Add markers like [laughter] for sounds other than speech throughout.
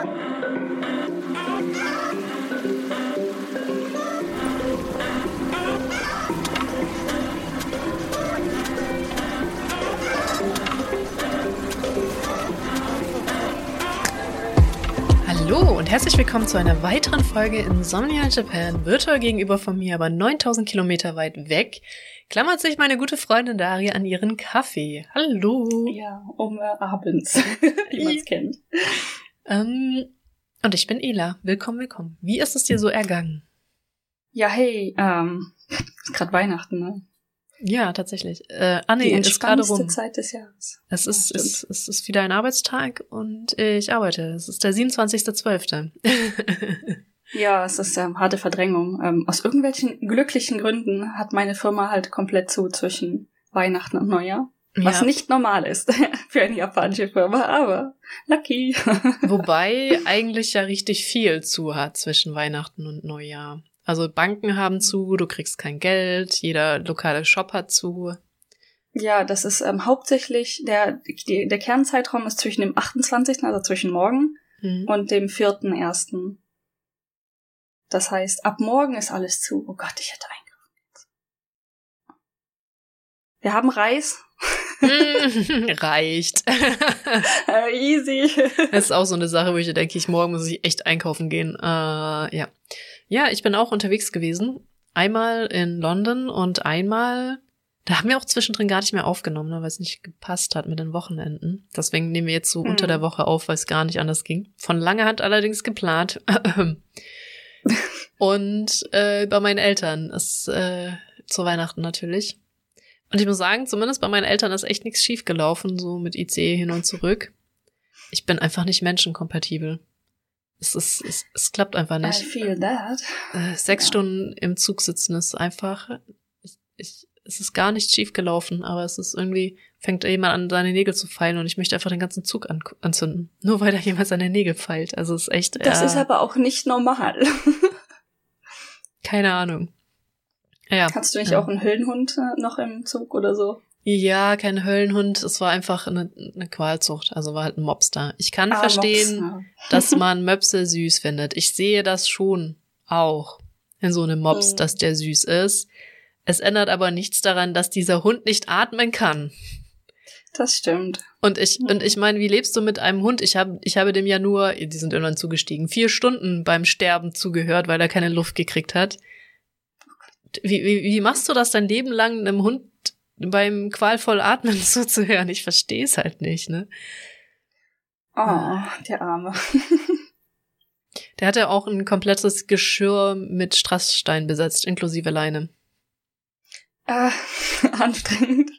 Hallo und herzlich willkommen zu einer weiteren Folge Insomnia Japan. Virtual gegenüber von mir, aber 9000 Kilometer weit weg, klammert sich meine gute Freundin Daria an ihren Kaffee. Hallo. Ja, um äh, abends, [laughs] wie man es kennt. Ähm, und ich bin Ela. Willkommen, willkommen. Wie ist es dir so ergangen? Ja, hey, ähm, [laughs] ist gerade Weihnachten, ne? Ja, tatsächlich. Äh, nee, Die ist gerade rum. Zeit des Jahres. Es ist, Ja, es, es ist wieder ein Arbeitstag und ich arbeite. Es ist der 27.12. [laughs] Ja, es ist ähm, harte Verdrängung. Ähm, aus irgendwelchen glücklichen Gründen hat meine Firma halt komplett zu zwischen Weihnachten und Neujahr. Was Ja. nicht normal ist [laughs] für eine japanische Firma, aber lucky. [laughs] Wobei eigentlich ja richtig viel zu hat zwischen Weihnachten und Neujahr. Also Banken haben zu, du kriegst kein Geld, jeder lokale Shop hat zu. Ja, das ist ähm, hauptsächlich der, die, der Kernzeitraum ist zwischen dem 28., also zwischen morgen Hm. und dem 4.1. Das heißt, ab morgen ist alles zu. Oh Gott, ich hätte eingegriffen. Wir haben Reis. [laughs] Reicht. Äh, easy. [laughs] Das ist auch so eine Sache, wo ich denke, ich morgen muss ich echt einkaufen gehen. Äh, ja. Ja, ich bin auch unterwegs gewesen. Einmal in London und einmal, da haben wir auch zwischendrin gar nicht mehr aufgenommen, ne, weil es nicht gepasst hat mit den Wochenenden. Deswegen nehmen wir jetzt so Hm. unter der Woche auf, weil es gar nicht anders ging. Von langer Hand allerdings geplant. [laughs] und äh, bei meinen Eltern ist äh, zu Weihnachten natürlich. Und ich muss sagen, zumindest bei meinen Eltern ist echt nichts schief gelaufen, so mit ICE hin und zurück. Ich bin einfach nicht menschenkompatibel. Es, ist, es, es klappt einfach I nicht. feel that. Äh, sechs ja. Stunden im Zug sitzen ist einfach. Ich, ich, es ist gar nicht schief gelaufen, aber es ist irgendwie, fängt jemand an, seine Nägel zu feilen und ich möchte einfach den ganzen Zug an, anzünden. [laughs] Nur weil da jemand seine Nägel feilt. Also es ist echt. Das äh, ist aber auch nicht normal. [laughs] keine Ahnung. Ja. Kannst du nicht ja. auch einen Höllenhund äh, noch im Zug oder so? Ja, kein Höllenhund. Es war einfach eine, eine Qualzucht. Also war halt ein da. Ich kann Ah, verstehen, Mops, dass [laughs] man Möpse süß findet. Ich sehe das schon auch in so einem Mops, Mhm. dass der süß ist. Es ändert aber nichts daran, dass dieser Hund nicht atmen kann. Das stimmt. Und ich, Mhm. und ich meine, wie lebst du mit einem Hund? Ich habe, ich habe dem ja nur, die sind irgendwann zugestiegen, vier Stunden beim Sterben zugehört, weil er keine Luft gekriegt hat. Wie, wie, wie machst du das dein Leben lang, einem Hund beim qualvoll Atmen [laughs] zuzuhören? Ich verstehe es halt nicht, ne? Oh, der Arme. [laughs] Der hatte auch ein komplettes Geschirr mit Strassstein besetzt, inklusive Leine. Ah, [laughs] anstrengend.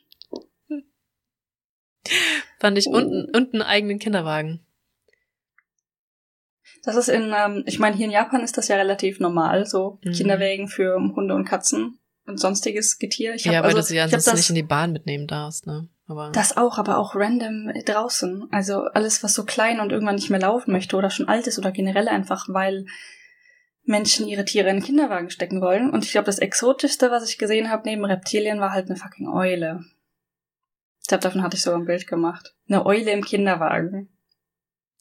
Fand ich Oh. unten und einen eigenen Kinderwagen. Das ist in, ähm, ich meine, hier in Japan ist das ja relativ normal, so Mhm. Kinderwägen für Hunde und Katzen und sonstiges Getier. Ich hab, ja, weil also, du sie ja das, nicht in die Bahn mitnehmen darfst, ne? Aber das auch, aber auch random draußen. Also alles, was so klein und irgendwann nicht mehr laufen möchte oder schon alt ist oder generell einfach, weil Menschen ihre Tiere in Kinderwagen stecken wollen. Und ich glaube, das Exotischste, was ich gesehen habe neben Reptilien, war halt eine fucking Eule. Ich glaube, davon hatte ich sogar ein Bild gemacht. Eine Eule im Kinderwagen.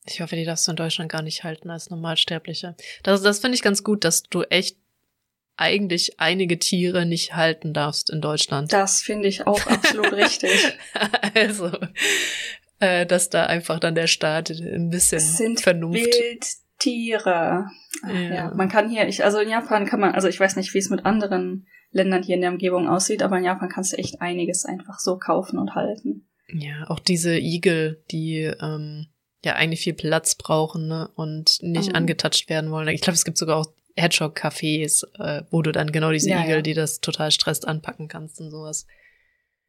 Ich hoffe, die darfst du in Deutschland gar nicht halten als Normalsterbliche. Das, das finde ich ganz gut, dass du echt eigentlich einige Tiere nicht halten darfst in Deutschland. Das finde ich auch absolut richtig. [laughs] also, äh, dass da einfach dann der Staat ein bisschen Es sind Vernunft. Wildtiere. Ach, Ja. ja. man kann hier, ich, also in Japan kann man, also ich weiß nicht, wie es mit anderen Ländern hier in der Umgebung aussieht, aber in Japan kannst du echt einiges einfach so kaufen und halten. Ja, auch diese Igel, die ähm, ja eigentlich viel Platz brauchen ne? und nicht Mhm. angetatscht werden wollen. Ich glaube, es gibt sogar auch Hedgehog-Cafés, äh, wo du dann genau diese Ja, Igel, ja. die das total stresst, anpacken kannst und sowas.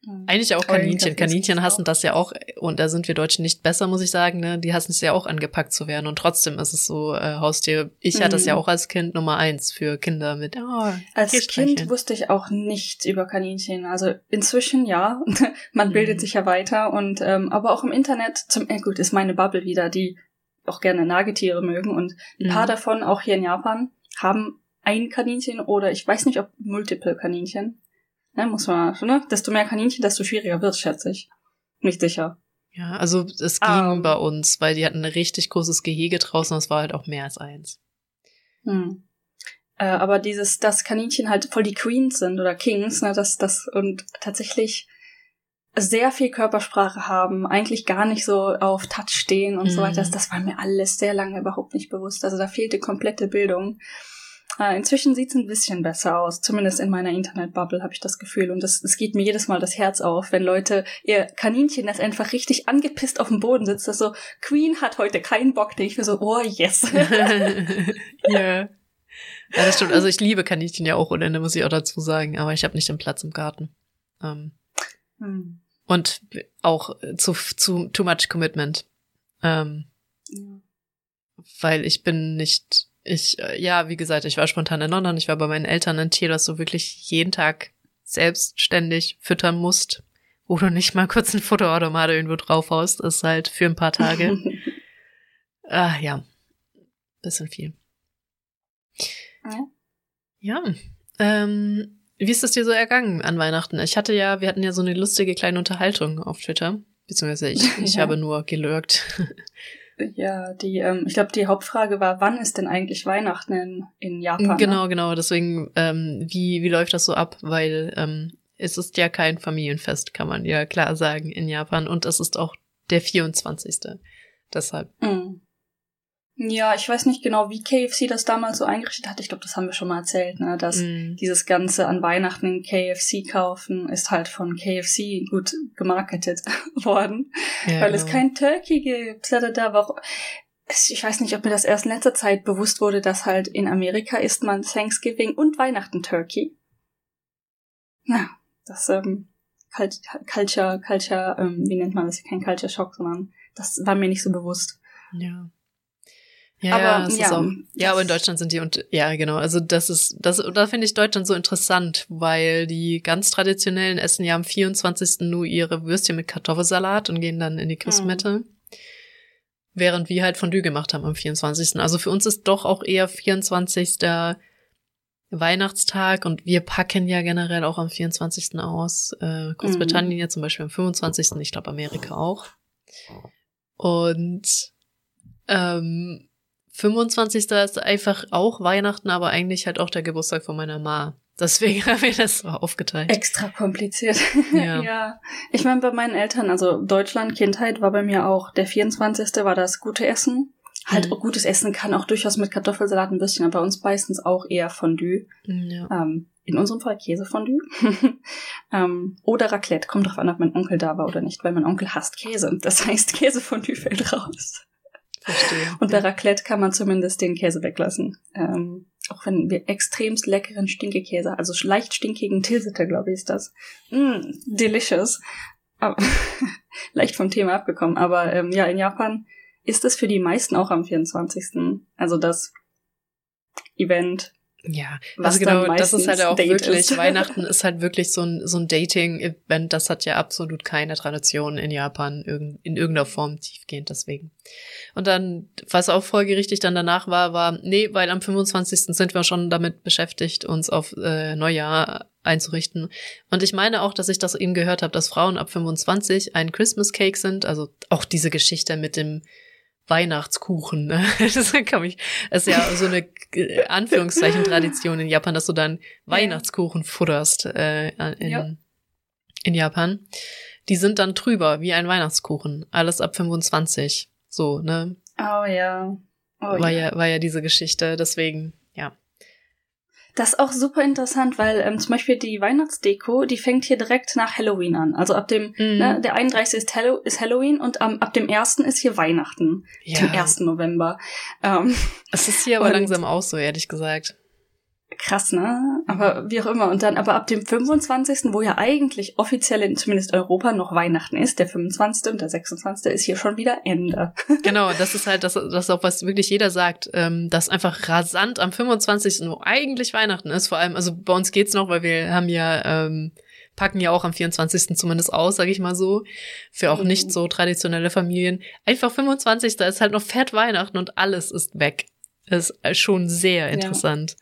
Mhm. Eigentlich auch Kaninchen. Kaninchen hassen das ja auch, und da sind wir Deutschen nicht besser, muss ich sagen, ne? Die hassen es ja auch angepackt zu werden. Und trotzdem ist es so, äh, Haustier. Ich hatte es Mhm. ja auch als Kind Nummer eins für Kinder mit, oh, Als Kind wusste ich auch nichts über Kaninchen. Also inzwischen ja, [laughs] man Mhm. bildet sich ja weiter und ähm, aber auch im Internet. Zum äh, gut ist meine Bubble wieder, die auch gerne Nagetiere mögen und ein paar Mhm. davon auch hier in Japan haben ein Kaninchen oder ich weiß nicht ob multiple Kaninchen. Ne, muss man, ne? Desto mehr Kaninchen, desto schwieriger wird, schätze ich. Nicht sicher. Ja, also es ging Ah. bei uns, weil die hatten ein richtig großes Gehege draußen, das war halt auch mehr als eins. Hm. Äh, aber dieses, dass Kaninchen halt voll die Queens sind oder Kings, ne, das, das und tatsächlich sehr viel Körpersprache haben, eigentlich gar nicht so auf Touch stehen und so Mhm. weiter, das, das war mir alles sehr lange überhaupt nicht bewusst. Also da fehlte komplette Bildung. Äh, inzwischen sieht's ein bisschen besser aus, zumindest in meiner Internetbubble habe ich das Gefühl. Und es geht mir jedes Mal das Herz auf, wenn Leute ihr Kaninchen, das einfach richtig angepisst auf dem Boden sitzt, das so, Queen hat heute keinen Bock, denke ich mir so, oh yes. [laughs] [laughs] ja. Ja, das stimmt. Also ich liebe Kaninchen ja auch ohne Ende, muss ich auch dazu sagen, aber ich habe nicht den Platz im Garten. Ähm, Hm. und auch zu, zu too much commitment. Ähm, Ja. weil ich bin nicht, ich, äh, ja, wie gesagt, ich war spontan in London, ich war bei meinen Eltern ein Tier, das du wirklich jeden Tag selbstständig füttern musst, wo du nicht mal kurz ein Fotoautomat irgendwo draufhaust, ist halt für ein paar Tage. [laughs] ah, ja. Bisschen viel. Ja. Ja. Ähm, wie ist es dir so ergangen an Weihnachten? Ich hatte ja, wir hatten ja so eine lustige kleine Unterhaltung auf Twitter. Beziehungsweise ich, [laughs] ich Ja. habe nur gelurkt. [laughs] Ja, die, ähm, ich glaube, die Hauptfrage war, wann ist denn eigentlich Weihnachten in, in Japan? ne? Genau, genau. Deswegen, ähm, wie, wie läuft das so ab? Weil ähm, es ist ja kein Familienfest, kann man ja klar sagen, in Japan. Und es ist auch der 24. Deshalb. Mhm. Ja, ich weiß nicht genau, wie KFC das damals so eingerichtet hat. Ich glaube, das haben wir schon mal erzählt, ne? Dass Mm, dieses Ganze an Weihnachten in KFC kaufen ist halt von KFC gut gemarketet [laughs] worden, ja, weil es genau. kein Turkey gibt. Da, aber auch, es- ich weiß nicht, ob mir das erst in letzter Zeit bewusst wurde, dass halt in Amerika isst man Thanksgiving und Weihnachten Turkey. Na, das ähm, Cult- Culture, Culture, ähm, wie nennt man das? Kein Culture Shock, sondern das war mir nicht so bewusst. Ja. Ja, Aber, ja, ja, auch, ja, aber in Deutschland sind die und ja, genau. Also das ist, das, da finde ich Deutschland so interessant, weil die ganz traditionellen essen ja am 24. nur ihre Würstchen mit Kartoffelsalat und gehen dann in die Christmette. Während wir halt Fondue gemacht haben am 24. Also für uns ist doch auch eher 24. Weihnachtstag und wir packen ja generell auch am 24. aus. Äh, Großbritannien ja zum Beispiel am 25. Ich glaube Amerika auch. Und ähm, 25. ist einfach auch Weihnachten, aber eigentlich halt auch der Geburtstag von meiner Ma. Deswegen [laughs] haben wir das so aufgeteilt. Extra kompliziert. [laughs] Ja. ja. Ich meine, bei meinen Eltern, also Deutschland, Kindheit war bei mir auch der 24. war das gute Essen. Halt Mhm. gutes Essen kann auch durchaus mit Kartoffelsalat ein bisschen, aber bei uns meistens auch eher Fondue. Ja. Ähm, in unserem Fall Käsefondue. [laughs] ähm, oder Raclette. Kommt drauf an, ob mein Onkel da war oder nicht, weil mein Onkel hasst Käse. Das heißt, Käsefondue fällt raus. Verstehe. Und bei Raclette kann man zumindest den Käse weglassen. Ähm, auch wenn wir extremst leckeren Stinkekäse, also leicht stinkigen Tilsiter, glaube ich, ist das. Mm, delicious. Aber, [laughs] leicht vom Thema abgekommen. Aber ähm, ja, in Japan ist es für die meisten auch am 24. Also das Event. Ja, Was also genau, das ist halt auch Date wirklich, ist. [laughs] Weihnachten ist halt wirklich so ein, so ein Dating-Event, das hat ja absolut keine Tradition in Japan irgend- in irgendeiner Form tiefgehend, deswegen. Und dann, was auch folgerichtig dann danach war, war, nee, weil am 25. sind wir schon damit beschäftigt, uns auf äh, Neujahr einzurichten. Und ich meine auch, dass ich das eben gehört habe, dass Frauen ab 25 ein Christmas Cake sind, also auch diese Geschichte mit dem Weihnachtskuchen. Ne? [laughs] Das kann mich, das ist ja so eine äh, Anführungszeichen Tradition in Japan, dass du dann Weihnachtskuchen futterst äh, in, Ja. in Japan. Die sind dann drüber wie ein Weihnachtskuchen. Alles ab 25. So, ne? Oh ja. Oh, war ja, war ja diese Geschichte. Deswegen, ja. Das ist auch super interessant, weil ähm, zum Beispiel die Weihnachtsdeko, die fängt hier direkt nach Halloween an. Also ab dem, Mhm. ne, der 31. ist, Hallo ist Halloween und ähm, ab dem 1. ist hier Weihnachten. Dem 1. November. Ähm, Es ist hier aber langsam auch so, ehrlich gesagt. Krass, ne? Aber wie auch immer. Und dann aber ab dem 25., wo ja eigentlich offiziell in zumindest Europa noch Weihnachten ist, der 25. und der 26. ist hier schon wieder Ende. [laughs] Genau, das ist halt das, das ist auch, was wirklich jeder sagt, ähm, dass einfach rasant am 25., wo eigentlich Weihnachten ist, vor allem, also bei uns geht's noch, weil wir haben ja, ähm, packen ja auch am 24. zumindest aus, sage ich mal so, für auch Mhm. nicht so traditionelle Familien. Einfach 25. ist halt noch fett Weihnachten und alles ist weg. Das ist äh, schon sehr interessant. Ja.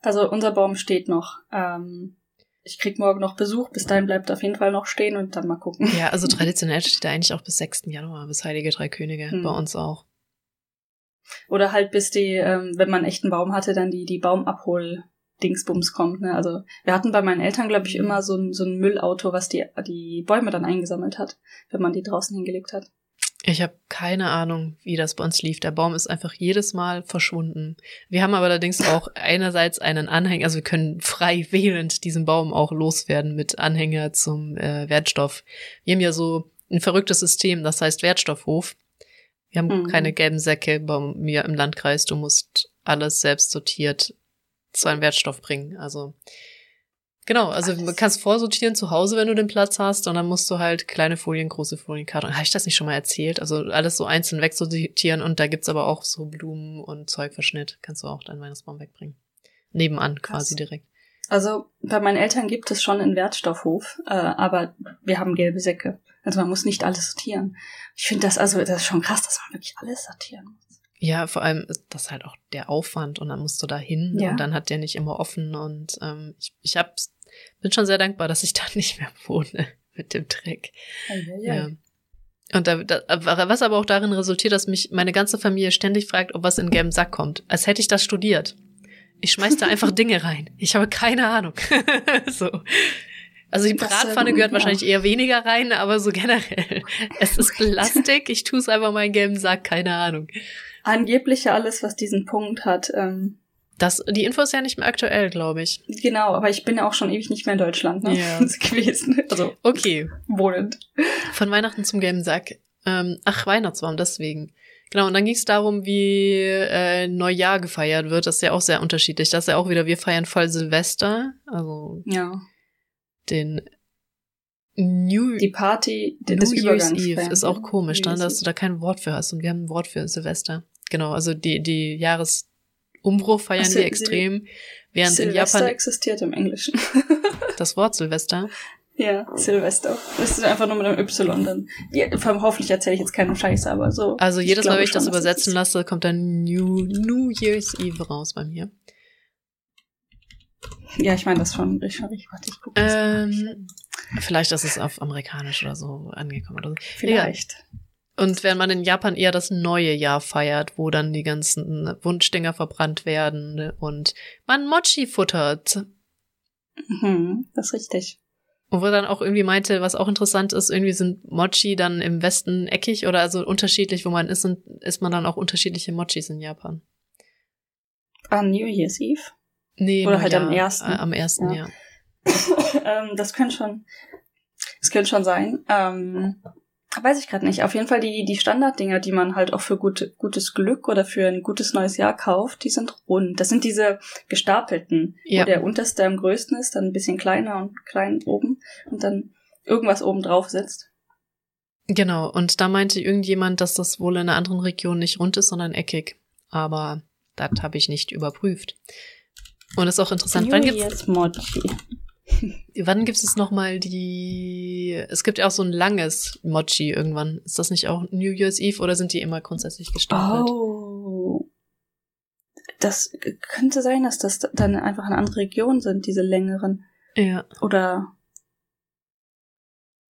Also unser Baum steht noch. Ähm, ich krieg morgen noch Besuch, bis dahin bleibt auf jeden Fall noch stehen und dann mal gucken. Ja, also [laughs] traditionell steht er eigentlich auch bis 6. Januar, bis Heilige Drei Könige, hm. bei uns auch. Oder halt bis die, ähm, wenn man echt einen Baum hatte, dann die, die Baumabhol Dingsbums kommt. Ne? Also wir hatten bei meinen Eltern, glaube ich, immer so ein, so ein Müllauto, was die, die Bäume dann eingesammelt hat, wenn man die draußen hingelegt hat. Ich habe keine Ahnung, wie das bei uns lief. Der Baum ist einfach jedes Mal verschwunden. Wir haben aber allerdings auch [laughs] einerseits einen Anhänger, also wir können frei [laughs] wählend diesen Baum auch loswerden mit Anhänger zum äh, Wertstoff. Wir haben ja so ein verrücktes System, das heißt Wertstoffhof. Wir haben mhm. keine gelben Säcke bei mir im Landkreis. Du musst alles selbst sortiert zu einem Wertstoff bringen. Also Genau, also du kannst vorsortieren zu Hause, wenn du den Platz hast, und dann musst du halt kleine Folien, große Folien, Karton. Habe ich das nicht schon mal erzählt? Also alles so einzeln wegsortieren und da gibt's aber auch so Blumen und Zeugverschnitt. Kannst du auch deinen Weihnachtsbaum wegbringen. Nebenan quasi Krass. direkt. Also bei meinen Eltern gibt es schon einen Wertstoffhof, äh, aber wir haben gelbe Säcke. Also man muss nicht alles sortieren. Ich finde das also, das ist schon krass, dass man wirklich alles sortieren muss. Ja, vor allem ist das halt auch der Aufwand und dann musst du da hin ja. und dann hat der nicht immer offen und ähm, ich, ich hab, bin schon sehr dankbar, dass ich [laughs] da nicht mehr wohne mit dem Dreck. Ja, ja. Und da, da, was aber auch darin resultiert, dass mich meine ganze Familie ständig fragt, ob was in gelben Sack kommt. Als hätte ich das studiert. Ich schmeiß da einfach [laughs] Dinge rein. Ich habe keine Ahnung. [laughs] so. Also die Bratpfanne gehört ja. wahrscheinlich eher weniger rein, aber so generell. [laughs] Es ist Plastik, ich tue es einfach mal in gelben Sack, keine Ahnung. Angeblich ja alles, was diesen Punkt hat. Ähm, das, die Info ist ja nicht mehr aktuell, glaube ich. Genau, aber ich bin ja auch schon ewig nicht mehr in Deutschland ne? ja. [laughs] gewesen. Also okay. Wohnend. Von Weihnachten zum gelben Sack. Ähm, ach, Weihnachtsbaum, deswegen. Genau, und dann ging es darum, wie äh, Neujahr gefeiert wird. Das ist ja auch sehr unterschiedlich. Das ist ja auch wieder, wir feiern voll Silvester. Also ja. Den New die Party New des Year's Eve ist auch komisch, dann, dass du da kein Wort für hast und wir haben ein Wort für Silvester. Genau, also die, die Jahresumbruch feiern also, die extrem. Während Silvester in Japan existiert im Englischen. [laughs] das Wort Silvester. Ja, Silvester. Das ist einfach nur mit einem Y dann. Ja, hoffentlich erzähle ich jetzt keinen Scheiß, aber so. Also jedes Mal, wenn ich das übersetzen lasse, kommt dann New, New Year's Eve raus bei mir. Ja, ich meine das schon. Ich, ich, warte, ich gucke ähm, Vielleicht ist es auf amerikanisch oder so angekommen oder so. Vielleicht. Ja. Und wenn man in Japan eher das neue Jahr feiert, wo dann die ganzen Wunschdinger verbrannt werden und man Mochi futtert. Mhm, das ist richtig. Und wo dann auch irgendwie meinte, was auch interessant ist, irgendwie sind Mochi dann im Westen eckig oder also unterschiedlich, wo man ist, und isst man dann auch unterschiedliche Mochis in Japan. An New Year's Eve? Nee, oder halt Jahr, am ersten. Äh, am ersten, ja. ja. [laughs] ähm, das könnte schon, das könnte schon sein. Ähm, Weiß ich gerade nicht. Auf jeden Fall die, die Standarddinger, die man halt auch für gut, gutes Glück oder für ein gutes neues Jahr kauft, die sind rund. Das sind diese gestapelten, ja. wo der unterste am größten ist, dann ein bisschen kleiner und klein oben und dann irgendwas oben drauf sitzt. Genau, und da meinte irgendjemand, dass das wohl in einer anderen Region nicht rund ist, sondern eckig. Aber das habe ich nicht überprüft. Und das ist auch interessant. Wann gibt's. [laughs] Wann gibt es nochmal die. Es gibt ja auch so ein langes Mochi irgendwann. Ist das nicht auch New Year's Eve oder sind die immer grundsätzlich gestapelt? Oh. Das könnte sein, dass das dann einfach eine andere Region sind, diese längeren. Ja. Oder.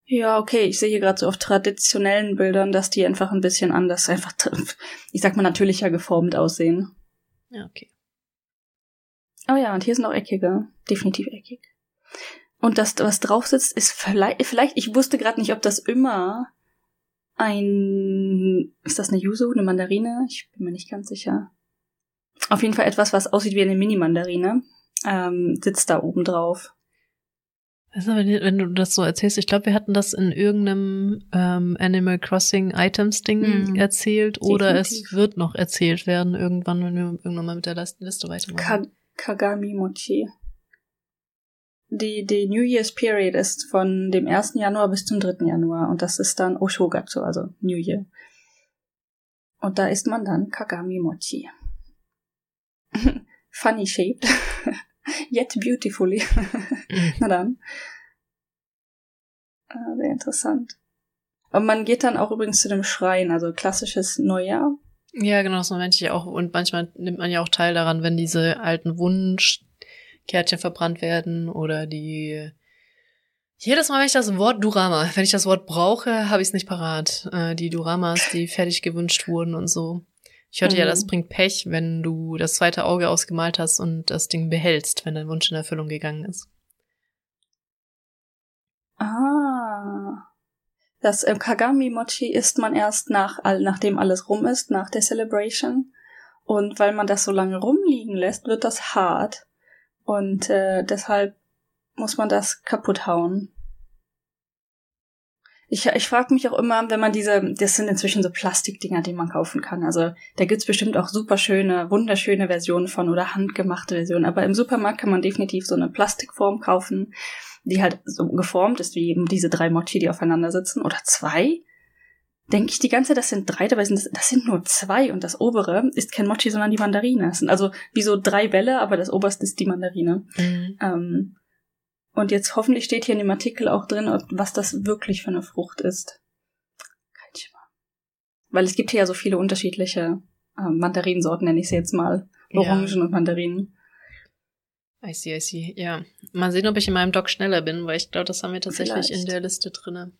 Ja, okay, ich sehe hier gerade so auf traditionellen Bildern, dass die einfach ein bisschen anders, einfach, [laughs] ich sag mal, natürlicher geformt aussehen. Ja, okay. Oh ja, und hier sind auch eckige. Definitiv eckig. Und das, was drauf sitzt, ist vielleicht, vielleicht, ich wusste gerade nicht, ob das immer ein, ist das eine Yuzu, eine Mandarine? Ich bin mir nicht ganz sicher. Auf jeden Fall etwas, was aussieht wie eine Mini-Mandarine, ähm, sitzt da oben drauf. Also wenn, wenn du das so erzählst, ich glaube, wir hatten das in irgendeinem ähm, Animal Crossing Items Ding mm, erzählt oder definitiv. es wird noch erzählt werden irgendwann, wenn wir irgendwann mal mit der Liste weitermachen. Ka Kagami Mochi. Die, die New Year's Period ist von dem 1. Januar bis zum 3. Januar und das ist dann Oshogatsu, also New Year. Und da isst man dann Kagami Mochi. [laughs] Funny shaped. [laughs] Yet beautifully. [laughs] Na dann. Ah, sehr interessant. Und man geht dann auch übrigens zu dem Schrein, also klassisches Neujahr. Ja, genau, das meinte ich auch. Und manchmal nimmt man ja auch teil daran, wenn diese alten Wunsch Kärtchen verbrannt werden oder die jedes Mal, wenn ich das Wort Durama, wenn ich das Wort brauche, habe ich es nicht parat. Äh, die Duramas, die fertig gewünscht wurden und so. Ich hörte mhm. ja, das bringt Pech, wenn du das zweite Auge ausgemalt hast und das Ding behältst, wenn dein Wunsch in Erfüllung gegangen ist. Ah. Das äh, Kagami-Mochi isst man erst nach, nachdem alles rum ist, nach der Celebration. Und weil man das so lange rumliegen lässt, wird das hart. Und äh, deshalb muss man das kaputt hauen. Ich, ich frage mich auch immer, wenn man diese, das sind inzwischen so Plastikdinger, die man kaufen kann. Also da gibt's bestimmt auch super schöne, wunderschöne Versionen von oder handgemachte Versionen. Aber im Supermarkt kann man definitiv so eine Plastikform kaufen, die halt so geformt ist wie eben diese drei Mochi, die aufeinander sitzen. Oder zwei. Denke ich die ganze Zeit, das sind drei, dabei sind das, das sind nur zwei und das obere ist kein Mochi, sondern die Mandarine. Das sind also wie so drei Bälle, aber das oberste ist die Mandarine. Mhm. Ähm, und jetzt hoffentlich steht hier in dem Artikel auch drin, was das wirklich für eine Frucht ist. Kein Schimmer. Weil es gibt hier ja so viele unterschiedliche äh, Mandarinsorten, nenne ich sie jetzt mal. Orangen ja. und Mandarinen. I see, I see. Ja. Mal sehen, ob ich in meinem Doc schneller bin, weil ich glaube, das haben wir tatsächlich Vielleicht. in der Liste drinne.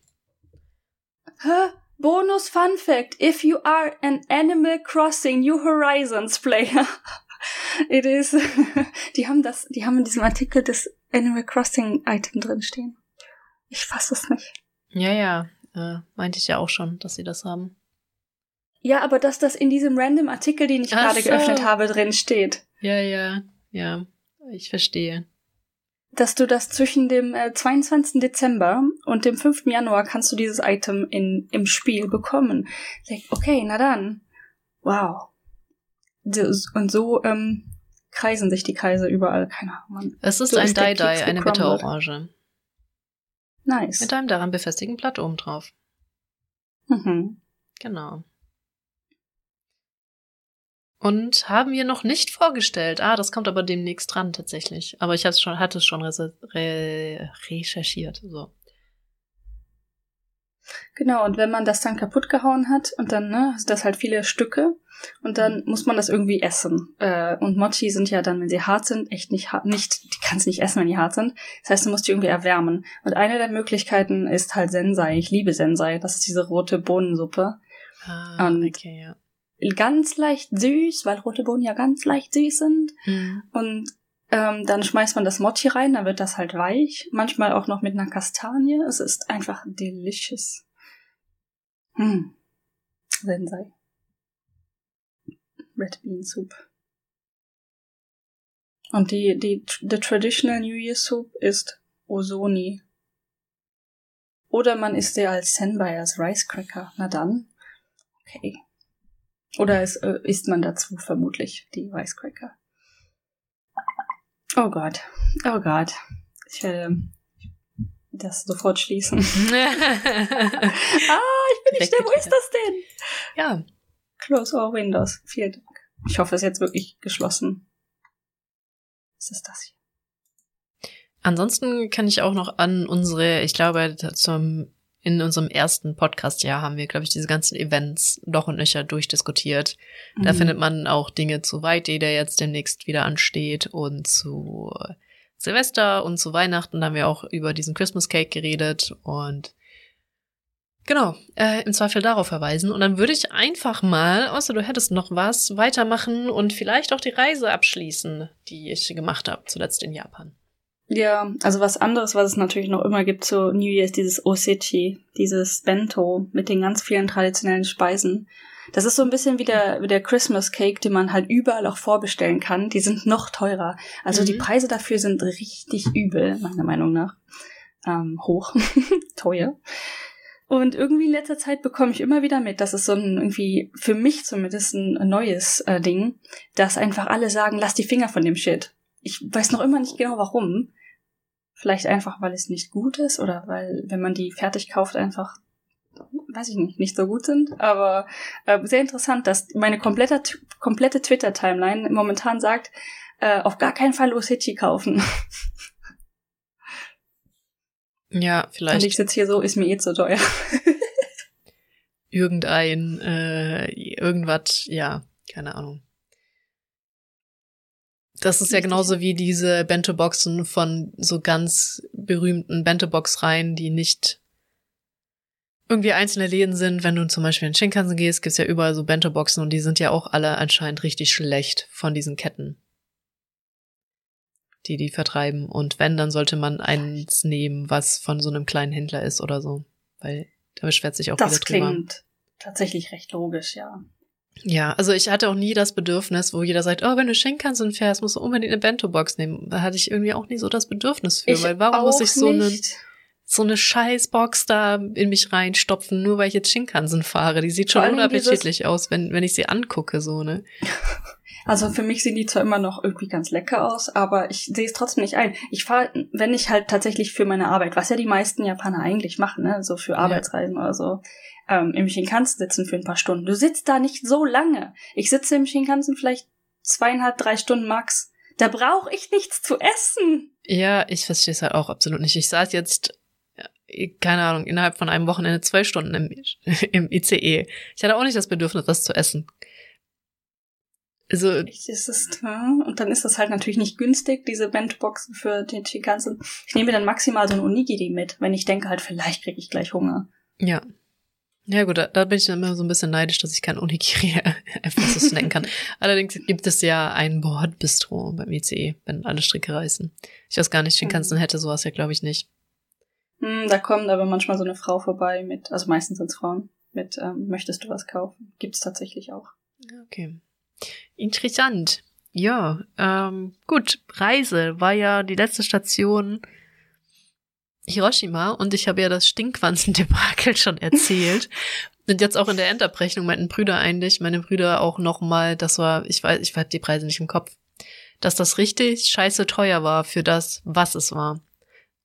Hä? Bonus Fun Fact. If you are an Animal Crossing New Horizons Player. [laughs] It is. [laughs] die haben das, die haben in diesem Artikel das Animal Crossing Item drin stehen. Ich fasse es nicht. Ja, ja, äh, meinte ich ja auch schon, dass sie das haben. Ja, aber dass das in diesem random Artikel, den ich gerade so. geöffnet habe, drin steht. Ja, ja, ja, ich verstehe. Dass du das zwischen dem äh, 22. Dezember und dem 5. Januar kannst du dieses Item in, im Spiel bekommen. Okay, na dann. Wow. Und so ähm, kreisen sich die Kreise überall. Keine Ahnung. Es ist so ein Dai-Dai, eine Bitterorange. Nice. Mit einem daran befestigten Blatt oben drauf. Mhm. Genau. Und haben wir noch nicht vorgestellt. Ah, das kommt aber demnächst dran tatsächlich. Aber ich hab's schon, hatte es schon re recherchiert. So. Genau, und wenn man das dann kaputt gehauen hat und dann, ne, sind das halt viele Stücke und dann muss man das irgendwie essen. Äh, und Mochi sind ja dann, wenn sie hart sind, echt nicht hart, nicht, die kannst nicht essen, wenn die hart sind. Das heißt, du musst die irgendwie erwärmen. Und eine der Möglichkeiten ist halt Sensei. Ich liebe Sensei. Das ist diese rote Bohnensuppe. Ah, und okay, ja. Ganz leicht süß, weil rote Bohnen ja ganz leicht süß sind. Mhm. Und ähm, dann schmeißt man das Mochi rein, dann wird das halt weich. Manchmal auch noch mit einer Kastanie. Es ist einfach delicious. Hm. Sensei. Red Bean Soup. Und die, die, the traditional New Year Soup ist Osoni. Oder man isst sie als Senbai, als Rice Cracker. Na dann. Okay. Oder es, äh, isst man dazu vermutlich die Rice Cracker. Oh Gott. Oh Gott. Ich werde das sofort schließen. [laughs] ah, ich bin nicht da. Wo ist das denn? Ja. Close all windows. Vielen Dank. Ich hoffe, es ist jetzt wirklich geschlossen. Was ist das hier? Ansonsten kann ich auch noch an unsere, ich glaube, zum, in unserem ersten Podcast-Jahr haben wir, glaube ich, diese ganzen Events noch und nöcher durchdiskutiert. Mhm. Da findet man auch Dinge zu White der jetzt demnächst wieder ansteht und zu Silvester und zu Weihnachten haben wir auch über diesen Christmas Cake geredet und Genau, äh, im Zweifel darauf verweisen. Und dann würde ich einfach mal, außer du hättest noch was, weitermachen und vielleicht auch die Reise abschließen, die ich gemacht habe, zuletzt in Japan. Ja, also was anderes, was es natürlich noch immer gibt zu New Year's, dieses Osechi, dieses Bento mit den ganz vielen traditionellen Speisen. Das ist so ein bisschen wie der, wie der Christmas Cake, den man halt überall auch vorbestellen kann. Die sind noch teurer. Also mhm. die Preise dafür sind richtig übel, meiner Meinung nach. Ähm, hoch, [laughs] teuer. Und irgendwie in letzter Zeit bekomme ich immer wieder mit, dass es so ein irgendwie für mich zumindest ein neues äh, Ding, dass einfach alle sagen, lass die Finger von dem Shit. Ich weiß noch immer nicht genau warum. Vielleicht einfach, weil es nicht gut ist oder weil, wenn man die fertig kauft, einfach, weiß ich nicht, nicht so gut sind. Aber äh, sehr interessant, dass meine komplette, komplette Twitter-Timeline momentan sagt, äh, auf gar keinen Fall Osechi kaufen. [laughs] Ja, vielleicht. Und ich sitze hier so, ist mir eh zu teuer. [laughs] Irgendein, äh, irgendwas, ja, keine Ahnung. Das ist ja genauso wie diese Bento-Boxen von so ganz berühmten Bento-Box-Reihen, die nicht irgendwie einzelne Läden sind. Wenn du zum Beispiel in Shinkansen gehst, gibt's ja überall so Bento-Boxen und die sind ja auch alle anscheinend richtig schlecht von diesen Ketten, die die vertreiben. Und wenn, dann sollte man eins nehmen, was von so einem kleinen Händler ist oder so, weil da beschwert sich auch Das viele drüber. klingt tatsächlich recht logisch, ja. Ja, also ich hatte auch nie das Bedürfnis, wo jeder sagt, oh, wenn du Shinkansen fährst, musst du unbedingt eine Bento-Box nehmen. Da hatte ich irgendwie auch nie so das Bedürfnis für, weil warum muss ich so eine, so eine Scheißbox da in mich reinstopfen, nur weil ich jetzt Shinkansen fahre? Die sieht schon unappetitlich aus, wenn, wenn ich sie angucke, so, ne? [laughs] Also für mich sehen die zwar immer noch irgendwie ganz lecker aus, aber ich sehe es trotzdem nicht ein. Ich fahre, wenn ich halt tatsächlich für meine Arbeit, was ja die meisten Japaner eigentlich machen, ne, so für Arbeitsreisen oder so, ähm, im Shinkansen sitzen für ein paar Stunden. Du sitzt da nicht so lange. Ich sitze im Shinkansen vielleicht zweieinhalb, drei Stunden max. Da brauche ich nichts zu essen. Ja, ich verstehe es halt auch absolut nicht. Ich saß jetzt, ja, keine Ahnung, innerhalb von einem Wochenende zwei Stunden im, [laughs] im ICE. Ich hatte auch nicht das Bedürfnis, was zu essen. Also, Es ist, ja, und dann ist das halt natürlich nicht günstig, diese Bento-Boxen für den Shinkansen. Ich nehme mir dann maximal so ein Onigiri mit, wenn ich denke halt, vielleicht kriege ich gleich Hunger. Ja. Ja gut, da, da bin ich dann immer so ein bisschen neidisch, dass ich kein Onigiri [laughs] einfach so snacken kann. Allerdings gibt es ja ein Bordbistro beim ICE, wenn alle Stricke reißen. Ich weiß gar nicht, Shinkansen hätte sowas ja, glaube ich, nicht. Hm, da kommt aber manchmal so eine Frau vorbei mit, also meistens sind es Frauen, mit, ähm, möchtest du was kaufen? Gibt's tatsächlich auch. Okay. Interessant. Ja, ähm, gut. Reise war ja die letzte Station Hiroshima und ich habe ja das Stinkwanzen-Debakel schon [laughs] erzählt. Und jetzt auch in der Endabrechnung meinten Brüder eigentlich, meine Brüder auch nochmal, das war, ich weiß, ich hatte die Preise nicht im Kopf, dass das richtig scheiße teuer war für das, was es war.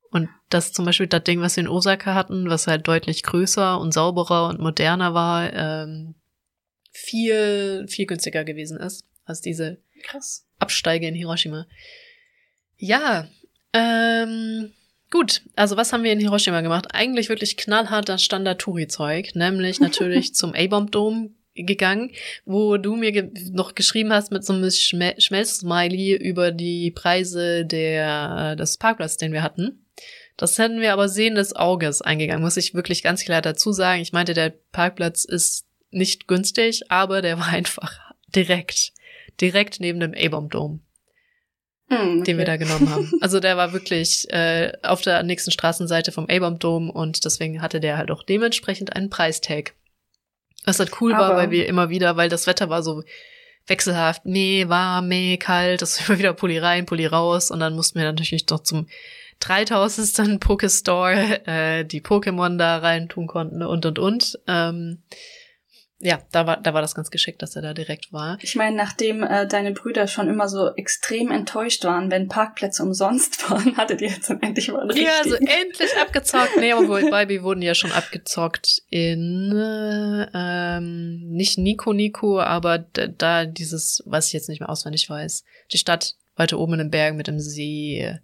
Und dass zum Beispiel das Ding, was wir in Osaka hatten, was halt deutlich größer und sauberer und moderner war, ähm, viel, viel günstiger gewesen ist als diese Krass. Absteige in Hiroshima. Ja, ähm, gut. Also was haben wir in Hiroshima gemacht? Eigentlich wirklich knallhart das Standard-Touri-Zeug, nämlich [laughs] natürlich zum A-Bomb-Dom gegangen, wo du mir ge noch geschrieben hast mit so einem Schme Schmelzsmiley über die Preise der, des Parkplatzes, den wir hatten. Das hätten wir aber sehen des Auges eingegangen, muss ich wirklich ganz klar dazu sagen. Ich meinte, der Parkplatz ist nicht günstig, aber der war [laughs] einfach direkt, direkt neben dem A-Bomb-Dom Hm, okay. den wir da genommen haben. [laughs] Also der war wirklich äh, auf der nächsten Straßenseite vom A-Bomb-Dom und deswegen hatte der halt auch dementsprechend einen Preistag. Was halt cool war, Aber- weil wir immer wieder, weil das Wetter war so wechselhaft, meh, warm, meh, kalt, das war [laughs] immer wieder Pulli rein, Pulli raus und dann mussten wir natürlich doch zum 3000. Pokestore äh, die Pokémon da rein tun konnten und und und. Ähm, ja, da war, da war das ganz geschickt, dass er da direkt war. Ich meine, nachdem äh, deine Brüder schon immer so extrem enttäuscht waren, wenn Parkplätze umsonst [laughs] waren, hattet ihr jetzt endlich mal einen Ja, also richtigen. endlich abgezockt. Nee, aber wir wurden ja schon abgezockt in, äh, ähm, nicht Nico Nico, aber da, da dieses, was ich jetzt nicht mehr auswendig weiß. Die Stadt weiter oben in den Bergen mit dem See.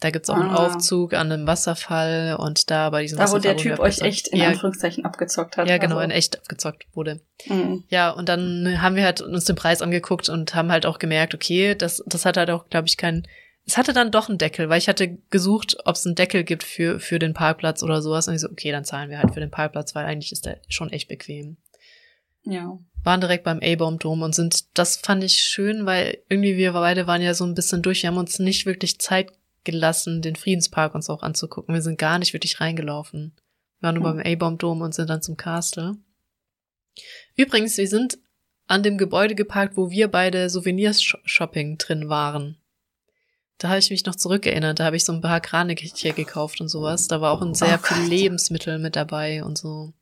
Da gibt's auch einen Ah. Aufzug an einem Wasserfall und da bei diesem da, wo Wasserfall. der wurden Typ wir euch echt in ja, Anführungszeichen abgezockt hat. ja, genau, also, in echt abgezockt wurde. mh. Ja, und dann haben wir halt uns den Preis angeguckt und haben halt auch gemerkt, okay, das, das hat halt auch, glaube ich, keinen. Es hatte dann doch einen Deckel, weil ich hatte gesucht, ob es einen Deckel gibt für, für den Parkplatz oder sowas. Und ich so, okay, dann zahlen wir halt für den Parkplatz, weil eigentlich ist der schon echt bequem. Ja. Waren direkt beim A-Bomb-Dom und sind, das fand ich schön, weil irgendwie wir beide waren ja so ein bisschen durch. Wir haben uns nicht wirklich Zeit gelassen, den Friedenspark uns auch anzugucken. Wir sind gar nicht wirklich reingelaufen. Wir waren nur Hm. beim A-Bomb-Dom und sind dann zum Castle. Übrigens, wir sind an dem Gebäude geparkt, wo wir beide Souvenirs-Shopping drin waren. Da habe ich mich noch zurückerinnert. Da habe ich so ein paar Kraniche gekauft und sowas. Da war auch ein sehr Oh viel. Lebensmittel mit dabei und so.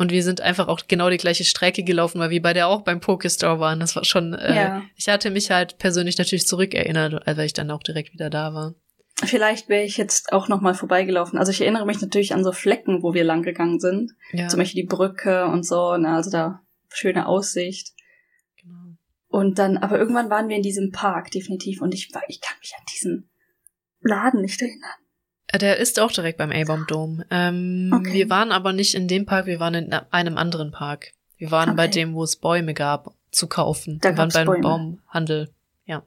Und wir sind einfach auch genau die gleiche Strecke gelaufen, weil wir beide auch beim Pokestore waren. Das war schon, äh, Ja. ich hatte mich halt persönlich natürlich zurückerinnert, weil ich dann auch direkt wieder da war. Vielleicht wäre ich jetzt auch noch mal vorbeigelaufen. Also ich erinnere mich natürlich an so Flecken, wo wir lang gegangen sind. Ja, Zum Beispiel die Brücke und so. Ne? Also da schöne Aussicht. genau. Und dann, aber irgendwann waren wir in diesem Park, definitiv. Und ich war, ich kann mich an diesen Laden nicht erinnern. Der ist auch direkt beim A-Bomb Dome. Ähm, Okay. Wir waren aber nicht in dem Park, wir waren in einem anderen Park. Wir waren bei Okay. dem, wo es Bäume gab zu kaufen. Da wir waren beim Bäume. Baumhandel. Ja.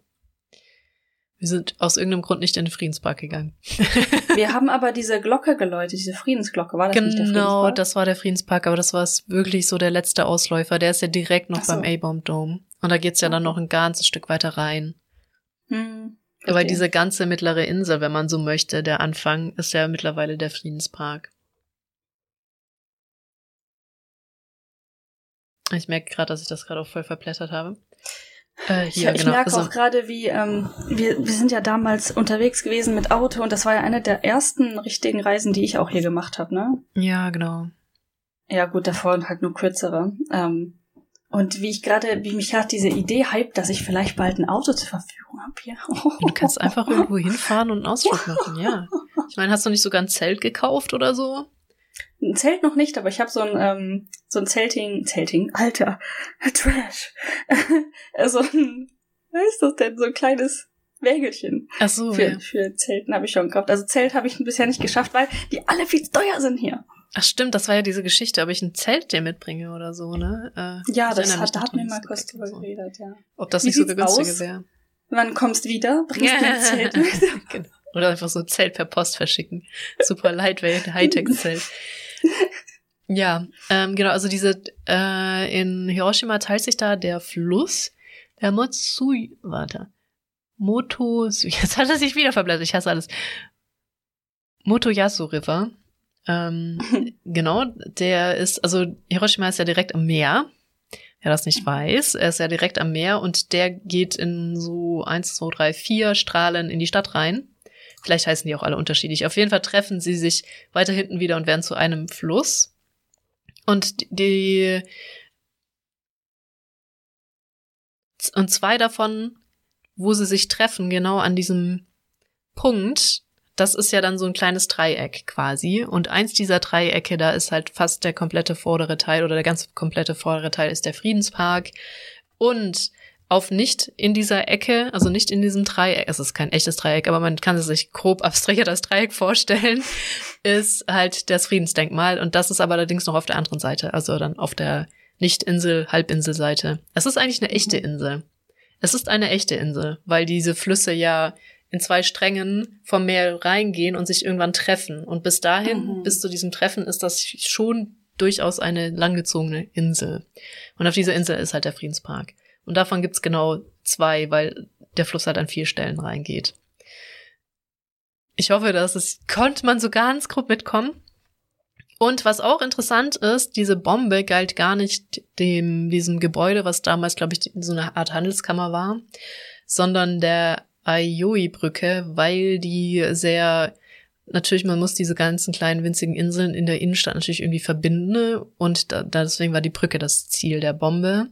Wir sind aus irgendeinem Grund nicht in den Friedenspark gegangen. [laughs] Wir haben aber diese Glocke geläutet, diese Friedensglocke. War das genau, nicht der Friedenspark? das war der Friedenspark, aber das war wirklich so der letzte Ausläufer. Der ist ja direkt noch so. beim A-Bomb Dome. Und da geht's ja dann noch ein ganzes Stück weiter rein. Hm, Weil verstehe. diese ganze mittlere Insel, wenn man so möchte, der Anfang ist ja mittlerweile der Friedenspark. Ich merke gerade, dass ich das gerade auch voll verplättert habe. Äh, Ich, hier, ich genau. merke Also, auch gerade, wie ähm, wir, wir sind ja damals unterwegs gewesen mit Auto und das war ja eine der ersten richtigen Reisen, die ich auch hier gemacht habe, ne? ja, genau. Ja, gut, davor halt nur kürzere. Ähm, und wie ich gerade, wie mich gerade diese Idee hype, dass ich vielleicht bald ein Auto zur Verfügung habe hier. Du kannst einfach irgendwo hinfahren und einen Ausflug machen, ja. Ich meine, hast du nicht sogar ein Zelt gekauft oder so? Ein Zelt noch nicht, aber ich habe so ein ähm, so ein Zelting, Zelting, Alter, [laughs] Trash. [laughs] so ein, was ist das denn? So ein kleines Wägelchen Ach so, für, ja. für Zelten habe ich schon gekauft. Also Zelt habe ich bisher nicht geschafft, weil die alle viel teuer sind hier. Ach stimmt, das war ja diese Geschichte, ob ich ein Zelt dir mitbringe oder so, ne? Äh, Ja, das hat, da noch hat mir dran, mal kurz drüber so. geredet, ja. Ob das Wie nicht so aus? wäre. Wann kommst wieder? [laughs] Bringst du ein Zelt mit? [laughs] Genau. Oder einfach so ein Zelt per Post verschicken. Super lightweight, [laughs] Hightech-Zelt. Ja, ähm, genau, also diese, äh, in Hiroshima teilt sich da der Fluss, der Motsui, warte, Moto, jetzt hat er sich wieder verblättert, ich hasse alles. Motoyasu River, ähm, [laughs] genau, der ist, also Hiroshima ist ja direkt am Meer. Wer das nicht weiß, er ist ja direkt am Meer und der geht in so eins, zwei, drei, vier Strahlen in die Stadt rein. Vielleicht heißen die auch alle unterschiedlich. Auf jeden Fall treffen sie sich weiter hinten wieder und werden zu einem Fluss. Und die und zwei davon, wo sie sich treffen, genau an diesem Punkt, das ist ja dann so ein kleines Dreieck quasi. Und eins dieser Dreiecke, da ist halt fast der komplette vordere Teil oder der ganze komplette vordere Teil ist der Friedenspark. Und auf nicht in dieser Ecke, also nicht in diesem Dreieck, es ist kein echtes Dreieck, aber man kann sich grob abstrahiert als Dreieck vorstellen, [laughs] ist halt das Friedensdenkmal. Und das ist aber allerdings noch auf der anderen Seite, also dann auf der Nicht-Insel, Halbinselseite. Es ist eigentlich eine echte Insel. Es ist eine echte Insel, weil diese Flüsse ja in zwei Strängen vom Meer reingehen und sich irgendwann treffen. Und bis dahin, Mhm. bis zu diesem Treffen, ist das schon durchaus eine langgezogene Insel. Und auf dieser Insel ist halt der Friedenspark. Und davon gibt's genau zwei, weil der Fluss halt an vier Stellen reingeht. Ich hoffe, dass es konnte man so ganz grob mitkommen. Und was auch interessant ist, diese Bombe galt gar nicht dem, diesem Gebäude, was damals, glaube ich, so eine Art Handelskammer war, sondern der Aioi-Brücke, weil die sehr, natürlich, man muss diese ganzen kleinen winzigen Inseln in der Innenstadt natürlich irgendwie verbinden und da, deswegen war die Brücke das Ziel der Bombe,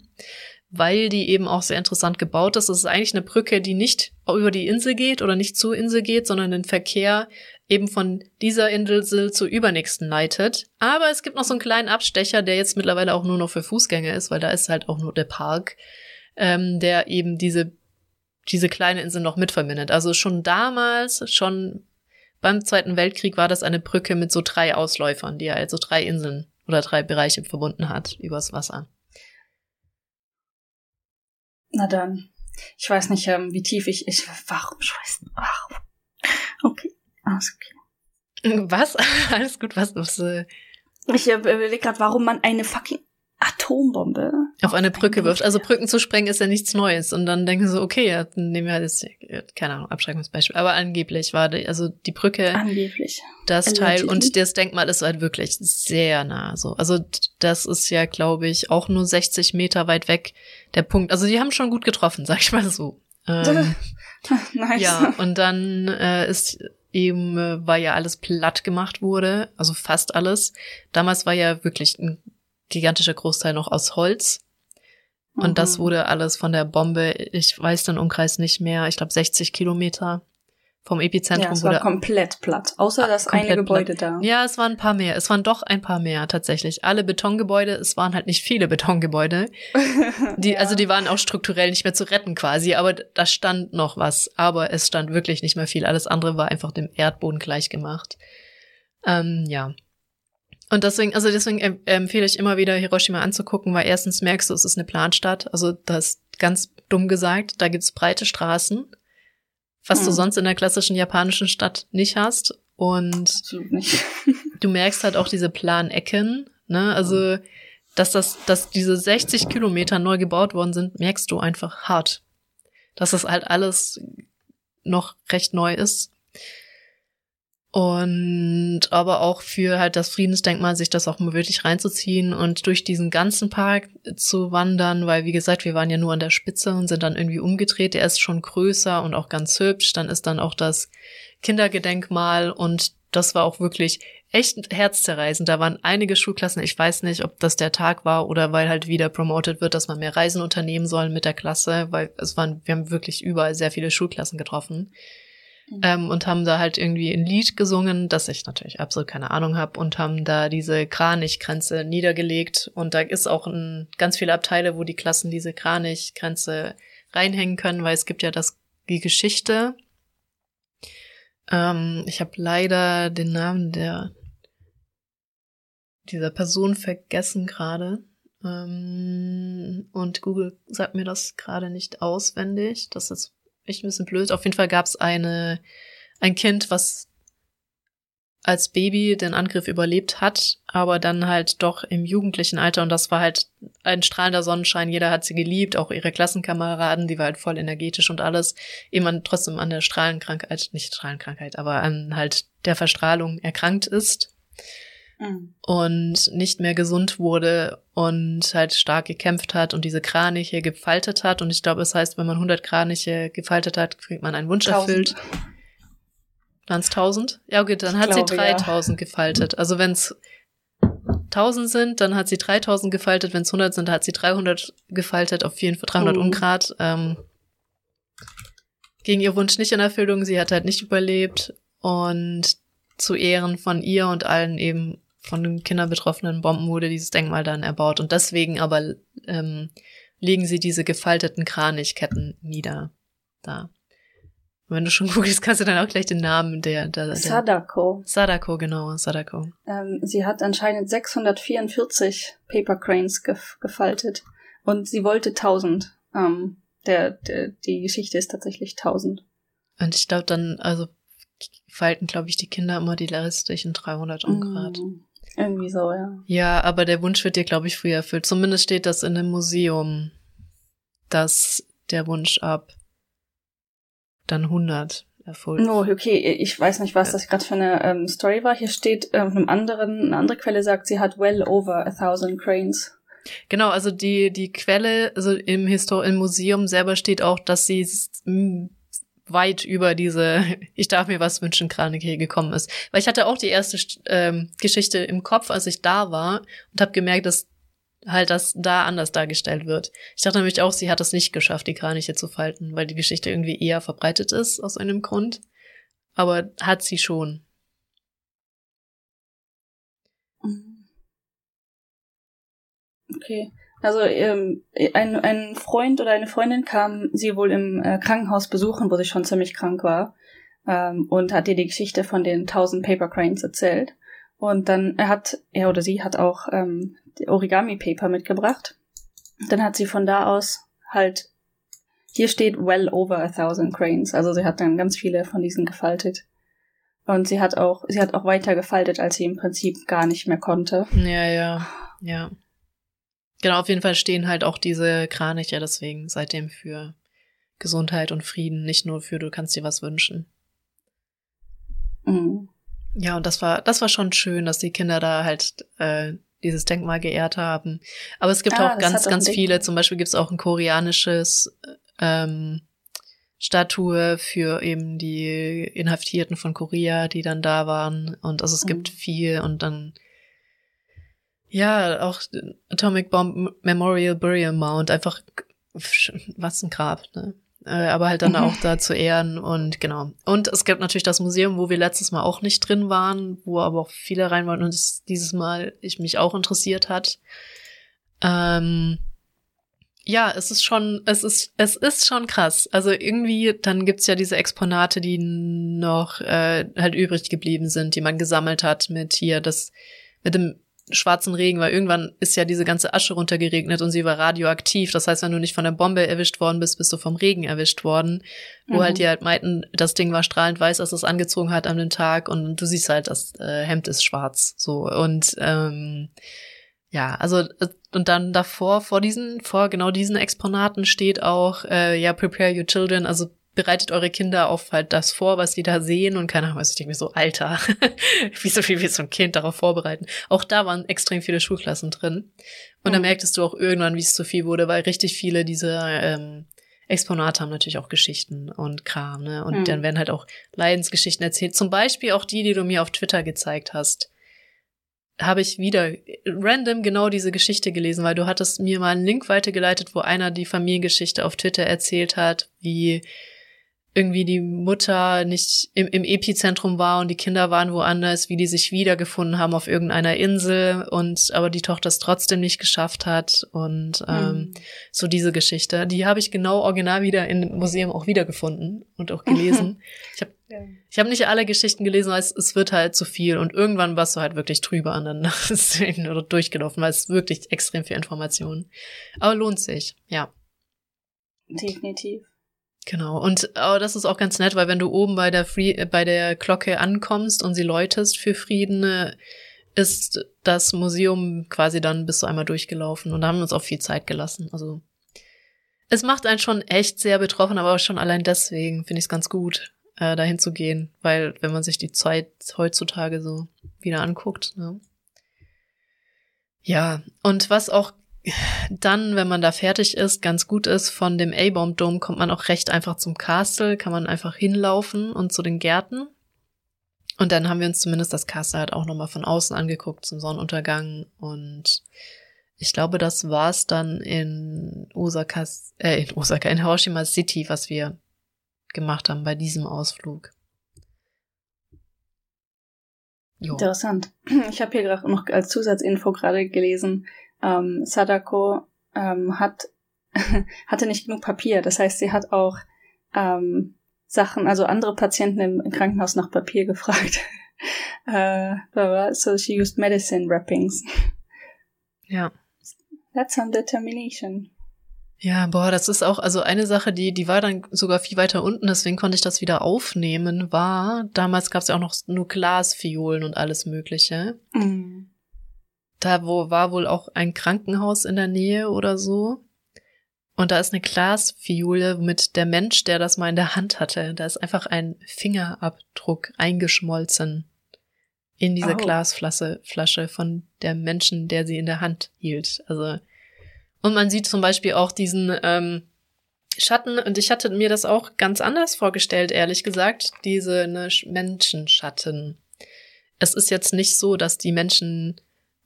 weil die eben auch sehr interessant gebaut ist. Es ist eigentlich eine Brücke, die nicht über die Insel geht oder nicht zur Insel geht, sondern den Verkehr eben von dieser Insel zur übernächsten leitet. Aber es gibt noch so einen kleinen Abstecher, der jetzt mittlerweile auch nur noch für Fußgänger ist, weil da ist halt auch nur der Park, ähm, der eben diese diese kleine Insel noch mitverbindet. Also schon damals, schon beim Zweiten Weltkrieg war das eine Brücke mit so drei Ausläufern, die also drei Inseln oder drei Bereiche verbunden hat übers Wasser. Na dann. Ich weiß nicht, ähm, wie tief ich. ich warum scheiße? Warum? Okay. Alles okay. Was? [laughs] Alles gut, was? was äh, Ich äh, überlege gerade, warum man eine fucking Atombombe auf eine Brücke wirft. Also Brücken zu sprengen ist ja nichts Neues. Und dann denken sie so, okay, ja, dann nehmen wir halt jetzt, keine Ahnung, Abschreckungsbeispiel. Aber angeblich war die, also die Brücke angeblich. das Teil und das Denkmal ist halt wirklich sehr nah. So. Also das ist ja, glaube ich, auch nur 60 Meter weit weg der Punkt. Also die haben schon gut getroffen, [laughs] sag ich mal so. Ähm, [laughs] nice. ja, und dann äh, ist eben, äh, weil ja alles platt gemacht wurde, also fast alles. Damals war ja wirklich ein gigantischer Großteil noch aus Holz. Und das Mhm. wurde alles von der Bombe, ich weiß den Umkreis nicht mehr, ich glaube 60 Kilometer vom Epizentrum ja, es wurde war komplett platt. Außer das komplett eine Gebäude da. ja, es waren ein paar mehr. Es waren doch ein paar mehr tatsächlich. Alle Betongebäude, es waren halt nicht viele Betongebäude. [laughs] Die, Ja. Also die waren auch strukturell nicht mehr zu retten quasi, aber da stand noch was. Aber es stand wirklich nicht mehr viel. Alles andere war einfach dem Erdboden gleich gemacht. Ähm, ja. Und deswegen, also deswegen em- empfehle ich immer wieder Hiroshima anzugucken, weil erstens merkst du, es ist eine Planstadt. Also das ist ganz dumm gesagt, da gibt's breite Straßen was hm. du sonst in der klassischen japanischen Stadt nicht hast. Und nicht. [laughs] du merkst halt auch diese Planecken, ne? Also, dass das, dass diese 60 Kilometer neu gebaut worden sind, merkst du einfach hart. Dass das halt alles noch recht neu ist. Und aber auch für halt das Friedensdenkmal, sich das auch mal wirklich reinzuziehen und durch diesen ganzen Park zu wandern, weil wie gesagt, wir waren ja nur an der Spitze und sind dann irgendwie umgedreht. Der ist schon größer und auch ganz hübsch. Dann ist dann auch das Kindergedenkmal und das war auch wirklich echt herzzerreißend. Da waren einige Schulklassen. Ich weiß nicht, ob das der Tag war oder weil halt wieder promoted wird, dass man mehr Reisen unternehmen soll mit der Klasse, weil es waren, wir haben wirklich überall sehr viele Schulklassen getroffen. Mhm. Ähm, und haben da halt irgendwie ein Lied gesungen, das ich natürlich absolut keine Ahnung habe, und haben da diese Kranichgrenze niedergelegt. Und da ist auch ein, ganz viele Abteile, wo die Klassen diese Kranichgrenze reinhängen können, weil es gibt ja das, die Geschichte. Ähm, ich habe leider den Namen der dieser Person vergessen gerade. Ähm, und Google sagt mir das gerade nicht auswendig. Das ist echt ein bisschen blöd. Auf jeden Fall gab es eine, ein Kind, was als Baby den Angriff überlebt hat, aber dann halt doch im jugendlichen Alter und das war halt ein strahlender Sonnenschein. Jeder hat sie geliebt, auch ihre Klassenkameraden, die war halt voll energetisch und alles. Eben trotzdem an der Strahlenkrankheit, nicht Strahlenkrankheit, aber an halt der Verstrahlung erkrankt ist mhm. und nicht mehr gesund wurde und halt stark gekämpft hat und diese Kraniche gefaltet hat. Und ich glaube, es heißt, wenn man 100 Kraniche gefaltet hat, kriegt man einen Wunsch 1000. erfüllt. Waren es 1000? Ja, okay, dann ich hat glaube, sie 3000 ja. gefaltet. Also wenn es 1000 sind, dann hat sie 3000 gefaltet. Wenn es 100 sind, dann hat sie 300 gefaltet. Auf jeden Fall 300 mhm. Ungrad. Ähm, ging ihr Wunsch nicht in Erfüllung. Sie hat halt nicht überlebt. Und zu Ehren von ihr und allen eben von den kinderbetroffenen Bomben wurde dieses Denkmal dann erbaut. Und deswegen aber ähm, legen sie diese gefalteten Kranichketten nieder. Da. Und wenn du schon [laughs] googelst, kannst du dann auch gleich den Namen der, der, der Sadako. Sadako, genau, Sadako. Ähm, sie hat anscheinend 644 Paper Cranes gef gefaltet und sie wollte 1000. Ähm, der, der, die Geschichte ist tatsächlich 1000. Und ich glaube dann, also falten, glaube ich, die Kinder immer die restlichen 300 Ungrad. Mm. Irgendwie so, ja. Ja, aber der Wunsch wird dir, glaube ich, früher erfüllt. Zumindest steht das in dem Museum, dass der Wunsch ab dann 100 erfüllt. No, okay, ich weiß nicht, was das gerade für eine ähm, Story war. Hier steht ähm, einem anderen, eine andere Quelle sagt, sie hat well over a thousand cranes. Genau, also die, die Quelle, also im, Histor im Museum selber steht auch, dass sie weit über diese [laughs] Ich darf mir was wünschen Kranike gekommen ist. Weil ich hatte auch die erste ähm, Geschichte im Kopf, als ich da war und habe gemerkt, dass halt das da anders dargestellt wird. Ich dachte nämlich auch, sie hat es nicht geschafft, die Kraniche zu falten, weil die Geschichte irgendwie eher verbreitet ist aus einem Grund. Aber hat sie schon. Okay. Also ähm, ein, ein Freund oder eine Freundin kam sie wohl im äh, Krankenhaus besuchen, wo sie schon ziemlich krank war, ähm, und hat ihr die Geschichte von den 1000 Paper Cranes erzählt. Und dann er hat er oder sie hat auch ähm, Origami Paper mitgebracht. Dann hat sie von da aus halt hier steht well over a thousand cranes. Also sie hat dann ganz viele von diesen gefaltet. Und sie hat auch, sie hat auch weiter gefaltet, als sie im Prinzip gar nicht mehr konnte. Ja, ja, ja. Genau, auf jeden Fall stehen halt auch diese Kraniche deswegen seitdem für Gesundheit und Frieden, nicht nur für du kannst dir was wünschen. Mhm. Ja, und das war, das war schon schön, dass die Kinder da halt äh, dieses Denkmal geehrt haben. Aber es gibt ah, auch ganz, ganz viele. Zum Beispiel gibt es auch ein koreanisches ähm, Statue für eben die Inhaftierten von Korea, die dann da waren. Und also es mhm. gibt viel und dann ja, auch Atomic Bomb Memorial Burial Mound, einfach was ein Grab, ne? Äh, aber halt dann auch da zu ehren und genau. Und es gibt natürlich das Museum, wo wir letztes Mal auch nicht drin waren, wo aber auch viele rein wollten und es dieses Mal ich mich auch interessiert hat. Ähm, ja, es ist schon, es ist, es ist schon krass. Also irgendwie, dann gibt's ja diese Exponate, die noch äh, halt übrig geblieben sind, die man gesammelt hat mit hier das, mit dem schwarzen Regen, weil irgendwann ist ja diese ganze Asche runtergeregnet und sie war radioaktiv. Das heißt, wenn du nicht von der Bombe erwischt worden bist, bist du vom Regen erwischt worden. Wo mhm. halt die halt meinten, das Ding war strahlend weiß, als es angezogen hat an dem Tag und du siehst halt, das äh, Hemd ist schwarz. So und ähm, ja, also äh, und dann davor vor diesen vor genau diesen Exponaten steht auch äh, ja prepare your children, also bereitet eure Kinder auf halt das vor, was die da sehen und keine Ahnung, was ich denke mir so, Alter, [laughs] wie so viel wie so ein Kind darauf vorbereiten. Auch da waren extrem viele Schulklassen drin. Und mhm. dann merktest du auch irgendwann, wie es zu viel wurde, weil richtig viele dieser ähm, Exponate haben natürlich auch Geschichten und Kram, ne? Und mhm. dann werden halt auch Leidensgeschichten erzählt. Zum Beispiel auch die, die du mir auf Twitter gezeigt hast. Habe ich wieder random genau diese Geschichte gelesen, weil du hattest mir mal einen Link weitergeleitet, wo einer die Familiengeschichte auf Twitter erzählt hat, wie irgendwie die Mutter nicht im, im Epizentrum war und die Kinder waren woanders, wie die sich wiedergefunden haben auf irgendeiner Insel und aber die Tochter es trotzdem nicht geschafft hat und ähm, mhm. so diese Geschichte, die habe ich genau original wieder im Museum auch wiedergefunden und auch gelesen. [laughs] ich habe ja. ich habe nicht alle Geschichten gelesen, weil es, es wird halt zu viel und irgendwann warst du halt wirklich drüber an dann [laughs] oder durchgelaufen, weil es wirklich extrem viel Information. Aber lohnt sich, ja. Definitiv. Genau. Und aber das ist auch ganz nett, weil wenn du oben bei der Free äh, bei der Glocke ankommst und sie läutest für Frieden, äh, ist das Museum quasi dann bist du einmal durchgelaufen und da haben wir uns auch viel Zeit gelassen. Also es macht einen schon echt sehr betroffen, aber schon allein deswegen finde ich es ganz gut, äh, dahin zu gehen, weil wenn man sich die Zeit heutzutage so wieder anguckt, ne? Ja, und was auch dann, wenn man da fertig ist, ganz gut ist, von dem A-Bomb Dome kommt man auch recht einfach zum Castle, kann man einfach hinlaufen und zu den Gärten. Und dann haben wir uns zumindest das Castle halt auch nochmal von außen angeguckt zum Sonnenuntergang und ich glaube, das war's dann in Osaka, äh, in Osaka, in Hiroshima City, was wir gemacht haben bei diesem Ausflug. Jo. Interessant. Ich habe hier gerade noch als Zusatzinfo gerade gelesen, ähm, Sadako ähm, hat [laughs] hatte nicht genug Papier. Das heißt, sie hat auch ähm, Sachen, also andere Patienten im, im Krankenhaus nach Papier gefragt. [laughs] äh, so she used medicine wrappings. Ja. That's some determination. Ja, boah, das ist auch, also eine Sache, die, die war dann sogar viel weiter unten, deswegen konnte ich das wieder aufnehmen, war, damals gab es ja auch noch nur Glasfiolen und alles Mögliche. Mm da wo war wohl auch ein Krankenhaus in der Nähe oder so. Und da ist eine Glasfiole mit der Mensch, der das mal in der Hand hatte. Da ist einfach ein Fingerabdruck eingeschmolzen in diese oh. Glasflasche Flasche von der Menschen, der sie in der Hand hielt. Also und man sieht zum Beispiel auch diesen ähm, Schatten. Und ich hatte mir das auch ganz anders vorgestellt, ehrlich gesagt. Diese ne, Menschenschatten. Es ist jetzt nicht so, dass die Menschen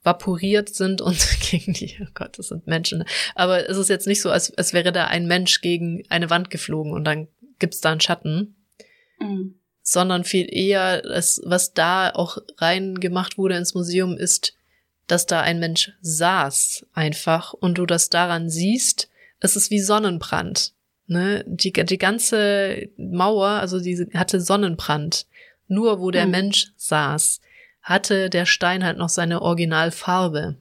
vaporiert sind und [laughs] gegen die, oh Gott, das sind Menschen. Aber es ist jetzt nicht so, als, als wäre da ein Mensch gegen eine Wand geflogen und dann gibt's da einen Schatten. Mhm. Sondern viel eher, das, was da auch reingemacht wurde ins Museum, ist, dass da ein Mensch saß einfach und du das daran siehst, es ist wie Sonnenbrand. Ne? Die, die ganze Mauer, also diese hatte Sonnenbrand. Nur wo der mhm. Mensch saß hatte der Stein halt noch seine Originalfarbe.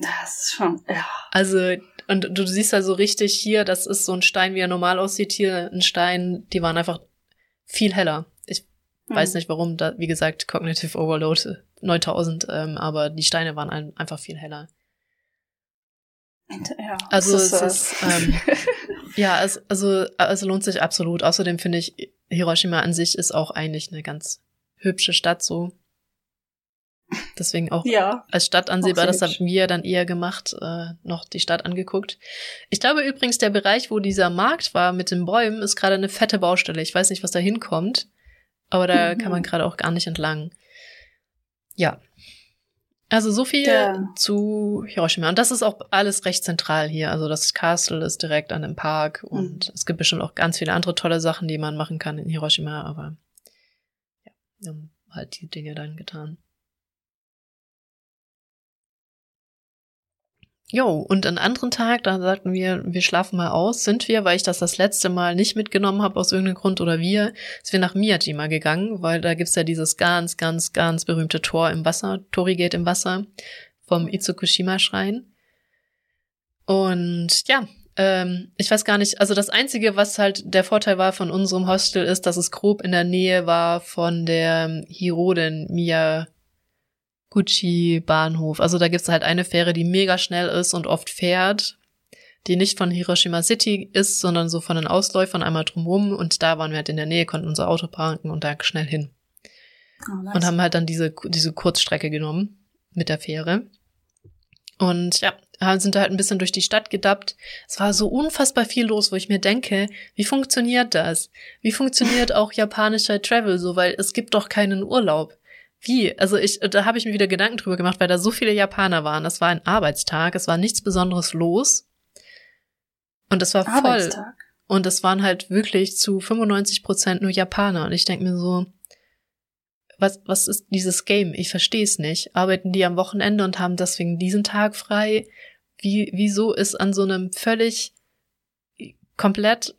Das ist schon, ja. Also, und du siehst also richtig hier, das ist so ein Stein, wie er normal aussieht. Hier ein Stein, die waren einfach viel heller. Ich hm. weiß nicht warum, da, wie gesagt, Cognitive Overload 9000, ähm, aber die Steine waren ein, einfach viel heller. Ja, also es ist, ist ähm, [laughs] ja, es, also, also lohnt sich absolut. Außerdem finde ich, Hiroshima an sich ist auch eigentlich eine ganz hübsche Stadt so. Deswegen auch ja, als Stadt ansehbar, das haben wir dann eher gemacht, äh, noch die Stadt angeguckt. Ich glaube übrigens, der Bereich, wo dieser Markt war mit den Bäumen, ist gerade eine fette Baustelle. Ich weiß nicht, was da hinkommt, aber da mhm. kann man gerade auch gar nicht entlang. Ja. Also so viel ja. zu Hiroshima. Und das ist auch alles recht zentral hier. Also das Castle ist direkt an dem Park und mhm. es gibt bestimmt auch ganz viele andere tolle Sachen, die man machen kann in Hiroshima, aber ja, wir haben halt die Dinge dann getan. Jo, und einen anderen Tag, da sagten wir, wir schlafen mal aus, sind wir, weil ich das das letzte Mal nicht mitgenommen habe aus irgendeinem Grund oder wir, sind wir nach Miyajima gegangen, weil da gibt's ja dieses ganz, ganz, ganz berühmte Tor im Wasser, Torigate im Wasser, vom Itsukushima-Schrein. Und ja, ähm, ich weiß gar nicht, also das Einzige, was halt der Vorteil war von unserem Hostel, ist, dass es grob in der Nähe war von der Hiroden Miyaguchi Bahnhof. Also da gibt's halt eine Fähre, die mega schnell ist und oft fährt, die nicht von Hiroshima City ist, sondern so von den Ausläufern einmal drumherum. Und da waren wir halt in der Nähe, konnten unser Auto parken und da schnell hin. Oh, nice. Und haben halt dann diese, diese Kurzstrecke genommen mit der Fähre. Und ja, sind da halt ein bisschen durch die Stadt gedappt. Es war so unfassbar viel los, wo ich mir denke, wie funktioniert das? Wie funktioniert auch japanischer Travel so, weil es gibt doch keinen Urlaub. Wie? Also ich, da habe ich mir wieder Gedanken drüber gemacht, weil da so viele Japaner waren. Es war ein Arbeitstag, es war nichts Besonderes los. Und es war voll. Und es waren halt wirklich zu 95 Prozent nur Japaner. Und ich denke mir so, was, was ist dieses Game? Ich verstehe es nicht. Arbeiten die am Wochenende und haben deswegen diesen Tag frei? Wie, wieso ist an so einem völlig komplett,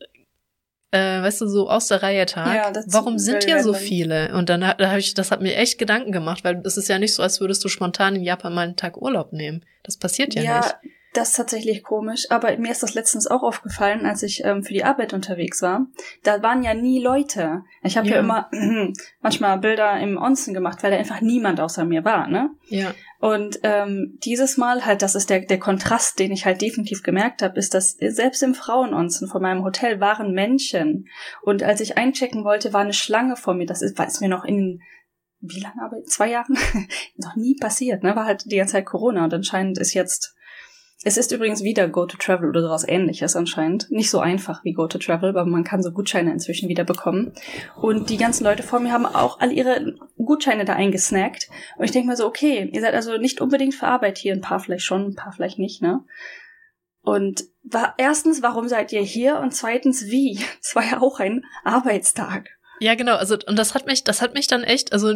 äh, weißt du, so aus der Reihe Tag, ja, warum sind hier so viele? Und dann da habe ich, das hat mir echt Gedanken gemacht, weil es ist ja nicht so, als würdest du spontan in Japan mal einen Tag Urlaub nehmen. Das passiert ja, ja nicht. Das ist tatsächlich komisch, aber mir ist das letztens auch aufgefallen, als ich ähm, für die Arbeit unterwegs war. Da waren ja nie Leute. Ich habe ja. ja. immer [clears throat] manchmal Bilder im Onsen gemacht, weil da einfach niemand außer mir war, ne? Ja. Und ähm, dieses Mal halt, das ist der, der Kontrast, den ich halt definitiv gemerkt habe, ist, dass selbst im Frauenonsen von meinem Hotel waren Menschen. Und als ich einchecken wollte, war eine Schlange vor mir. Das ist, war es mir noch in wie lange aber zwei Jahren [laughs] noch nie passiert, ne? War halt die ganze Zeit Corona und anscheinend ist jetzt es ist übrigens wieder Go to Travel oder sowas ähnliches anscheinend. Nicht so einfach wie Go to Travel, aber man kann so Gutscheine inzwischen wieder bekommen. Und die ganzen Leute vor mir haben auch all ihre Gutscheine da eingesnackt. Und ich denke mir so, okay, ihr seid also nicht unbedingt für Arbeit hier, ein paar vielleicht schon, ein paar vielleicht nicht, ne? Und war, erstens, warum seid ihr hier? Und zweitens, wie? [laughs] Es war ja auch ein Arbeitstag. Ja, genau. Also, und das hat mich, das hat mich dann echt, also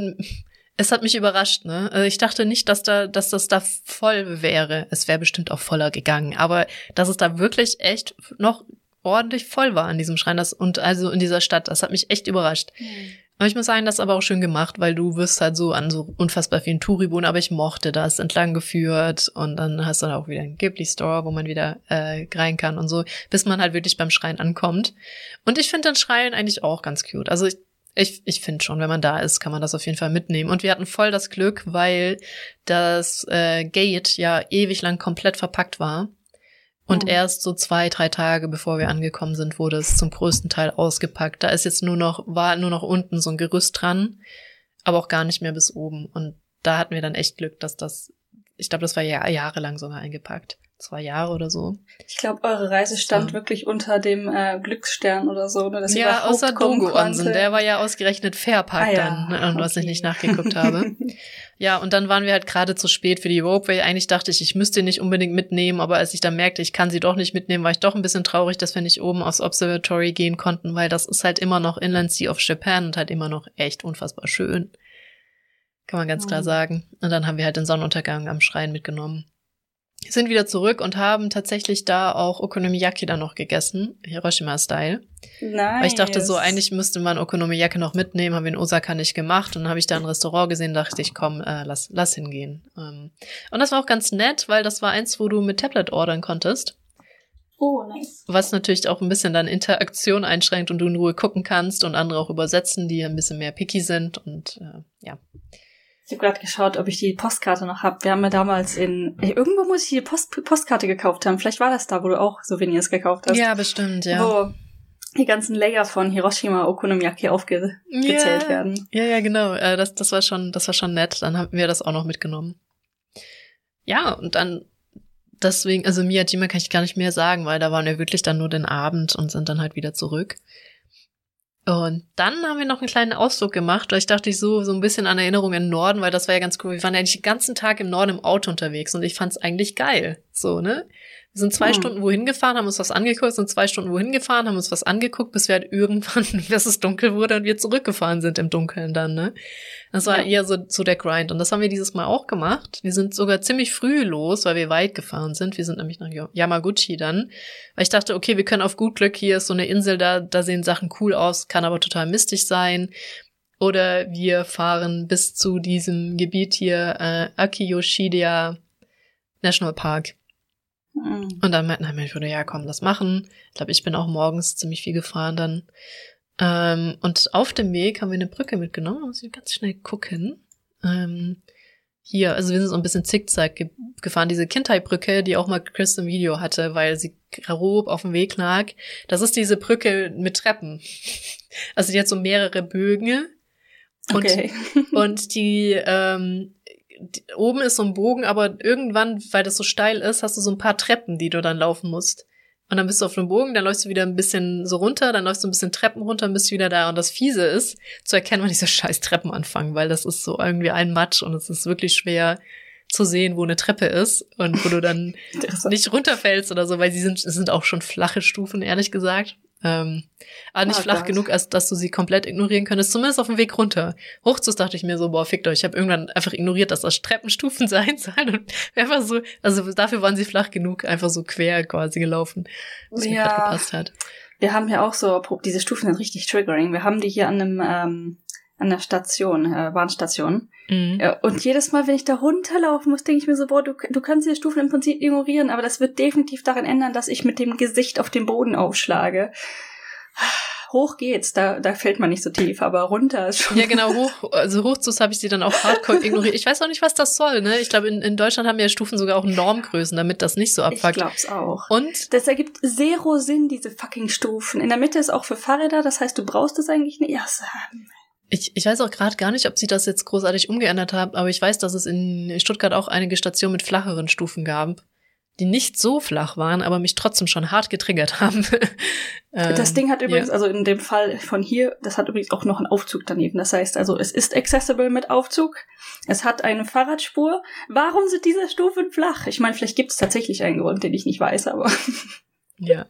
es hat mich überrascht, ne? Also ich dachte nicht, dass da, dass das da voll wäre. Es wäre bestimmt auch voller gegangen, aber dass es da wirklich echt noch ordentlich voll war an diesem Schrein das, und also in dieser Stadt, das hat mich echt überrascht. Mhm. Aber ich muss sagen, das ist aber auch schön gemacht, weil du wirst halt so an so unfassbar vielen Touribunen, aber ich mochte das entlang geführt und dann hast du da auch wieder einen Ghibli-Store, wo man wieder äh, rein kann und so, bis man halt wirklich beim Schrein ankommt. Und ich finde den Schrein eigentlich auch ganz cute. Also ich, ich, ich finde schon, wenn man da ist, kann man das auf jeden Fall mitnehmen. Und wir hatten voll das Glück, weil das äh, Gate ja ewig lang komplett verpackt war. Und oh. erst so zwei, drei Tage bevor wir angekommen sind, wurde es zum größten Teil ausgepackt. Da ist jetzt nur noch, war nur noch unten so ein Gerüst dran, aber auch gar nicht mehr bis oben. Und da hatten wir dann echt Glück, dass das, ich glaube, das war ja jahrelang sogar eingepackt zwei Jahre oder so. Ich glaube, eure Reise stand ja. wirklich unter dem äh, Glücksstern oder so. Ne, dass ja, außer Dongo Onsen. Der war ja ausgerechnet Fairpark ah, ja. dann, ne, okay. was ich nicht nachgeguckt habe. [laughs] ja, und dann waren wir halt gerade zu spät für die Ropeway. Eigentlich dachte ich, ich müsste nicht unbedingt mitnehmen, aber als ich dann merkte, ich kann sie doch nicht mitnehmen, war ich doch ein bisschen traurig, dass wir nicht oben aufs Observatory gehen konnten, weil das ist halt immer noch Inland Sea of Japan und halt immer noch echt unfassbar schön. Kann man ganz klar mhm. sagen. Und dann haben wir halt den Sonnenuntergang am Schrein mitgenommen sind wieder zurück und haben tatsächlich da auch Okonomiyaki dann noch gegessen, Hiroshima-Style. Nice. Weil ich dachte so, eigentlich müsste man Okonomiyaki noch mitnehmen, haben wir in Osaka nicht gemacht. Und dann habe ich da ein Restaurant gesehen, dachte ich, komm, äh, lass, lass hingehen. Ähm, und das war auch ganz nett, weil das war eins, wo du mit Tablet ordern konntest. Oh, nice. Was natürlich auch ein bisschen dann Interaktion einschränkt und du in Ruhe gucken kannst und andere auch übersetzen, die ein bisschen mehr picky sind und äh, ja. Ich habe gerade geschaut, ob ich die Postkarte noch habe. Wir haben ja damals in irgendwo muss ich die Post, Postkarte gekauft haben. Vielleicht war das da, wo du auch Souvenirs gekauft hast. Ja, bestimmt, ja. Wo die ganzen Layer von Hiroshima Okonomiyaki aufgezählt yeah. werden. Ja, ja, genau. Äh, das, das war schon, das war schon nett. Dann haben wir das auch noch mitgenommen. Ja, und dann deswegen, also Miyajima kann ich gar nicht mehr sagen, weil da waren wir wirklich dann nur den Abend und sind dann halt wieder zurück. Und dann haben wir noch einen kleinen Ausflug gemacht, weil ich dachte ich so, so ein bisschen an Erinnerung im Norden, weil das war ja ganz cool. Wir waren eigentlich den ganzen Tag im Norden im Auto unterwegs und ich fand's eigentlich geil. So, ne? Wir sind zwei hm. Stunden wohin gefahren, haben uns was angeguckt, sind zwei Stunden wohin gefahren, haben uns was angeguckt, bis wir halt irgendwann, [laughs] bis es dunkel wurde und wir zurückgefahren sind im Dunkeln dann, ne? Das war ja. eher so, so der Grind. Und das haben wir dieses Mal auch gemacht. Wir sind sogar ziemlich früh los, weil wir weit gefahren sind. Wir sind nämlich nach Yamaguchi dann. Weil ich dachte, okay, wir können auf gut Glück, hier ist so eine Insel, da, da sehen Sachen cool aus, kann aber total mistig sein. Oder wir fahren bis zu diesem Gebiet hier, äh, Akiyoshidia Nationalpark. Mhm. Und dann meinten wir, ich würde ja komm, das machen. Ich glaube, ich bin auch morgens ziemlich viel gefahren dann. Ähm, und auf dem Weg haben wir eine Brücke mitgenommen. Da muss ich ganz schnell gucken. Ähm, hier, also wir sind so ein bisschen zickzack ge gefahren, diese Kindheitbrücke, die auch mal Chris im Video hatte, weil sie grob auf dem Weg lag. Das ist diese Brücke mit Treppen. [laughs] Also die hat so mehrere Bögen. Und, Okay. und die, ähm, die, oben ist so ein Bogen, aber irgendwann, weil das so steil ist, hast du so ein paar Treppen, die du dann laufen musst. Und dann bist du auf dem Bogen, dann läufst du wieder ein bisschen so runter, dann läufst du ein bisschen Treppen runter und bist wieder da. Und das Fiese ist, zu erkennen, wann diese [laughs] scheiß Treppen anfangen, weil das ist so irgendwie ein Matsch und es ist wirklich schwer zu sehen, wo eine Treppe ist und wo du dann [laughs] nicht runterfällst oder so, weil sie sind, es sind auch schon flache Stufen, ehrlich gesagt. Ähm, aber nicht Ah, flach Gott. genug, als dass du sie komplett ignorieren könntest, zumindest auf dem Weg runter. Hochzus dachte ich mir so, boah, fickt euch. Ich habe irgendwann einfach ignoriert, dass das Treppenstufen [laughs] sein sollen und einfach so, also dafür waren sie flach genug, einfach so quer quasi gelaufen, was mir Ja. gerade gepasst hat. Wir haben ja auch so, diese Stufen sind richtig triggering. Wir haben die hier an einem, ähm, an der Station, äh, Bahnstation. Mhm. Und jedes Mal, wenn ich da runterlaufen muss, denke ich mir so, boah, du, du kannst diese Stufen im Prinzip ignorieren, aber das wird definitiv daran ändern, dass ich mit dem Gesicht auf den Boden aufschlage. Hoch geht's, da, da fällt man nicht so tief, aber runter ist schon. Ja, genau, [laughs] hoch, also Hochzus habe ich sie dann auch hardcore ignoriert. Ich weiß auch nicht, was das soll, ne? Ich glaube, in, in Deutschland haben ja Stufen sogar auch Normgrößen, damit das nicht so ich abfuckt. glaub's auch. Und Das ergibt zero Sinn, diese fucking Stufen. In der Mitte ist auch für Fahrräder, das heißt, du brauchst es eigentlich nicht. Ja, Ich, ich weiß auch gerade gar nicht, ob sie das jetzt großartig umgeändert haben, aber ich weiß, dass es in Stuttgart auch einige Stationen mit flacheren Stufen gab, die nicht so flach waren, aber mich trotzdem schon hart getriggert [laughs] haben. Das Ähm, Ding hat übrigens, ja. also in dem Fall von hier, das hat übrigens auch noch einen Aufzug daneben. Das heißt also, es ist accessible mit Aufzug. Es hat eine Fahrradspur. Warum sind diese Stufen flach? Ich meine, vielleicht gibt es tatsächlich einen Grund, den ich nicht weiß, aber. Ja.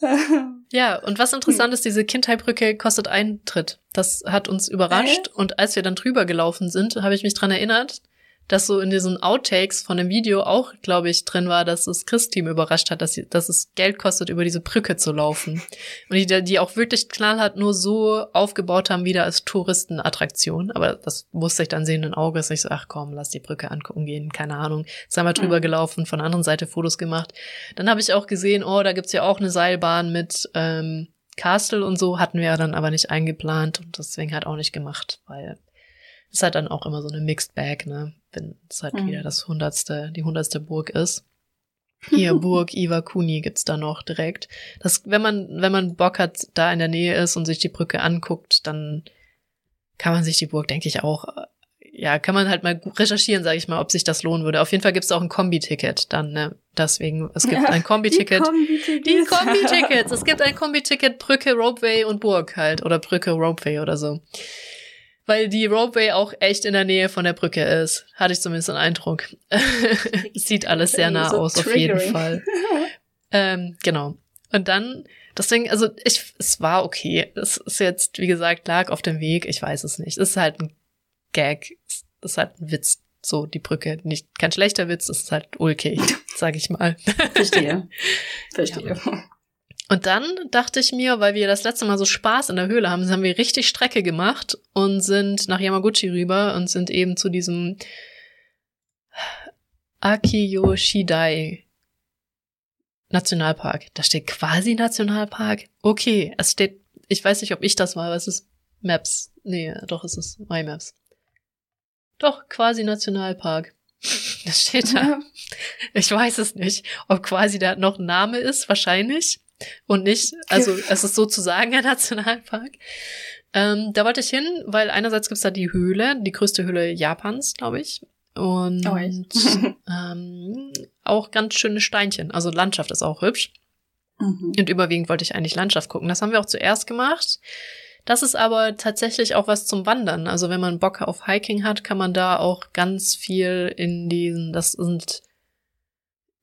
[laughs] ja, und was interessant ist, diese Kindheitbrücke kostet Eintritt. Das hat uns überrascht. Und als wir dann drüber gelaufen sind, habe ich mich dran erinnert, dass so in diesen Outtakes von dem Video auch, glaube ich, drin war, dass das Chris-Team überrascht hat, dass, sie, dass es Geld kostet, über diese Brücke zu laufen. Und die, die auch wirklich knallhart nur so aufgebaut haben, wieder als Touristenattraktion. Aber das wusste ich dann sehenden Auges. Ich so, ach komm, lass die Brücke angucken gehen, keine Ahnung. Sind wir drüber Mhm. gelaufen, von der anderen Seite Fotos gemacht. Dann habe ich auch gesehen, oh, da gibt's ja auch eine Seilbahn mit ähm, Castle und so, hatten wir ja dann aber nicht eingeplant und deswegen halt auch nicht gemacht, weil es halt dann auch immer so eine Mixed Bag, ne? Wenn es halt Mhm. wieder das hundertste, die hundertste Burg ist. [laughs] Hier, Burg Iwakuni gibt's da noch direkt. Das, wenn man, wenn man Bock hat, da in der Nähe ist und sich die Brücke anguckt, dann kann man sich die Burg, denke ich, auch, äh, ja, kann man halt mal recherchieren, sage ich mal, ob sich das lohnen würde. Auf jeden Fall gibt's auch ein Kombi-Ticket dann, ne? Deswegen, es gibt ein Kombi-Ticket. Die Kombi-Tickets. Die Kombi-Tickets. Es gibt ein Kombi-Ticket Brücke, Ropeway und Burg halt. Oder Brücke, Ropeway oder so. Weil die Ropeway auch echt in der Nähe von der Brücke ist. Hatte ich zumindest den Eindruck. [laughs] Sieht alles sehr nah So aus, auf jeden triggering. Fall. [laughs] Ähm, genau. Und dann, deswegen, also ich, es war okay. Es ist jetzt, wie gesagt, lag auf dem Weg. Ich weiß es nicht. Es ist halt ein Gag. Es ist halt ein Witz. So, die Brücke. Nicht, kein schlechter Witz. Es ist halt ulkig, [laughs] sag ich mal. Verstehe. Verstehe. Und dann dachte ich mir, weil wir das letzte Mal so Spaß in der Höhle haben, haben wir richtig Strecke gemacht und sind nach Yamaguchi rüber und sind eben zu diesem Akiyoshidai Nationalpark. Da steht quasi Nationalpark. Okay, es steht, ich weiß nicht, ob ich das war, aber es ist Maps. Nee, doch, es ist MyMaps. Doch, quasi Nationalpark. [laughs] Das steht da. Ich weiß es nicht, ob quasi da noch ein Name ist, wahrscheinlich. Und nicht, [laughs] also es ist sozusagen ein Nationalpark. Ähm, da wollte ich hin, weil einerseits gibt's da die Höhle, die größte Höhle Japans, glaube ich. Und Oh, [laughs] ähm, auch ganz schöne Steinchen. Also Landschaft ist auch hübsch. Mhm. Und überwiegend wollte ich eigentlich Landschaft gucken. Das haben wir auch zuerst gemacht. Das ist aber tatsächlich auch was zum Wandern. Also wenn man Bock auf Hiking hat, kann man da auch ganz viel in diesen, das sind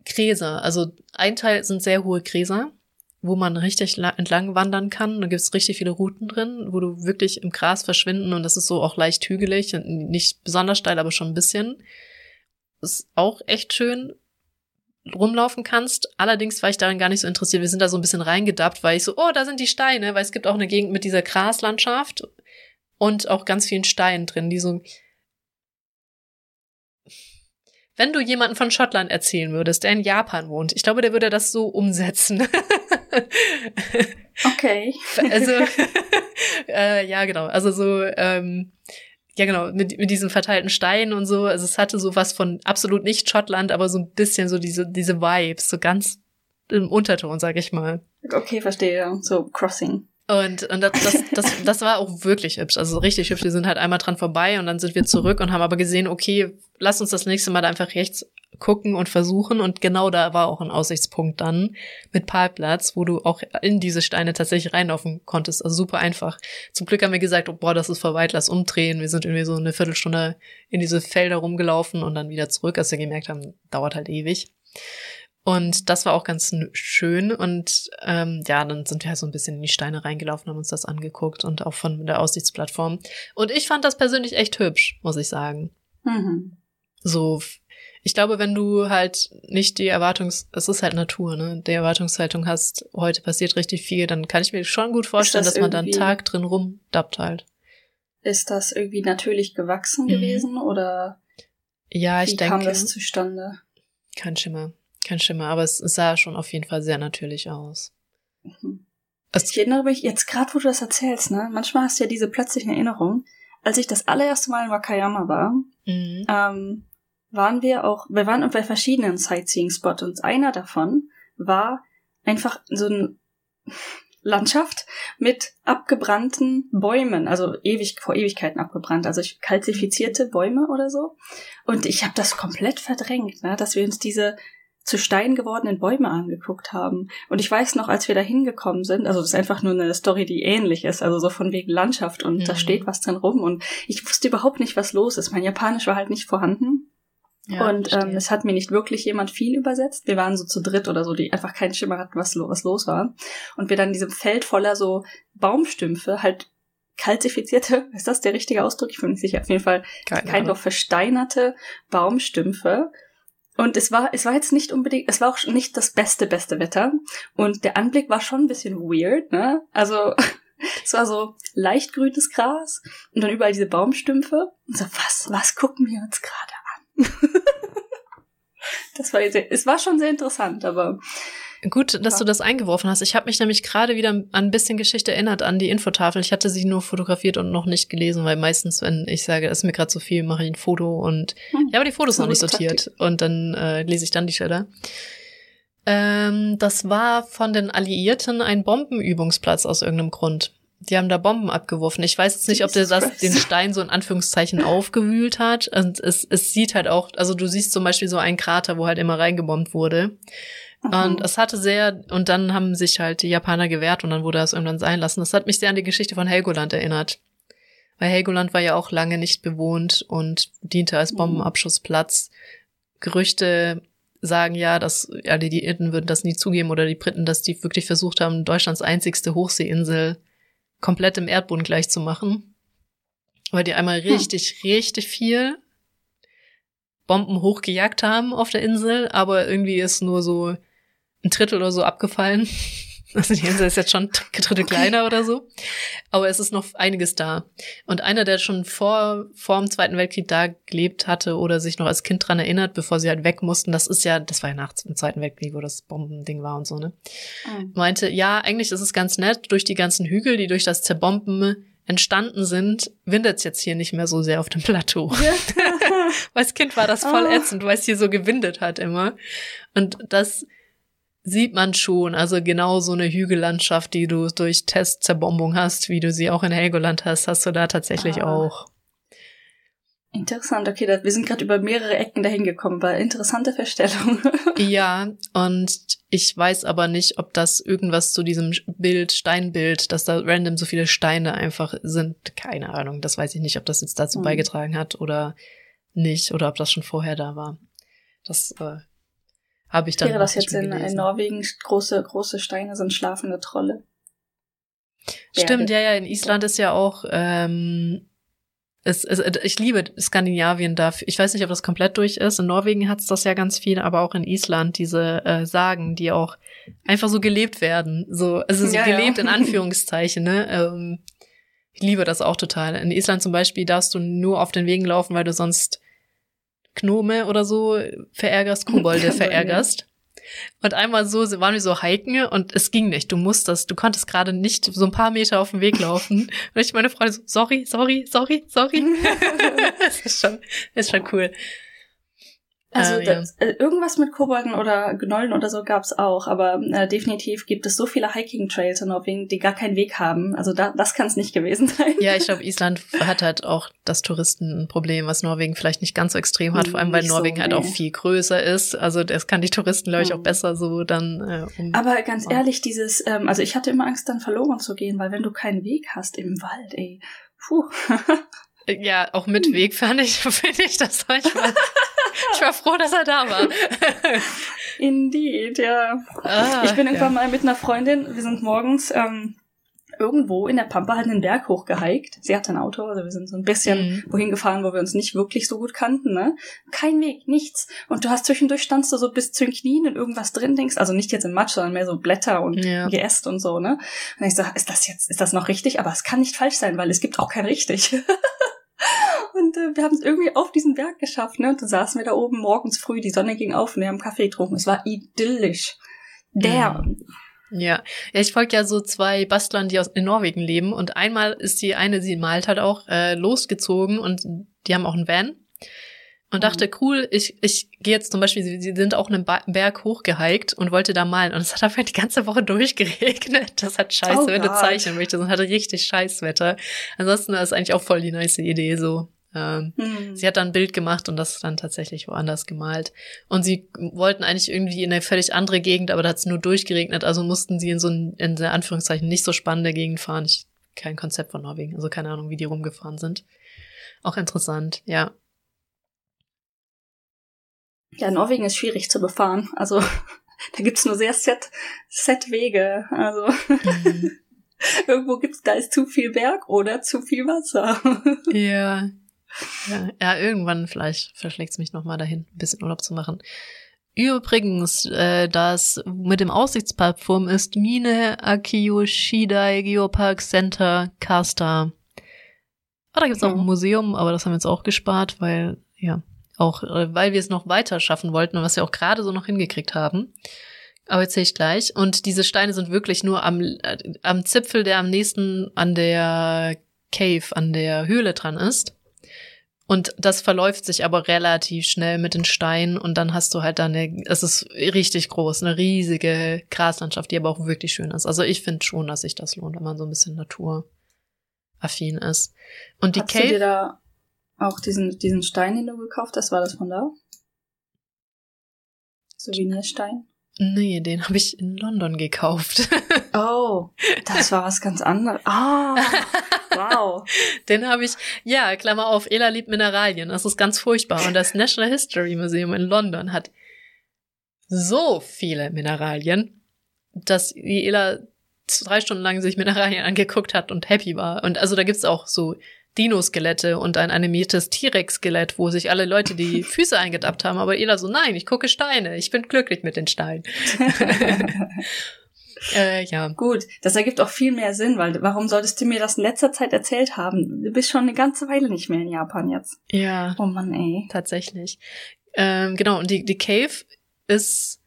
Gräser. Also ein Teil sind sehr hohe Gräser, wo man richtig la- entlang wandern kann. Da gibt es richtig viele Routen drin, wo du wirklich im Gras verschwinden und das ist so auch leicht hügelig nicht besonders steil, aber schon ein bisschen. Ist auch echt schön rumlaufen kannst. Allerdings war ich daran gar nicht so interessiert. Wir sind da so ein bisschen reingedappt, weil ich so, oh, da sind die Steine, weil es gibt auch eine Gegend mit dieser Graslandschaft und auch ganz vielen Steinen drin, die so wenn du jemanden von Schottland erzählen würdest, der in Japan wohnt, ich glaube, der würde das so umsetzen. [laughs] okay. [laughs] Also, [laughs] äh, ja, genau. Also so, ähm, ja genau, mit, mit diesen verteilten Steinen und so. Also es hatte so was von absolut nicht Schottland, aber so ein bisschen so diese, diese Vibes, so ganz im Unterton, sag ich mal. Okay, verstehe. So Crossing. Und, und das, das, das, das war auch wirklich hübsch. Also richtig hübsch. Wir sind halt einmal dran vorbei und dann sind wir zurück und haben aber gesehen, okay, lass uns das nächste Mal einfach rechts gucken und versuchen. Und genau da war auch ein Aussichtspunkt dann mit Parkplatz, wo du auch in diese Steine tatsächlich reinlaufen konntest. Also super einfach. Zum Glück haben wir gesagt, oh, boah, das ist vorbei, lass umdrehen. Wir sind irgendwie so eine Viertelstunde in diese Felder rumgelaufen und dann wieder zurück, als wir gemerkt haben, dauert halt ewig. Und das war auch ganz schön. Und ähm, ja, dann sind wir halt so ein bisschen in die Steine reingelaufen, haben uns das angeguckt und auch von der Aussichtsplattform. Und ich fand das persönlich echt hübsch, muss ich sagen. Mhm. So, ich glaube, wenn du halt nicht die Erwartungs, es ist halt Natur, ne, die Erwartungshaltung hast, heute passiert richtig viel, dann kann ich mir schon gut vorstellen, das dass man da einen Tag drin rumdappt halt. Ist das irgendwie natürlich gewachsen mhm. gewesen oder? Ja, ich wie denke. Wie kam das zustande? Kein Schimmer. Kein Schimmer, aber es sah schon auf jeden Fall sehr natürlich aus. Mhm. Ich erinnere mich jetzt gerade, wo du das erzählst, ne? Manchmal hast du ja diese plötzlichen Erinnerungen. Als ich das allererste Mal in Wakayama war, mhm. ähm, waren wir auch, wir waren bei verschiedenen Sightseeing-Spots und einer davon war einfach so ein [laughs] Landschaft mit abgebrannten Bäumen, also ewig vor Ewigkeiten abgebrannt, also kalzifizierte Bäume oder so. Und ich habe das komplett verdrängt, ne, dass wir uns diese zu Stein gewordenen Bäume angeguckt haben. Und ich weiß noch, als wir da hingekommen sind, also das ist einfach nur eine Story, die ähnlich ist, also so von wegen Landschaft und mhm. da steht was drin rum und ich wusste überhaupt nicht, was los ist. Mein Japanisch war halt nicht vorhanden. Ja, und ähm, es hat mir nicht wirklich jemand viel übersetzt. Wir waren so zu dritt oder so, die einfach keinen Schimmer hatten, was, was los war. Und wir dann in diesem Feld voller so Baumstümpfe halt kalzifizierte, [laughs] ist das der richtige Ausdruck? Ich bin nicht sicher. Auf jeden Fall kein noch versteinerte Baumstümpfe und es war, es war jetzt nicht unbedingt, es war auch nicht das beste, beste Wetter. Und der Anblick war schon ein bisschen weird, ne? Also, [laughs] es war so leicht grünes Gras und dann überall diese Baumstümpfe. Und so, was, was gucken wir uns gerade an? [laughs] das war, sehr, es war schon sehr interessant, aber Gut, dass ja. du das eingeworfen hast. Ich habe mich nämlich gerade wieder an ein bisschen Geschichte erinnert an die Infotafel. Ich hatte sie nur fotografiert und noch nicht gelesen, weil meistens, wenn ich sage, es ist mir gerade zu viel, mache ich ein Foto und hm. ja, aber die Fotos noch nicht sortiert Taktik. und dann äh, lese ich dann die Schilder. Ähm, das war von den Alliierten ein Bombenübungsplatz aus irgendeinem Grund. Die haben da Bomben abgeworfen. Ich weiß jetzt nicht, ob der das den Stein so in Anführungszeichen [laughs] aufgewühlt hat. Und es, es sieht halt auch, also du siehst zum Beispiel so einen Krater, wo halt immer reingebombt wurde. Und es hatte sehr, und dann haben sich halt die Japaner gewehrt und dann wurde das irgendwann sein lassen. Das hat mich sehr an die Geschichte von Helgoland erinnert. Weil Helgoland war ja auch lange nicht bewohnt und diente als mhm. Bombenabschussplatz. Gerüchte sagen ja, dass ja, die Iden würden das nie zugeben oder die Briten, dass die wirklich versucht haben, Deutschlands einzigste Hochseeinsel komplett im Erdboden gleich zu machen. Weil die einmal hm. richtig, hm. richtig viel Bomben hochgejagt haben auf der Insel, aber irgendwie ist nur so ein Drittel oder so abgefallen. [laughs] Also die Insel ist jetzt schon ein Drittel kleiner oder so. Aber es ist noch einiges da. Und einer, der schon vor, vor dem Zweiten Weltkrieg da gelebt hatte oder sich noch als Kind dran erinnert, bevor sie halt weg mussten, das ist ja, das war ja nach dem Zweiten Weltkrieg, wo das Bombending war und so, ne? Mhm. Meinte, ja, eigentlich ist es ganz nett, durch die ganzen Hügel, die durch das Zerbomben entstanden sind, windet es jetzt hier nicht mehr so sehr auf dem Plateau. Ja. [laughs] weil als Kind war das voll oh. ätzend, weil es hier so gewindet hat immer. Und das, sieht man schon, also genau so eine Hügellandschaft, die du durch Testzerbombung hast, wie du sie auch in Helgoland hast, hast du da tatsächlich ah. auch. Interessant, okay, da, wir sind gerade über mehrere Ecken dahin gekommen, war interessante Verstellung. [laughs] ja, und ich weiß aber nicht, ob das irgendwas zu diesem Bild, Steinbild, dass da random so viele Steine einfach sind. Keine Ahnung, das weiß ich nicht, ob das jetzt dazu hm. beigetragen hat oder nicht, oder ob das schon vorher da war. Das äh, habe ich dann. Wäre das jetzt in, in, Norwegen große, große Steine sind schlafende Trolle? Stimmt, ja, ja, in Island ist ja auch, ähm, es, es, ich liebe Skandinavien dafür. Ich weiß nicht, ob das komplett durch ist. In Norwegen hat's das ja ganz viel, aber auch in Island diese äh, Sagen, die auch einfach so gelebt werden. So, also so ja, gelebt ja. in [laughs] Anführungszeichen, ne? Ähm, ich liebe das auch total. In Island zum Beispiel darfst du nur auf den Wegen laufen, weil du sonst Gnome oder so verärgerst, Kobolde [laughs] verärgerst. Und einmal so waren wir so hiken und es ging nicht. Du musstest, du konntest gerade nicht so ein paar Meter auf dem Weg laufen. Und ich meine Freunde so, sorry, sorry, sorry, sorry. [laughs] das ist schon, das ist schon cool. Also äh, das, ja. Äh, irgendwas mit Kobolden oder Gnollen oder so gab's auch, aber äh, definitiv gibt es so viele Hiking-Trails in Norwegen, die gar keinen Weg haben. Also da, das kann es nicht gewesen sein. Ja, ich glaube, Island hat halt auch das Touristenproblem, was Norwegen vielleicht nicht ganz so extrem hat, vor allem weil nicht Norwegen so, halt nee. auch viel größer ist. Also das kann die Touristen, glaube ich, auch hm. besser so dann. Äh, um aber ganz oh. ehrlich, dieses, ähm, also ich hatte immer Angst, dann verloren zu gehen, weil wenn du keinen Weg hast im Wald, ey, puh. [laughs] Ja, auch mit Weg fand ich, [laughs] finde ich das manchmal. [laughs] ich war froh, dass er da war. [laughs] Indeed, ja. Ah, ich bin irgendwann ja. mal mit einer Freundin, wir sind morgens ähm, irgendwo in der Pampa halt einen Berg hochgehiked. Sie hatte ein Auto, also wir sind so ein bisschen mhm. wohin gefahren, wo wir uns nicht wirklich so gut kannten, ne? Kein Weg, nichts. Und du hast zwischendurch standst du so bis zu den Knien in irgendwas drin, denkst, also nicht jetzt im Matsch, sondern mehr so Blätter und ja. Geäst und so, ne? Und ich so, ist das jetzt, ist das noch richtig? Aber es kann nicht falsch sein, weil es gibt auch kein richtig. [laughs] Und äh, wir haben es irgendwie auf diesen Berg geschafft, ne? Und dann saßen wir da oben morgens früh, die Sonne ging auf und wir haben Kaffee getrunken. Es war idyllisch. Mhm. Ja. ja, ich folge ja so zwei Bastlern, die aus in Norwegen leben. Und einmal ist die eine, sie malt halt auch, äh, losgezogen und die haben auch einen Van. Und dachte, mhm. cool, ich, ich gehe jetzt zum Beispiel, sie, sie sind auch einen ba Berg hochgehiked und wollte da malen. Und es hat einfach die ganze Woche [laughs] durchgeregnet. Das hat scheiße, oh wenn du zeichnen möchtest. Und hatte richtig scheiß Wetter. Ansonsten ist eigentlich auch voll die nice Idee so. Ähm, hm. Sie hat dann ein Bild gemacht und das dann tatsächlich woanders gemalt. Und sie wollten eigentlich irgendwie in eine völlig andere Gegend, aber da hat es nur durchgeregnet, also mussten sie in so ein, in Anführungszeichen, nicht so spannende Gegend fahren. Ich, kein Konzept von Norwegen, also keine Ahnung, wie die rumgefahren sind. Auch interessant, ja. Ja, Norwegen ist schwierig zu befahren. Also [laughs] da gibt's nur sehr set, set Wege. Also mhm. [laughs] irgendwo gibt's, da ist zu viel Berg oder zu viel Wasser. [laughs] ja, ja, ja irgendwann vielleicht verschlägt es mich nochmal dahin, ein bisschen Urlaub zu machen. Übrigens, äh, das mit dem Aussichtsplattform ist Mine Akiyoshidai Geopark Center Kasta. Ah, da gibt's auch ein Museum, aber das haben wir jetzt auch gespart, weil, ja, auch, äh, weil wir es noch weiter schaffen wollten und was wir auch gerade so noch hingekriegt haben. Aber erzähle ich gleich. Und diese Steine sind wirklich nur am, äh, am Zipfel, der am nächsten an der Cave, an der Höhle dran ist. Und das verläuft sich aber relativ schnell mit den Steinen und dann hast du halt da eine, es ist richtig groß, eine riesige Graslandschaft, die aber auch wirklich schön ist. Also ich finde schon, dass sich das lohnt, wenn man so ein bisschen naturaffin ist. Und die Hast Cave. Du dir da auch diesen, diesen Stein, den du gekauft hast, war das von da? Souvenirstein? Nee, den habe ich in London gekauft. [laughs] oh, das war was ganz anderes. Ah, [laughs] wow. Den habe ich, ja, Klammer auf, Ela liebt Mineralien. Das ist ganz furchtbar. Und das National History Museum in London hat so viele Mineralien, dass Ela drei Stunden lang sich Mineralien angeguckt hat und happy war. Und also da gibt's auch so Dino-Skelette und ein animiertes T-Rex-Skelett, wo sich alle Leute die [laughs] Füße eingedappt haben. Aber Ela so, nein, ich gucke Steine. Ich bin glücklich mit den Steinen. [laughs] äh, ja. Gut, das ergibt auch viel mehr Sinn, weil warum solltest du mir das in letzter Zeit erzählt haben? Du bist schon eine ganze Weile nicht mehr in Japan jetzt. Ja. Oh Mann, ey. Tatsächlich. Ähm, genau, und die, die Cave ist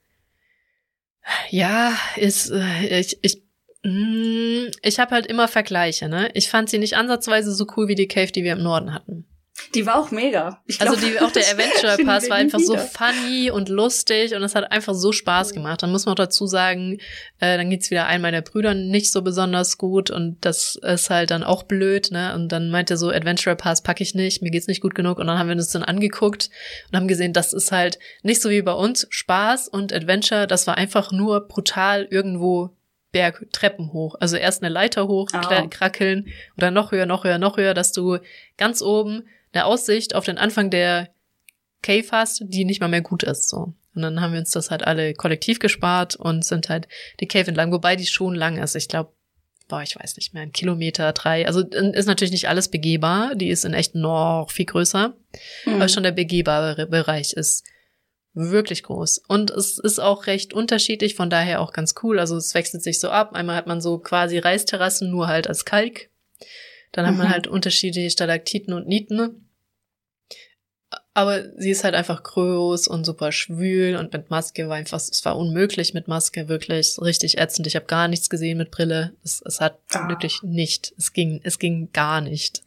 ja, ist, äh, ich, ich ich habe halt immer Vergleiche, ne? Ich fand sie nicht ansatzweise so cool wie die Cave, die wir im Norden hatten. Die war auch mega. Ich also die, auch der [laughs] Adventure Pass war einfach wieder. so funny und lustig und es hat einfach so Spaß gemacht. Dann muss man auch dazu sagen, äh, dann geht's wieder ein meiner Brüder nicht so besonders gut und das ist halt dann auch blöd, ne? Und dann meinte so, Adventure Pass packe ich nicht, mir geht's nicht gut genug und dann haben wir uns dann angeguckt und haben gesehen, das ist halt nicht so wie bei uns Spaß und Adventure, das war einfach nur brutal irgendwo Bergtreppen hoch. Also erst eine Leiter hoch, oh. krackeln oder noch höher, noch höher, noch höher, dass du ganz oben eine Aussicht auf den Anfang der Cave hast, die nicht mal mehr gut ist, so. Und dann haben wir uns das halt alle kollektiv gespart und sind halt die Cave entlang, wobei die schon lang ist. Ich glaube, boah, ich weiß nicht mehr, ein Kilometer, drei. Also ist natürlich nicht alles begehbar. Die ist in echt noch viel größer. Mhm. Aber schon der begehbare Bereich ist wirklich groß. Und es ist auch recht unterschiedlich, von daher auch ganz cool. Also es wechselt sich so ab. Einmal hat man so quasi Reisterrassen, nur halt als Kalk. Dann hat man mhm. halt unterschiedliche Stalaktiten und Nieten. Aber sie ist halt einfach groß und super schwül und mit Maske war einfach, es war unmöglich mit Maske, wirklich richtig ätzend. Ich habe gar nichts gesehen mit Brille. Es, es hat ah. wirklich nicht, es ging, es ging gar nicht.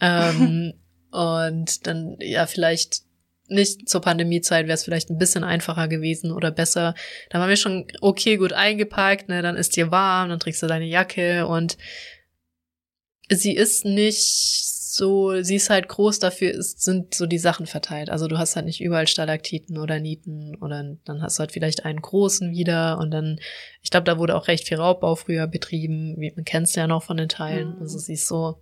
Ähm, [laughs] und dann, ja, vielleicht nicht zur Pandemiezeit wäre es vielleicht ein bisschen einfacher gewesen oder besser. Da waren wir schon okay gut eingepackt, ne, dann ist dir warm, dann trägst du deine Jacke und sie ist nicht so, sie ist halt groß, dafür ist, sind so die Sachen verteilt. Also du hast halt nicht überall Stalaktiten oder Nieten oder dann hast du halt vielleicht einen großen wieder und dann, ich glaube, da wurde auch recht viel Raubbau früher betrieben, wie man kennt es ja noch von den Teilen. Mhm. Also sie ist so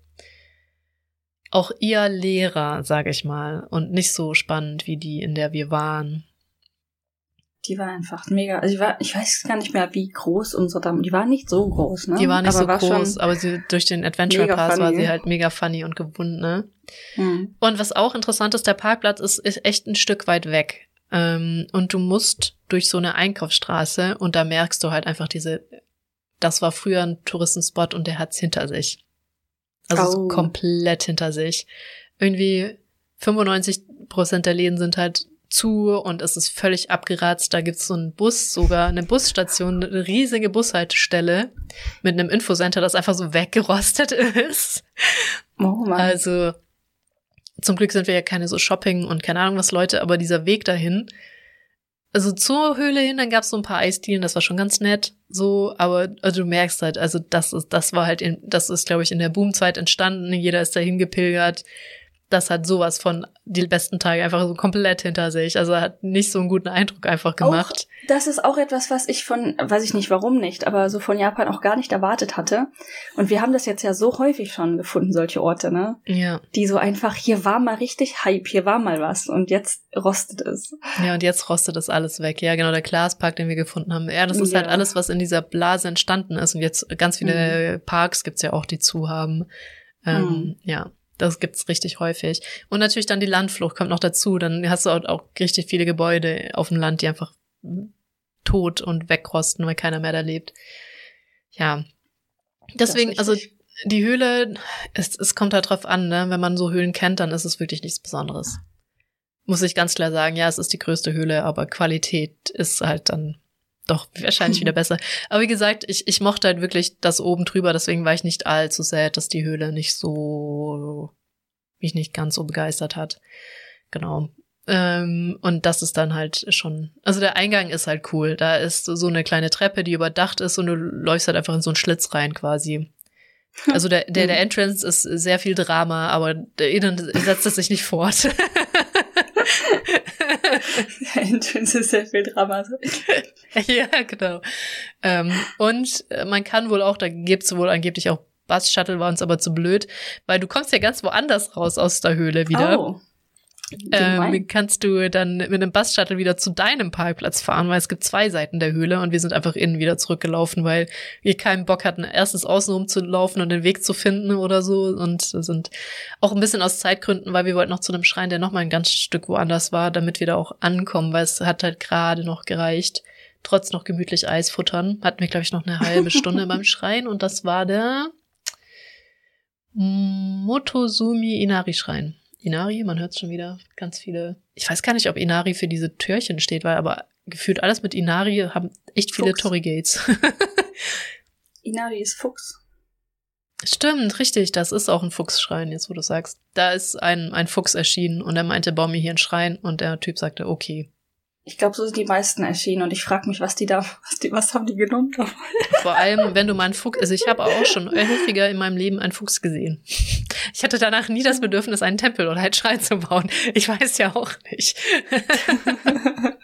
auch eher leerer, sage ich mal, und nicht so spannend wie die, in der wir waren die war einfach mega. Also ich, war, ich weiß gar nicht mehr, wie groß unsere Dame. Die war nicht so groß, ne? Die war nicht aber so war groß, aber sie, durch den Adventure Pass funny. war sie halt mega funny und gebunden, ne? Mhm. Und was auch interessant ist, der Parkplatz ist, ist echt ein Stück weit weg. Ähm, und du musst durch so eine Einkaufsstraße und da merkst du halt einfach diese, das war früher ein Touristenspot und der hat's hinter sich. Also oh. komplett hinter sich. Irgendwie 95 Prozent der Läden sind halt zu und es ist völlig abgeratzt. Da gibt's so einen Bus, sogar eine Busstation, eine riesige Bushaltestelle mit einem Infocenter, das einfach so weggerostet ist. Oh Mann. Also zum Glück sind wir ja keine so Shopping und keine Ahnung was Leute, aber dieser Weg dahin, also zur Höhle hin, dann gab's so ein paar Eisdielen, das war schon ganz nett, so, aber also du merkst halt, also das ist, das war halt, in, das ist, glaube ich, in der Boomzeit entstanden. Jeder ist dahin gepilgert das hat sowas von die besten Tage einfach so komplett hinter sich. Also hat nicht so einen guten Eindruck einfach gemacht. Auch, das ist auch etwas, was ich von, weiß ich nicht warum nicht, aber so von Japan auch gar nicht erwartet hatte. Und wir haben das jetzt ja so häufig schon gefunden, solche Orte, ne? Ja. Die so einfach, hier war mal richtig Hype, hier war mal was und jetzt rostet es. Ja, und jetzt rostet das alles weg. Ja, genau, der Glaspark, den wir gefunden haben. Ja, das ist halt ja. halt alles, was in dieser Blase entstanden ist. Und jetzt ganz viele mhm. Parks gibt's ja auch, die zu haben. Ähm, mhm. Ja. Das gibt's richtig häufig. Und natürlich dann die Landflucht kommt noch dazu. Dann hast du auch, auch richtig viele Gebäude auf dem Land, die einfach tot und wegrosten, weil keiner mehr da lebt. Ja. Deswegen, also die Höhle, es, es kommt halt drauf an, ne? Wenn man so Höhlen kennt, dann ist es wirklich nichts Besonderes. Muss ich ganz klar sagen, ja, es ist die größte Höhle, aber Qualität ist halt dann doch wahrscheinlich wieder besser. Aber wie gesagt, ich, ich mochte halt wirklich das oben drüber, deswegen war ich nicht allzu sad, dass die Höhle nicht so, mich nicht ganz so begeistert hat. Genau. Ähm, und das ist dann halt schon, also der Eingang ist halt cool. Da ist so eine kleine Treppe, die überdacht ist und du läufst halt einfach in so einen Schlitz rein quasi. Also der, der, der Entrance ist sehr viel Drama, aber der Innen setzt es sich nicht fort. [laughs] [laughs] Ist sehr viel Drama. [laughs] ja, genau. Ähm, und äh, man kann wohl auch, da gibt's wohl angeblich auch Bus-Shuttle, war uns aber zu blöd, weil du kommst ja ganz woanders raus aus der Höhle wieder. Oh ähm, kannst du dann mit einem Bus-Shuttle wieder zu deinem Parkplatz fahren, weil es gibt zwei Seiten der Höhle und wir sind einfach innen wieder zurückgelaufen, weil wir keinen Bock hatten, erstens außen rumzulaufen und den Weg zu finden oder so und sind auch ein bisschen aus Zeitgründen, weil wir wollten noch zu einem Schrein, der noch mal ein ganz Stück woanders war, damit wir da auch ankommen, weil es hat halt gerade noch gereicht. Trotz noch gemütlich Eis futtern. Hatten wir, glaube ich, noch eine halbe Stunde beim Schrein und das war der Motosumi Inari Schrein. Inari, man hört schon wieder ganz viele. Ich weiß gar nicht, ob Inari für diese Türchen steht, weil aber gefühlt alles mit Inari haben echt viele Torrigates. [laughs] Inari ist Fuchs. Stimmt, richtig, das ist auch ein Fuchsschrein, jetzt wo du sagst. Da ist ein, ein Fuchs erschienen und er meinte, bau mir hier einen Schrein und der Typ sagte, okay. Ich glaube, so sind die meisten erschienen und ich frage mich, was die da, was, die, was haben die genommen Vor allem, wenn du mal einen Fuchs, also ich habe auch schon häufiger in meinem Leben einen Fuchs gesehen. Ich hatte danach nie das Bedürfnis, einen Tempel oder einen Schrein zu bauen. Ich weiß ja auch nicht. [laughs]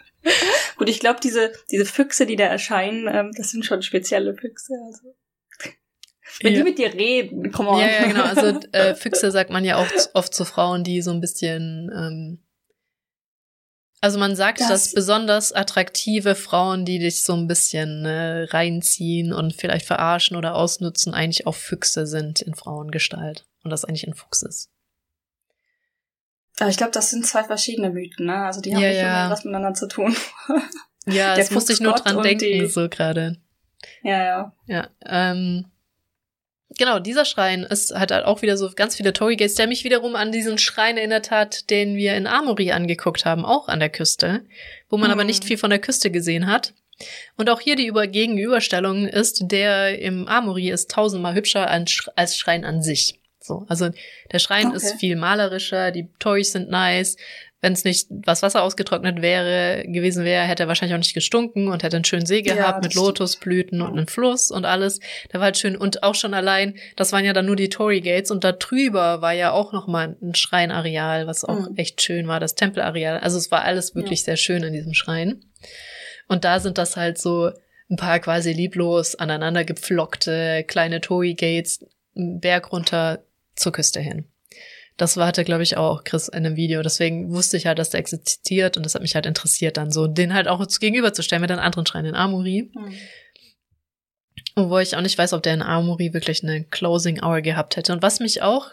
Gut, ich glaube, diese, diese Füchse, die da erscheinen, ähm, das sind schon spezielle Füchse. Also. Wenn ja. die mit dir reden, komm on. Ja, ja, genau. Also äh, [laughs] Füchse sagt man ja auch oft zu Frauen, die so ein bisschen ähm, also man sagt, das dass besonders attraktive Frauen, die dich so ein bisschen äh, reinziehen und vielleicht verarschen oder ausnutzen, eigentlich auch Füchse sind in Frauengestalt und das eigentlich ein Fuchs ist. Aber ich glaube, das sind zwei verschiedene Mythen, ne? Also die haben ja, nicht ja. was miteinander zu tun. ja, [laughs] das musste ich nur dran denken, so gerade. Ja, ja. Ja, ähm, Genau, dieser Schrein ist, hat halt auch wieder so ganz viele Torii Gates, der mich wiederum an diesen Schrein erinnert hat, den wir in Amori angeguckt haben, auch an der Küste, wo man mhm. aber nicht viel von der Küste gesehen hat. Und auch hier die Über Gegenüberstellung ist, der im Amori ist tausendmal hübscher als Schrein an sich. So, also der Schrein okay. ist viel malerischer, die Toys sind nice, wenn es nicht was Wasser ausgetrocknet wäre, gewesen wäre, hätte er wahrscheinlich auch nicht gestunken und hätte einen schönen See gehabt ja, mit Lotusblüten und einem Fluss und alles. Da war halt schön und auch schon allein, das waren ja dann nur die Tory Gates und da drüber war ja auch noch mal ein Schreinareal, was auch mhm. echt schön war, das Tempelareal. Also es war alles wirklich ja. sehr schön in diesem Schrein. Und da sind das halt so ein paar quasi lieblos aneinander gepflockte kleine Tory Gates, Berg runter zur Küste hin. Das war, hatte, glaube ich, auch Chris in einem Video. Deswegen wusste ich halt, dass der existiert und das hat mich halt interessiert, dann so den halt auch gegenüberzustellen mit den anderen Schreinen in Amuri. Mhm. Wo ich auch nicht weiß, ob der in Amuri wirklich eine Closing Hour gehabt hätte. Und was mich auch,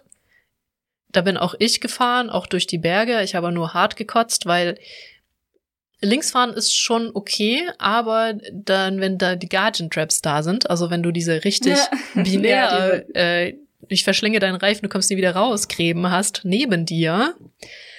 da bin auch ich gefahren, auch durch die Berge. Ich habe nur hart gekotzt, weil Linksfahren ist schon okay, aber dann, wenn da die Guardian Traps da sind, also wenn du diese richtig ja. [laughs] binär ja, äh, ich verschlinge deinen Reifen, du kommst nie wieder raus, Gräben hast neben dir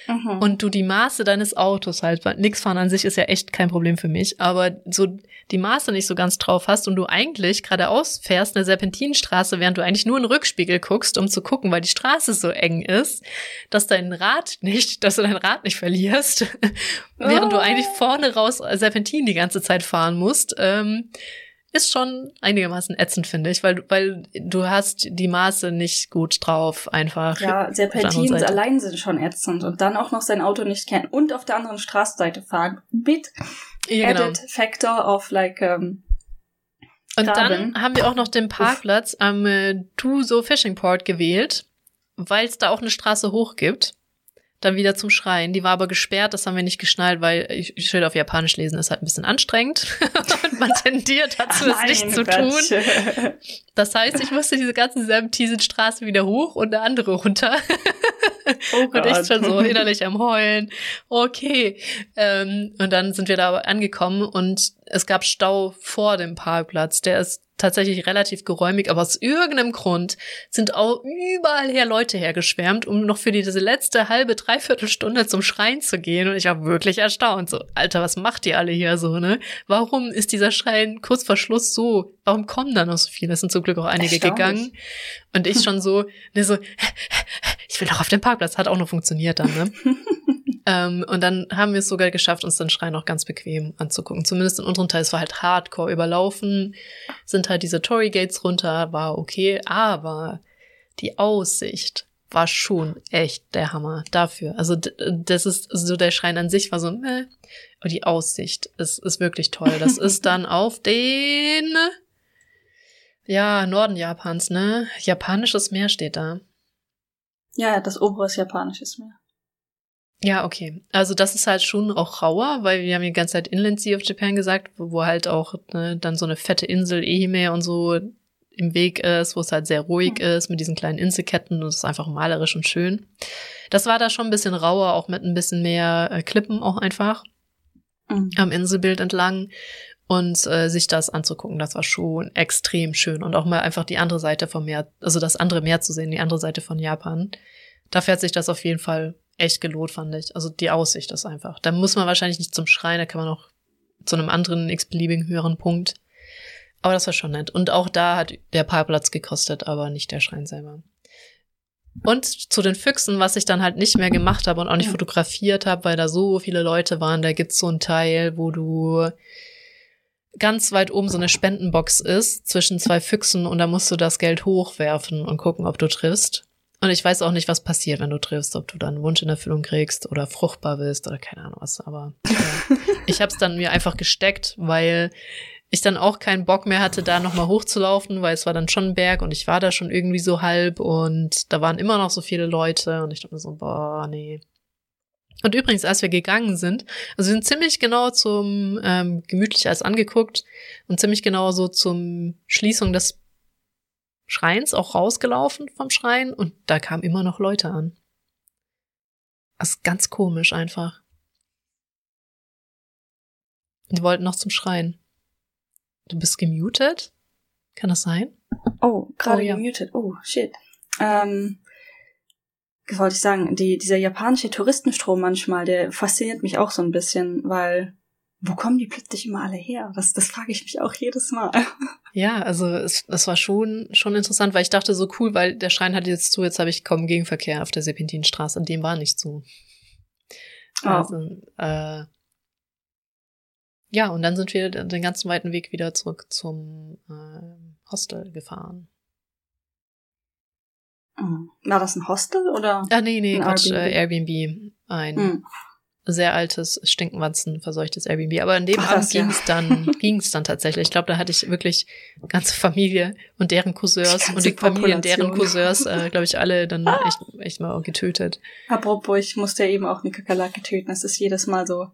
mhm. und du die Maße deines Autos halt, nix fahren an sich ist ja echt kein Problem für mich, aber so die Maße nicht so ganz drauf hast und du eigentlich geradeaus fährst eine Serpentinenstraße, während du eigentlich nur in den Rückspiegel guckst, um zu gucken, weil die Straße so eng ist, dass dein Rad nicht, [laughs] dass du dein Rad nicht verlierst, [laughs] während du eigentlich oh. vorne raus Serpentin die ganze Zeit fahren musst. Ähm, ist schon einigermaßen ätzend, finde ich, weil, weil du hast die Maße nicht gut drauf, einfach. Ja, Serpentins allein sind schon ätzend und dann auch noch sein Auto nicht kennen und auf der anderen Straßenseite fahren. Mit ja, genau. added factor of like, um, und dann haben wir auch noch den Parkplatz Uff. am äh, Tuso Fishing Port gewählt, weil es da auch eine Straße hoch gibt dann wieder zum Schreien. Die war aber gesperrt, das haben wir nicht geschnallt, weil ich, Schild auf Japanisch lesen ist halt ein bisschen anstrengend. [laughs] und man tendiert dazu, es nicht zu tun. Das heißt, ich musste diese ganze Serpentisen-Straße wieder hoch und eine andere runter. [laughs] Oh [laughs] und ich schon so innerlich am Heulen. Okay. Ähm, und dann sind wir da angekommen und es gab Stau vor dem Parkplatz. Der ist tatsächlich relativ geräumig, aber aus irgendeinem Grund sind auch überall her Leute hergeschwärmt, um noch für diese letzte halbe, dreiviertel Stunde zum Schrein zu gehen. Und ich war wirklich erstaunt. So, Alter, was macht ihr alle hier so, ne? Warum ist dieser Schrein kurz vor Schluss so? Warum kommen da noch so viele? Es sind zum Glück auch einige gegangen. Und ich schon so, ne, so, [laughs] ich will doch auf den Parkplatz. Hat auch noch funktioniert dann, ne? [laughs] Ähm, und dann haben wir es sogar geschafft, uns den Schrein auch ganz bequem anzugucken. Zumindest in unserem Teil. Es war halt hardcore überlaufen, sind halt diese Tory Gates runter, war okay, aber die Aussicht war schon echt der Hammer dafür. Also das ist so der Schrein an sich war so, äh, und die Aussicht ist, ist wirklich toll. Das [laughs] ist dann auf den ja, Norden Japans, ne? Japanisches Meer steht da. Ja, das obere ist japanisches Meer. Ja, okay. Also das ist halt schon auch rauer, weil wir haben die ganze Zeit Inland Sea of Japan gesagt, wo, wo halt auch ne, dann so eine fette Insel Ehime und so im Weg ist, wo es halt sehr ruhig mhm. ist mit diesen kleinen Inselketten und es ist einfach malerisch und schön. Das war da schon ein bisschen rauer, auch mit ein bisschen mehr äh, Klippen auch einfach mhm. am Inselbild entlang und äh, sich das anzugucken, das war schon extrem schön und auch mal einfach die andere Seite vom Meer, also das andere Meer zu sehen, die andere Seite von Japan. Da fährt sich das auf jeden Fall echt gelohnt, fand ich. Also die Aussicht ist einfach. Da muss man wahrscheinlich nicht zum Schreien, da kann man auch zu einem anderen x-beliebigen höheren Punkt. Aber das war schon nett. Und auch da hat der Parkplatz gekostet, aber nicht der Schrein selber. Und zu den Füchsen, was ich dann halt nicht mehr gemacht habe und auch nicht fotografiert habe, weil da so viele Leute waren, da gibt's so einen Teil, wo du ganz weit oben so eine Spendenbox ist zwischen zwei Füchsen und da musst du das Geld hochwerfen und gucken, ob du triffst. Und ich weiß auch nicht, was passiert, wenn du triffst, ob du dann einen Wunsch in Erfüllung kriegst oder fruchtbar bist oder keine Ahnung was. Aber äh, ich habe es dann mir einfach gesteckt, weil ich dann auch keinen Bock mehr hatte, da nochmal hochzulaufen, weil es war dann schon ein Berg und ich war da schon irgendwie so halb und da waren immer noch so viele Leute und ich dachte mir so, boah, nee. Und übrigens, als wir gegangen sind, also wir sind ziemlich genau zum ähm, gemütlich als angeguckt und ziemlich genau so zum Schließung des Schreins auch rausgelaufen vom Schrein und da kamen immer noch Leute an. Das ist ganz komisch einfach. Die wollten noch zum Schrein. Du bist gemutet? Kann das sein? Oh, gerade Oh, ja. gemutet. Oh, shit. Ähm, wollte ich sagen? Die, dieser japanische Touristenstrom manchmal, der fasziniert mich auch so ein bisschen, weil wo kommen die plötzlich immer alle her? Das, das frage ich mich auch jedes Mal. [laughs] Ja, also es, es war schon, schon interessant, weil ich dachte so cool, weil der Schrein hat jetzt zu, jetzt habe ich kaum Gegenverkehr auf der Serpentinstraße und dem war nicht so. Oh. Also, äh, ja, und dann sind wir den ganzen weiten Weg wieder zurück zum äh, Hostel gefahren. Hm. War das ein Hostel oder? Ah, nee, nee, Quatsch, Airbnb. äh, Airbnb. Ein Hm. sehr altes, stinkenwanzen verseuchtes Airbnb. Aber an dem Ach, Abend das, ja. ging's dann, [laughs] ging's dann tatsächlich. Ich glaube, da hatte ich wirklich ganze Familie und deren Cousins und die Familien deren. Cousins, äh, glaube ich, alle dann [laughs] echt, echt mal getötet. Apropos, ich musste ja eben auch eine Kakerlake töten. Das ist jedes Mal so.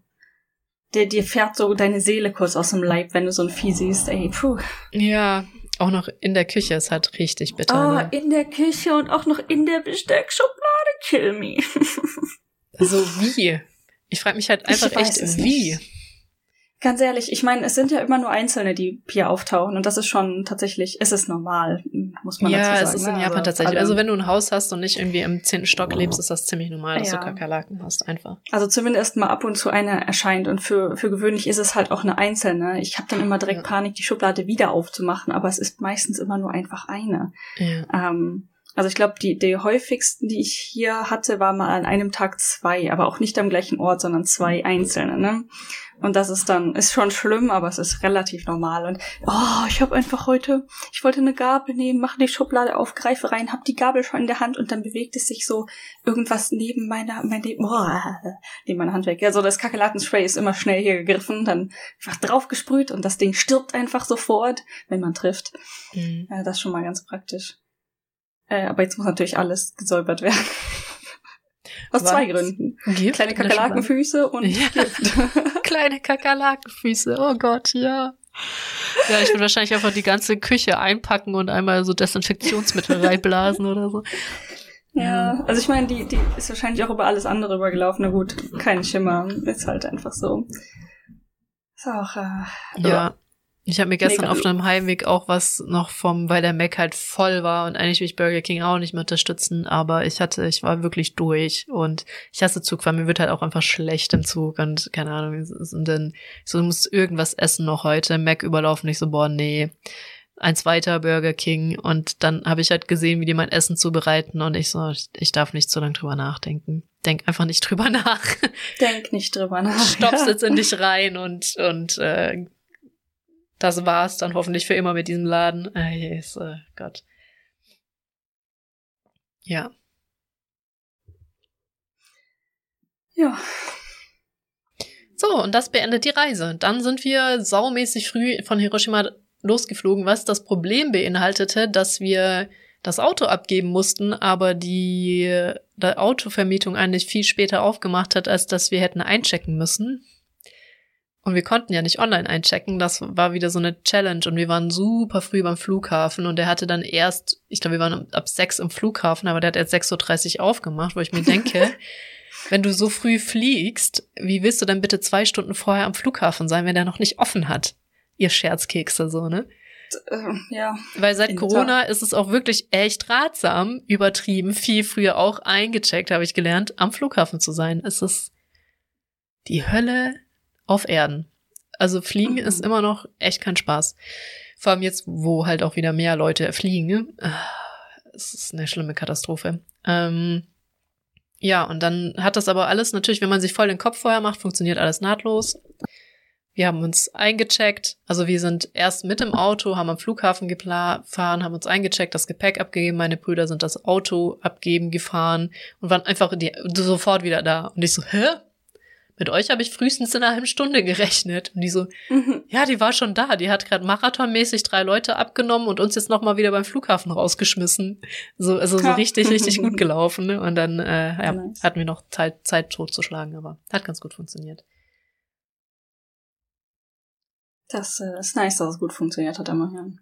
Dir, dir fährt so deine Seele kurz aus dem Leib, wenn du so ein Vieh siehst. Ey, puh. Ja, auch noch in der Küche ist halt richtig bitter. Ah, ne? in der Küche und auch noch in der Besteckschublade. Kill me. [laughs] Also wie? Ich frage mich halt einfach echt, es wie. Ganz ehrlich, ich meine, es sind ja immer nur Einzelne, die hier auftauchen. Und das ist schon tatsächlich, es ist normal, muss man Ja, dazu sagen. es ist ne? in Japan Also tatsächlich. Also wenn du ein Haus hast und nicht irgendwie im zehnten Stock lebst, ist das ziemlich normal, dass Ja. du Kakerlaken hast, einfach. Also zumindest mal ab und zu eine erscheint und für, für gewöhnlich ist es halt auch eine einzelne. Ich habe dann immer direkt Ja. Panik, die Schublade wieder aufzumachen, aber es ist meistens immer nur einfach eine. Ja. Ähm, also ich glaube, die, die häufigsten, die ich hier hatte, war mal an einem Tag zwei, aber auch nicht am gleichen Ort, sondern zwei einzelne. Ne? Und das ist dann, ist schon schlimm, aber es ist relativ normal. Und oh, ich habe einfach heute, ich wollte eine Gabel nehmen, mache die Schublade auf, greife rein, habe die Gabel schon in der Hand und dann bewegt es sich so irgendwas neben meiner, meine, boah, neben meiner Hand weg. Also das Kakerlakenspray ist immer schnell hier gegriffen, dann einfach draufgesprüht und das Ding stirbt einfach sofort, wenn man trifft. Mhm. Ja, das ist schon mal ganz praktisch. Äh, aber jetzt muss natürlich alles gesäubert werden. [laughs] Aus Was? zwei Gründen. Gift Kleine? Kakerlakenfüße und Ja. [laughs] Kleine Kakerlakenfüße, oh Gott, ja. Ja, ich würde wahrscheinlich einfach die ganze Küche einpacken und einmal so Desinfektionsmittel [laughs] reinblasen oder so. ja, also ich meine, die, die ist wahrscheinlich auch über alles andere übergelaufen. Na gut, kein Schimmer. Ist halt einfach so. Ist auch, äh, Ja. Ich habe mir gestern Mega. auf einem Heimweg auch was noch vom, weil der Mac halt voll war und eigentlich will ich Burger King auch nicht mehr unterstützen, aber ich hatte, ich war wirklich durch und ich hasse Zug, weil mir wird halt auch einfach schlecht im Zug und keine Ahnung, es ist- und dann so, du musst irgendwas essen noch heute, Mac überlaufen, nicht so, boah, nee. Eins weiter Burger King und dann habe ich halt gesehen, wie die mein Essen zubereiten und ich so, ich, ich darf nicht so lange drüber nachdenken. Denk einfach nicht drüber [laughs] nach. denk nicht drüber nach. Stopfst jetzt in dich rein und, und äh, das war's dann hoffentlich für immer mit diesem Laden. Äh, yes, äh, Gott. Ja. Ja. So, und das beendet die Reise. Dann sind wir saumäßig früh von Hiroshima losgeflogen, was das Problem beinhaltete, dass wir das Auto abgeben mussten, aber die, die Autovermietung eigentlich viel später aufgemacht hat, als dass wir hätten einchecken müssen. Und wir konnten ja nicht online einchecken. Das war wieder so eine Challenge und wir waren super früh beim Flughafen und der hatte dann erst, ich glaube, wir waren ab sechs im Flughafen, aber der hat erst 6.30 Uhr aufgemacht, wo ich mir denke, [laughs] wenn du so früh fliegst, wie willst du dann bitte zwei Stunden vorher am Flughafen sein, wenn der noch nicht offen hat? Ihr Scherzkekse so, ne? Äh, ja. Weil seit Corona ist es auch wirklich echt ratsam, übertrieben, viel früher auch eingecheckt, habe ich gelernt, am Flughafen zu sein. Es ist die Hölle auf Erden. Also fliegen Mhm. ist immer noch echt kein Spaß. Vor allem jetzt, wo halt auch wieder mehr Leute fliegen. Ne? Ah, Es ist eine schlimme Katastrophe. Ähm, ja, und dann hat das aber alles natürlich, wenn man sich voll den Kopf vorher macht, funktioniert alles nahtlos. Wir haben uns eingecheckt. Also wir sind erst mit dem Auto, haben am Flughafen gefahren, haben uns eingecheckt, das Gepäck abgegeben. Meine Brüder sind das Auto abgeben gefahren und waren einfach die, sofort wieder da. Und ich so, hä? Mit euch habe ich frühestens in einer halben Stunde gerechnet. Und die so, Mhm. ja, die war schon da. Die hat gerade marathonmäßig drei Leute abgenommen und uns jetzt noch mal wieder beim Flughafen rausgeschmissen. So, also so richtig, richtig gut [laughs] gelaufen. Ne? Und dann äh, ja, Nice. hatten wir noch Zeit, Zeit totzuschlagen, aber hat ganz gut funktioniert. Das äh, ist nice, dass es gut funktioniert hat, immerhin.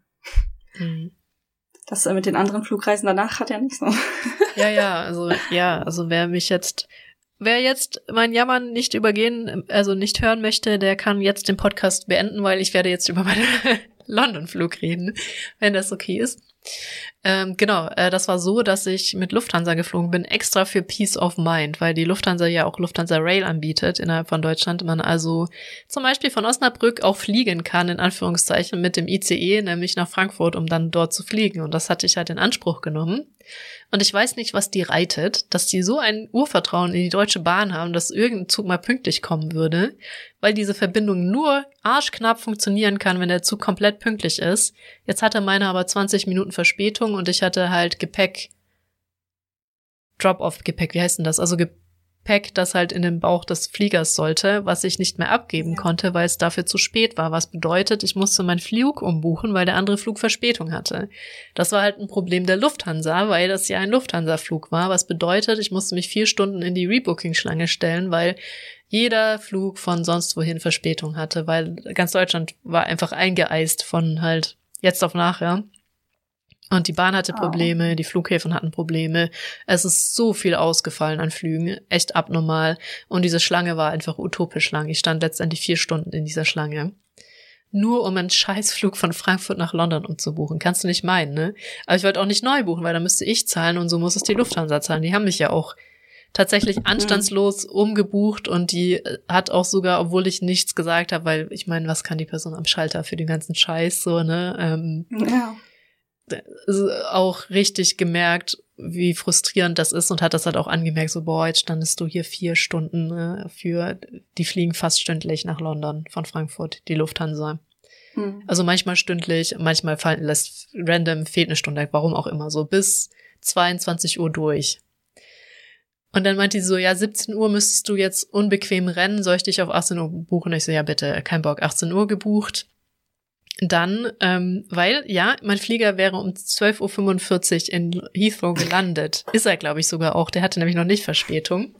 Mhm. Das äh, mit den anderen Flugreisen danach hat ja nicht so. Ja, ja, also ja, also wer mich jetzt, wer jetzt mein Jammern nicht übergehen, also nicht hören möchte, der kann jetzt den Podcast beenden, weil ich werde jetzt über meinen [laughs] London-Flug reden, wenn das okay ist. Ähm, genau, äh, das war so, dass ich mit Lufthansa geflogen bin, extra für Peace of Mind, weil die Lufthansa ja auch Lufthansa Rail anbietet innerhalb von Deutschland. Man also zum Beispiel von Osnabrück auch fliegen kann, in Anführungszeichen, mit dem ICE, nämlich nach Frankfurt, um dann dort zu fliegen. Und das hatte ich halt in Anspruch genommen. Und ich weiß nicht, was die reitet, dass die so ein Urvertrauen in die Deutsche Bahn haben, dass irgendein Zug mal pünktlich kommen würde, weil diese Verbindung nur arschknapp funktionieren kann, wenn der Zug komplett pünktlich ist. Jetzt hatte meine aber 20 Minuten Verspätung und ich hatte halt Gepäck, Drop-off-Gepäck, wie heißt denn das? Also Gepäck das halt in den Bauch des Fliegers sollte, was ich nicht mehr abgeben ja. konnte, weil es dafür zu spät war. Was bedeutet, ich musste meinen Flug umbuchen, weil der andere Flug Verspätung hatte. Das war halt ein Problem der Lufthansa, weil das ja ein Lufthansa-Flug war. Was bedeutet, ich musste mich vier Stunden in die Rebooking-Schlange stellen, weil jeder Flug von sonst wohin Verspätung hatte, weil ganz Deutschland war einfach eingeeist von halt jetzt auf nachher. Und die Bahn hatte Probleme, oh. die Flughäfen hatten Probleme. Es ist so viel ausgefallen an Flügen, echt abnormal. Und diese Schlange war einfach utopisch lang. Ich stand letztendlich vier Stunden in dieser Schlange. Nur um einen Scheißflug von Frankfurt nach London umzubuchen. Kannst du nicht meinen, ne? Aber ich wollte auch nicht neu buchen, weil da müsste ich zahlen und so muss es die Lufthansa zahlen. Die haben mich ja auch tatsächlich mhm. anstandslos umgebucht und die äh, hat auch sogar, obwohl ich nichts gesagt habe, weil ich meine, was kann die Person am Schalter für den ganzen Scheiß so, ne? Ähm, ja auch richtig gemerkt, wie frustrierend das ist und hat das halt auch angemerkt, so, boah, jetzt standest du hier vier Stunden ne, für, die fliegen fast stündlich nach London von Frankfurt, die Lufthansa. Hm. Also manchmal stündlich, manchmal fallen, lässt random, fehlt eine Stunde, warum auch immer, so bis 22 Uhr durch. Und dann meinte sie so, ja, 17 Uhr müsstest du jetzt unbequem rennen, soll ich dich auf 18 Uhr buchen? Und ich so, ja, bitte, kein Bock, 18 Uhr gebucht dann, ähm, weil, ja, mein Flieger wäre um 12.45 Uhr in Heathrow gelandet. [laughs] Ist er, glaube ich, sogar auch. Der hatte nämlich noch nicht Verspätung.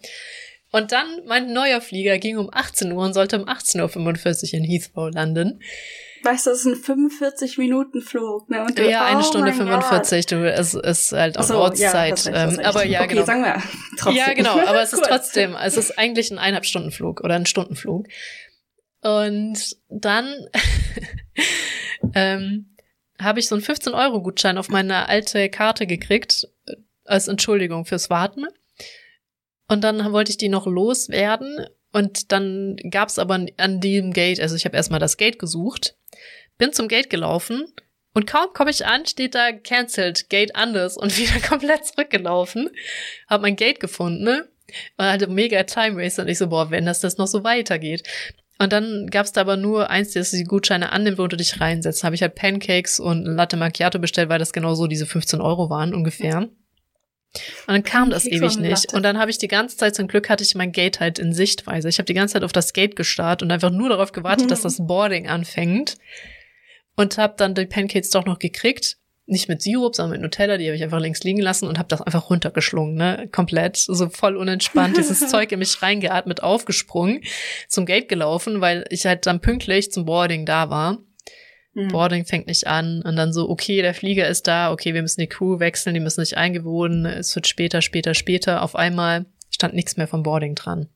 Und dann, mein neuer Flieger ging um 18 Uhr und sollte um 18.45 Uhr in Heathrow landen. Weißt du, das ist ein 45 Minuten Flug, ne? Und du, ja, eine oh Stunde 45, du, es ist halt auch so, Ortszeit. Ja, ähm, aber ja, okay, genau. sagen wir [laughs] trotzdem. Ja, genau, aber es [laughs] ist trotzdem, es ist eigentlich ein eineinhalb Stunden Flug oder ein Stundenflug. Und dann [laughs] ähm, habe ich so einen 15-Euro-Gutschein auf meine alte Karte gekriegt, äh, als Entschuldigung fürs Warten. Und dann wollte ich die noch loswerden. Und dann gab es aber an dem Gate, also ich habe erstmal das Gate gesucht, bin zum Gate gelaufen und kaum komme ich an, steht da cancelled, Gate anders und [laughs] wieder komplett zurückgelaufen. Hab mein Gate gefunden, ne? War halt mega Time Waste und ich so, boah, wenn das das noch so weitergeht. Und dann gab's da aber nur eins, das die Gutscheine annimmt, wo du dich reinsetzt. Habe ich halt Pancakes und Latte Macchiato bestellt, weil das genau so diese 15 Euro waren ungefähr. Und dann kam das ewig nicht. Und dann habe ich die ganze Zeit, zum Glück hatte ich mein Gate halt in Sichtweise. Ich habe die ganze Zeit auf das Gate gestarrt und einfach nur darauf gewartet, mhm. dass [laughs] das Boarding anfängt. Und habe dann die Pancakes doch noch gekriegt nicht mit Sirup, sondern mit Nutella, die habe ich einfach links liegen lassen und habe das einfach runtergeschlungen, ne, komplett, so voll unentspannt, dieses [laughs] Zeug in mich reingeatmet, aufgesprungen, zum Gate gelaufen, weil ich halt dann pünktlich zum Boarding da war. Mhm. Boarding fängt nicht an und dann so, okay, der Flieger ist da, okay, wir müssen die Crew wechseln, die müssen nicht eingewohnen, es wird später, später, später. Auf einmal stand nichts mehr vom Boarding dran.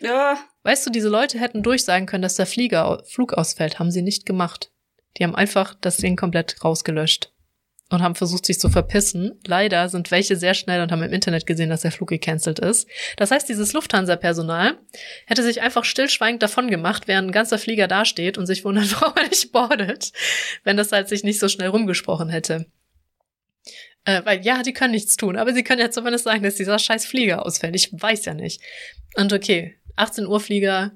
Ja. Weißt du, diese Leute hätten durchsagen können, dass der Flieger Flug ausfällt, haben sie nicht gemacht. Die haben einfach das Ding komplett rausgelöscht und haben versucht, sich zu verpissen. Leider sind welche sehr schnell und haben im Internet gesehen, dass der Flug gecancelt ist. Das heißt, dieses Lufthansa-Personal hätte sich einfach stillschweigend davon gemacht, während ein ganzer Flieger dasteht und sich wundert, [laughs] warum er nicht bordet, wenn das halt sich nicht so schnell rumgesprochen hätte. Äh, weil ja, die können nichts tun, aber sie können ja zumindest sagen, dass dieser scheiß Flieger ausfällt. Ich weiß ja nicht. Und okay, 18 Uhr Flieger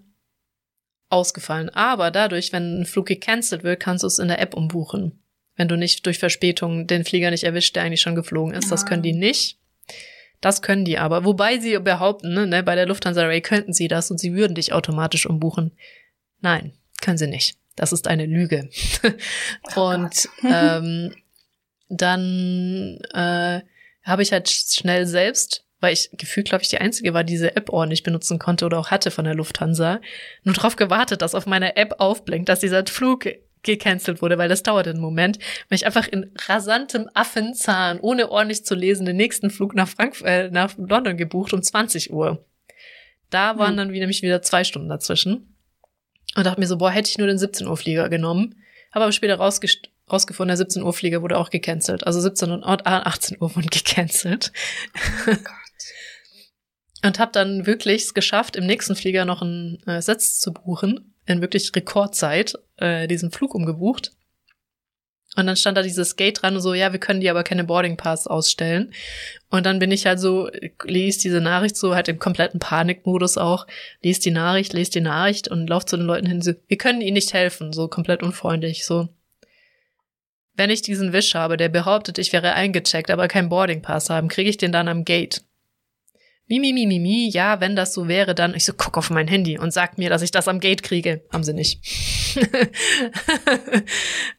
ausgefallen. Aber dadurch, wenn ein Flug gecancelt wird, kannst du es in der App umbuchen wenn du nicht durch Verspätung den Flieger nicht erwischt, der eigentlich schon geflogen ist. Das können die ah. nicht. Das können die aber. Wobei sie behaupten, ne, ne, bei der Lufthansa Ray könnten sie das und sie würden dich automatisch umbuchen. Nein, können sie nicht. Das ist eine Lüge. [laughs] Oh und [laughs] ähm, dann äh, habe ich halt schnell selbst, weil ich gefühlt, glaube ich, die Einzige war, die diese App ordentlich benutzen konnte oder auch hatte von der Lufthansa, nur darauf gewartet, dass auf meiner App aufblinkt, dass dieser Flug gecancelt wurde, weil das dauerte einen Moment, weil ich einfach in rasantem Affenzahn, ohne ordentlich zu lesen, den nächsten Flug nach Frankfurt, äh, nach London gebucht um 20 Uhr. Da waren hm. dann wieder, nämlich wieder zwei Stunden dazwischen. Und dachte mir so, boah, hätte ich nur den 17 Uhr Flieger genommen. Habe aber später rausgefunden, der 17 Uhr Flieger wurde auch gecancelt. Also 17 und 18 Uhr wurden [laughs] gecancelt. Oh und habe dann wirklich es geschafft, im nächsten Flieger noch einen äh, Sitz zu buchen. In wirklich Rekordzeit äh, diesen Flug umgebucht. Und dann stand da dieses Gate dran und so, ja, wir können dir aber keine Boarding Pass ausstellen. Und dann bin ich halt so, lies diese Nachricht so, halt im kompletten Panikmodus auch, lies die Nachricht, lies die Nachricht und lauf zu den Leuten hin, so, wir können ihnen nicht helfen, so komplett unfreundlich, so. Wenn ich diesen Wisch habe, der behauptet, ich wäre eingecheckt, aber kein Boarding Pass haben, kriege ich den dann am Gate. Mimi, mi, mi, mi, ja, wenn das so wäre, dann, ich so, guck auf mein Handy und sag mir, dass ich das am Gate kriege. Haben sie nicht. [laughs]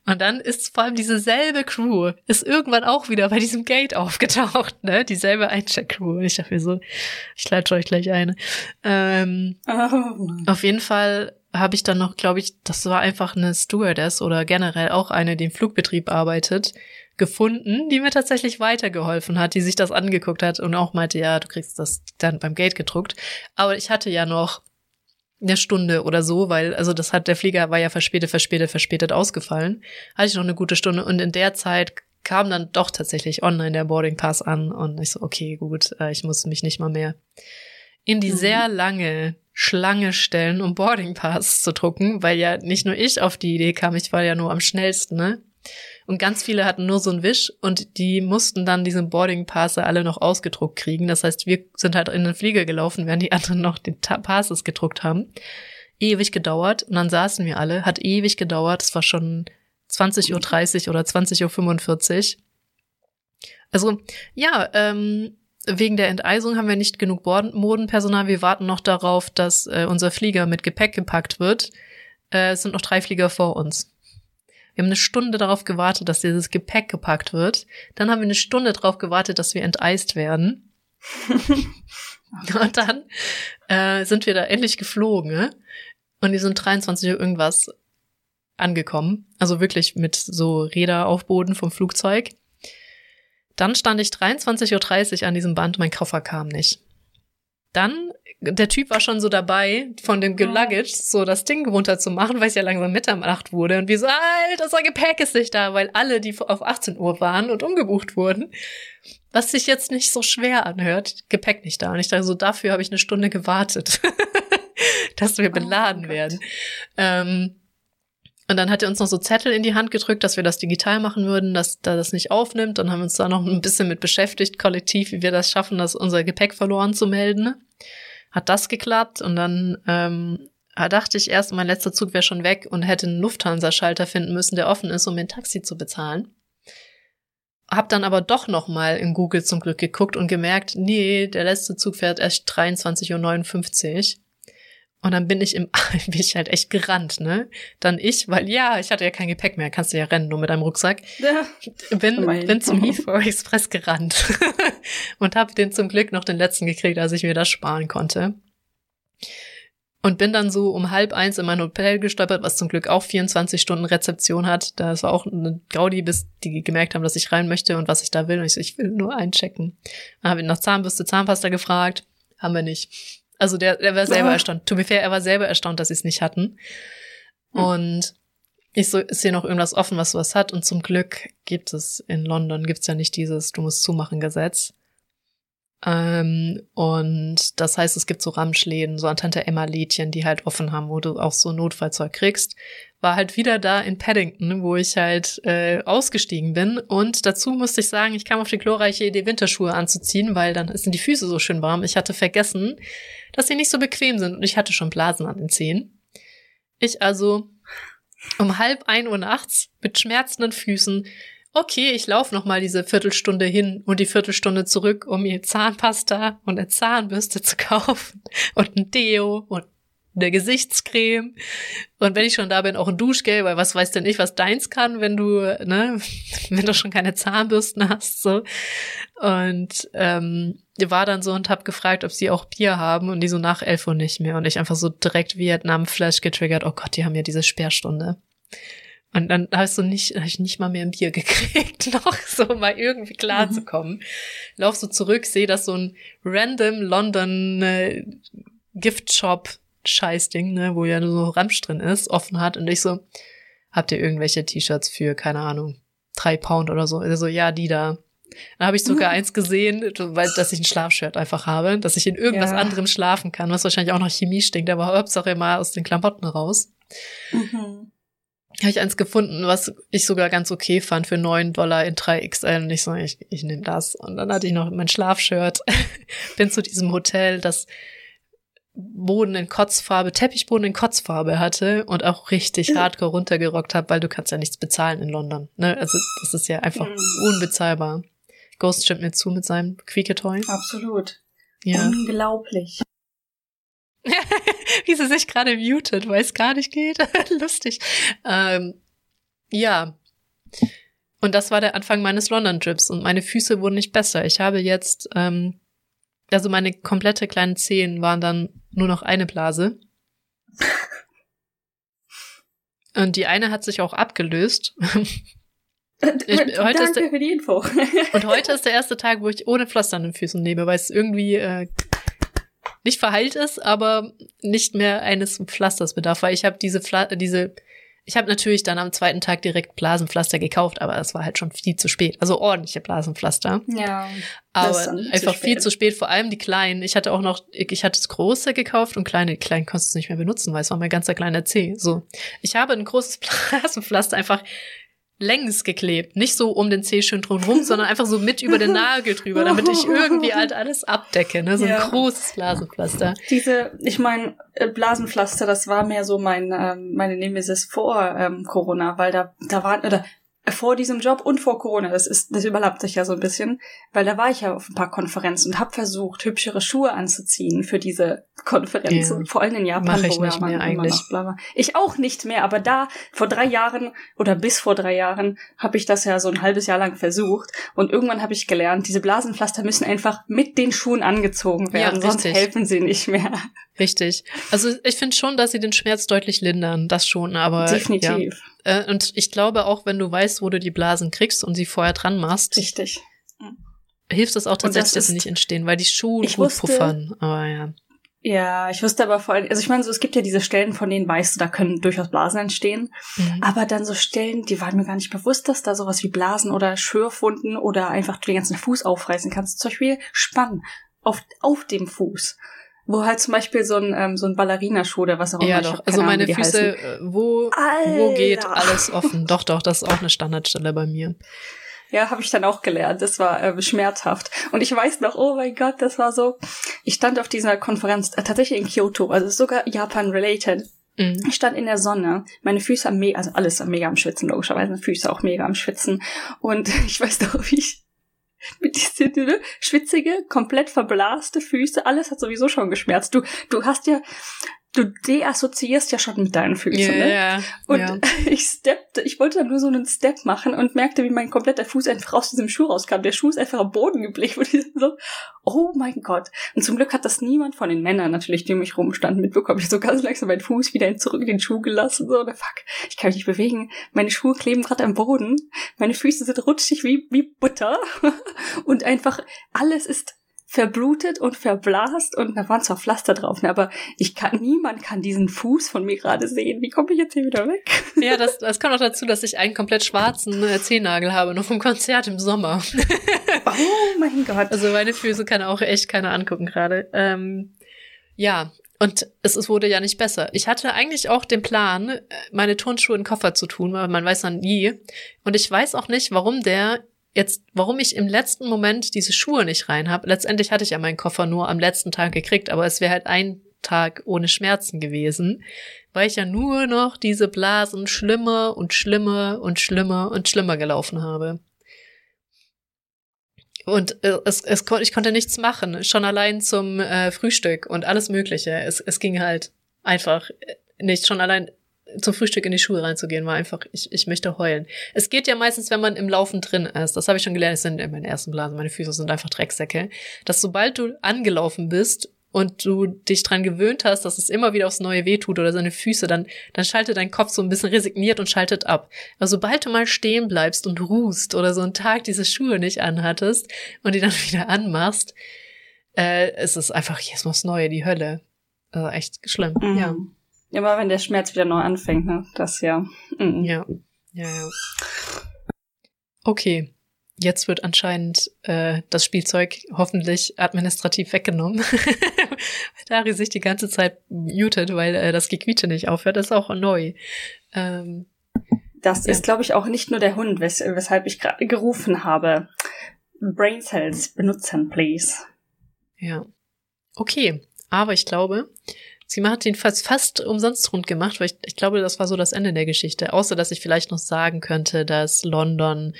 und dann ist vor allem diese selbe Crew, ist irgendwann auch wieder bei diesem Gate aufgetaucht, ne? Dieselbe Eincheck-Crew. Und ich dachte mir so, ich leite euch gleich eine. Ähm, oh. Auf jeden Fall habe ich dann noch, glaube ich, das war einfach eine Stewardess oder generell auch eine, die im Flugbetrieb arbeitet, gefunden, die mir tatsächlich weitergeholfen hat, die sich das angeguckt hat und auch meinte, ja, du kriegst das dann beim Gate gedruckt. Aber ich hatte ja noch eine Stunde oder so, weil, also das hat, der Flieger war ja verspätet, verspätet, verspätet ausgefallen. Hatte ich noch eine gute Stunde und in der Zeit kam dann doch tatsächlich online der Boarding Pass an und ich so, okay, gut, äh, ich muss mich nicht mal mehr in die mhm. sehr lange Schlange stellen, um Boarding Pass zu drucken, weil ja nicht nur ich auf die Idee kam, ich war ja nur am schnellsten, ne? Und ganz viele hatten nur so einen Wisch und die mussten dann diesen Boarding Pass alle noch ausgedruckt kriegen. Das heißt, wir sind halt in den Flieger gelaufen, während die [laughs] anderen noch den Passes gedruckt haben. Ewig gedauert und dann saßen wir alle, hat ewig gedauert. Es war schon 20.30 Uhr oder 20.45 Uhr. Also, ja, ähm, wegen der Enteisung haben wir nicht genug Modenpersonal. Wir warten noch darauf, dass äh, unser Flieger mit Gepäck gepackt wird. Äh, es sind noch drei Flieger vor uns. Wir haben eine Stunde darauf gewartet, dass dieses Gepäck gepackt wird. Dann haben wir eine Stunde darauf gewartet, dass wir enteist werden. [laughs] und dann äh, sind wir da endlich geflogen. Ne? Und die sind 23 Uhr irgendwas angekommen. Also wirklich mit so Räder auf Boden vom Flugzeug. Dann stand ich 23.30 Uhr an diesem Band, mein Koffer kam nicht. Dann der Typ war schon so dabei, von dem Luggage so das Ding runterzumachen, weil es ja langsam Mitternacht wurde. Und wir so, Alter, sein Gepäck ist nicht da, weil alle, die auf 18 Uhr waren und umgebucht wurden, was sich jetzt nicht so schwer anhört, Gepäck nicht da. Und ich dachte so, dafür habe ich eine Stunde gewartet, [laughs] dass wir oh beladen oh werden. Ähm, und dann hat er uns noch so Zettel in die Hand gedrückt, dass wir das digital machen würden, dass da das nicht aufnimmt. Dann haben wir uns da noch ein bisschen mit beschäftigt, kollektiv, wie wir das schaffen, das unser Gepäck verloren zu melden hat das geklappt und dann ähm, dachte ich erst, mein letzter Zug wäre schon weg und hätte einen Lufthansa-Schalter finden müssen, der offen ist, um ein Taxi zu bezahlen. Hab dann aber doch noch mal in Google zum Glück geguckt und gemerkt, nee, der letzte Zug fährt erst 23.59 Uhr. Und dann bin ich im, [laughs] bin ich halt echt gerannt, ne? Dann ich, weil ja, ich hatte ja kein Gepäck mehr, kannst du ja rennen, nur mit einem Rucksack. Ja. Bin, bin zum Heathrow Express gerannt [laughs] und habe den zum Glück noch den letzten gekriegt, als ich mir das sparen konnte. Und bin dann so um halb eins in mein Hotel gestolpert, was zum Glück auch 24 Stunden Rezeption hat. Da war auch eine Gaudi, bis die gemerkt haben, dass ich rein möchte und was ich da will. Und ich so, ich will nur einchecken. Dann habe ich nach Zahnbürste, Zahnpasta gefragt. Haben wir nicht. Also der, der war selber ja. erstaunt. To be fair, er war selber erstaunt, dass sie es nicht hatten. Hm. Und ich so, ist hier noch irgendwas offen, was sowas hat? Und zum Glück gibt es in London, gibt's ja nicht dieses Du musst zumachen Gesetz. Ähm, und das heißt, es gibt so Ramschläden, so an Tante Emma Lädchen, die halt offen haben, wo du auch so Notfallzeug kriegst. War halt wieder da in Paddington, wo ich halt äh, ausgestiegen bin. Und dazu musste ich sagen, ich kam auf die glorreiche Idee, Winterschuhe anzuziehen, weil dann sind die Füße so schön warm. Ich hatte vergessen, dass sie nicht so bequem sind und ich hatte schon Blasen an den Zehen. Ich also um halb ein Uhr nachts mit schmerzenden Füßen okay, ich laufe noch mal diese Viertelstunde hin und die Viertelstunde zurück, um mir Zahnpasta und eine Zahnbürste zu [laughs] kaufen und ein Deo und eine Gesichtscreme. Und wenn ich schon da bin, auch ein Duschgel, weil was weiß denn ich, was deins kann, wenn du, ne, [laughs] wenn du schon keine Zahnbürsten hast, so. Und ähm, war dann so und hab gefragt, ob sie auch Bier haben und die so nach elf Uhr nicht mehr. Und ich einfach so direkt Vietnam-Flash getriggert, oh Gott, die haben ja diese Sperrstunde. Und dann hast du nicht, hab ich nicht mal mehr ein Bier [laughs] gekriegt, noch so mal irgendwie klar mhm. Lauf so zurück, sehe, dass so ein random London äh, Gift Shop Scheißding, ne, wo ja so Ramsch drin ist, offen hat und ich so, habt ihr irgendwelche T-Shirts für, keine Ahnung, drei Pound oder so? Also ja, die da. Dann habe ich sogar [laughs] eins gesehen, weil dass ich ein Schlafshirt einfach habe, dass ich in irgendwas Ja. anderem schlafen kann, was wahrscheinlich auch noch Chemie stinkt, aber Hauptsache mal aus den Klamotten raus. Mhm. Habe ich eins gefunden, was ich sogar ganz okay fand für 9 Dollar in 3XL und ich so, ich, ich nehme das. Und dann hatte ich noch mein Schlafshirt, [laughs] bin zu diesem Hotel, das Boden in Kotzfarbe, Teppichboden in Kotzfarbe hatte und auch richtig hardcore runtergerockt habe, weil du kannst ja nichts bezahlen in London. Ne? Also das ist ja einfach unbezahlbar. Ghost stimmt mir zu mit seinem Quieketoy. Absolut. Ja. Unglaublich. [laughs] Wie sie sich gerade mutet, weil es gar nicht geht. [laughs] Lustig. Ähm, ja. Und das war der Anfang meines London-Trips und meine Füße wurden nicht besser. Ich habe jetzt, ähm, also meine komplette kleinen Zehen waren dann nur noch eine Blase. Und die eine hat sich auch abgelöst. Ich- heute Danke der- für die Info. [laughs] Und heute ist der erste Tag, wo ich ohne Pflaster an den Füßen lebe, weil es irgendwie äh, nicht verheilt ist, aber nicht mehr eines Pflasters bedarf, weil ich habe diese Pfla diese ich habe natürlich dann am zweiten Tag direkt Blasenpflaster gekauft, aber das war halt schon viel zu spät. Also ordentliche Blasenpflaster, ja. Aber dann zu einfach viel zu spät, vor allem die kleinen. Ich hatte auch noch ich hatte das große gekauft und kleine die kleinen konntest du nicht mehr benutzen, weil es war mein ganzer kleiner Zeh. So, ich habe ein großes [laughs] Blasenpflaster einfach längs geklebt. Nicht so um den Zeh schön drumherum, sondern einfach so mit über den Nagel drüber, damit ich [laughs] irgendwie halt alles abdecke. Ne? So ein Ja. großes Blasenpflaster. Diese, ich meine, Blasenpflaster, das war mehr so mein, ähm, meine Nemesis vor ähm, Corona, weil da, da waren, oder äh, vor diesem Job und vor Corona, das ist, das überlappt sich ja so ein bisschen, weil da war ich ja auf ein paar Konferenzen und habe versucht, hübschere Schuhe anzuziehen für diese Konferenzen, Ja. vor allem in Japan. Mach ich nicht mehr eigentlich. noch. Ich auch nicht mehr, aber da, vor drei Jahren oder bis vor drei Jahren, habe ich das ja so ein halbes Jahr lang versucht und irgendwann habe ich gelernt, diese Blasenpflaster müssen einfach mit den Schuhen angezogen werden, Ja, sonst helfen sie nicht mehr. Richtig. Also ich finde schon, dass sie den Schmerz deutlich lindern. Das schon, aber Definitiv. Ja. Äh, und ich glaube auch, wenn du weißt, wo du die Blasen kriegst und sie vorher dran machst, Richtig. hilft es auch das tatsächlich, dass sie nicht entstehen, weil die Schuhe gut wusste- puffern. Aber ja. Ja, ich wusste aber vor allem, also ich meine, so, es gibt ja diese Stellen, von denen weißt du, da können durchaus Blasen entstehen. Mhm. Aber dann so Stellen, die waren mir gar nicht bewusst, dass da sowas wie Blasen oder Schürfwunden oder einfach du den ganzen Fuß aufreißen kannst. Zum Beispiel Spann auf, auf dem Fuß. Wo halt zum Beispiel so ein, ähm, so ein Ballerinaschuh oder was auch immer. Ja, doch. Also Ahnung, meine die Füße, heißen. äh, wo, wo geht alles offen? Doch, doch, das ist auch eine Standardstelle bei mir. Ja, habe ich dann auch gelernt. Das war äh, schmerzhaft. Und ich weiß noch, oh mein Gott, das war so. Ich stand auf dieser Konferenz äh, tatsächlich in Kyoto, also sogar Japan-related. Mhm. Ich stand in der Sonne, meine Füße am mega, also alles am mega am Schwitzen, logischerweise, Füße auch mega am Schwitzen. Und [laughs] ich weiß noch, wie ich [laughs] mit diese diese schwitzige, komplett verblaste Füße, alles hat sowieso schon geschmerzt. Du, du hast ja, du deassoziierst ja schon mit deinen Füßen, Ja, ne? ja, Und ja. [laughs] ich steppte, ich wollte dann nur so einen Step machen und merkte, wie mein kompletter Fuß einfach aus diesem Schuh rauskam. Der Schuh ist einfach am Boden geblichen [laughs] und ich so, oh mein Gott. Und zum Glück hat das niemand von den Männern natürlich, die um mich rumstanden, mitbekommen. Ich so ganz langsam meinen Fuß wieder zurück in den Schuh gelassen. So, oder fuck, ich kann mich nicht bewegen. Meine Schuhe kleben gerade am Boden. Meine Füße sind rutschig wie, wie Butter. [laughs] Und einfach alles ist verblutet und verblast und da waren zwar Pflaster drauf, ne, aber ich kann, niemand kann diesen Fuß von mir gerade sehen. Wie komme ich jetzt hier wieder weg? [laughs] Ja, das, das kommt auch dazu, dass ich einen komplett schwarzen äh, Zehennagel habe, noch vom Konzert im Sommer. [laughs] Oh mein Gott. Also meine Füße kann auch echt keiner angucken gerade. Ähm, ja, und es, es wurde ja nicht besser. Ich hatte eigentlich auch den Plan, äh, meine Turnschuhe in den Koffer zu tun, weil man weiß dann nie. Und ich weiß auch nicht, warum der jetzt, warum ich im letzten Moment diese Schuhe nicht rein habe. Letztendlich hatte ich ja meinen Koffer nur am letzten Tag gekriegt, aber es wäre halt ein Tag ohne Schmerzen gewesen, weil ich ja nur noch diese Blasen schlimmer und schlimmer und schlimmer und schlimmer gelaufen habe. Und äh, es, es, ich konnte nichts machen, schon allein zum äh, Frühstück und alles Mögliche. Es, es ging halt einfach äh, nicht, schon allein zum Frühstück in die Schuhe reinzugehen, war einfach, ich, ich möchte heulen. Es geht ja meistens, wenn man im Laufen drin ist. Das habe ich schon gelernt, es sind in meinen ersten Blasen, meine Füße sind einfach Drecksäcke. Dass sobald du angelaufen bist und du dich dran gewöhnt hast, dass es immer wieder aufs Neue wehtut oder seine Füße, dann, dann schaltet dein Kopf so ein bisschen resigniert und schaltet ab. Aber sobald du mal stehen bleibst und ruhst oder so einen Tag diese Schuhe nicht anhattest und die dann [laughs] wieder anmachst, äh, es ist einfach jedes Mal das Neue, die Hölle. Also echt schlimm, Mhm. ja. Immer wenn der Schmerz wieder neu anfängt, ne? Das ja. Mhm. Ja. Ja, ja. Okay. Jetzt wird anscheinend äh, das Spielzeug hoffentlich administrativ weggenommen. [laughs] Dari sich die ganze Zeit mutet, weil äh, das Gequietsche nicht aufhört. Das ist auch neu. Ähm, das ja. ist, glaube ich, auch nicht nur der Hund, wes weshalb ich gerade gerufen habe. Brain Cells benutzen, please. Ja. Okay, aber ich glaube, sie hat ihn fast, fast umsonst rund gemacht, weil ich, ich glaube, das war so das Ende der Geschichte. Außer, dass ich vielleicht noch sagen könnte, dass London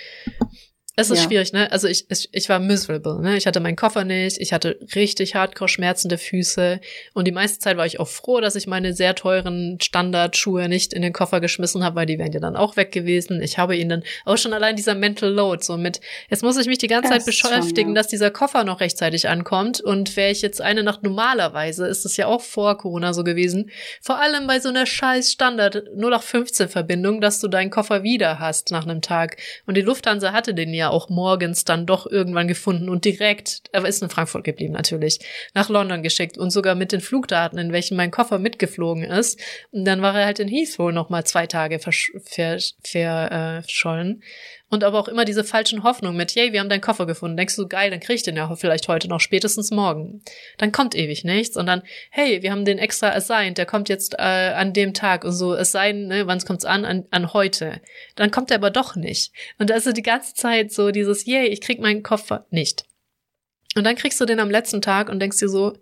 es ist ja. schwierig, ne? Also ich, ich, ich war miserable, ne? Ich hatte meinen Koffer nicht, ich hatte richtig hardcore schmerzende Füße und die meiste Zeit war ich auch froh, dass ich meine sehr teuren Standardschuhe nicht in den Koffer geschmissen habe, weil die wären ja dann auch weg gewesen. Ich habe ihn dann auch schon allein dieser Mental Load so mit, jetzt muss ich mich die ganze das Zeit beschäftigen, schon, ja. dass dieser Koffer noch rechtzeitig ankommt und wäre ich jetzt eine Nacht normalerweise, ist es ja auch vor Corona so gewesen, vor allem bei so einer scheiß Standard 0815 Verbindung, dass du deinen Koffer wieder hast nach einem Tag und die Lufthansa hatte den ja auch morgens dann doch irgendwann gefunden und direkt, er ist in Frankfurt geblieben natürlich, nach London geschickt und sogar mit den Flugdaten, in welchen mein Koffer mitgeflogen ist. Und dann war er halt in Heathrow nochmal zwei Tage verschollen. Ver, äh, und aber auch immer diese falschen Hoffnungen mit, yay, wir haben deinen Koffer gefunden. Denkst du, geil, dann krieg ich den ja vielleicht heute noch, spätestens morgen. Dann kommt ewig nichts und dann, hey, wir haben den extra assigned, der kommt jetzt äh, an dem Tag und so, es ne, wann kommt's an? an? An heute. Dann kommt er aber doch nicht. Und da ist so die ganze Zeit so dieses, yay, ich krieg meinen Koffer nicht. Und dann kriegst du den am letzten Tag und denkst dir so,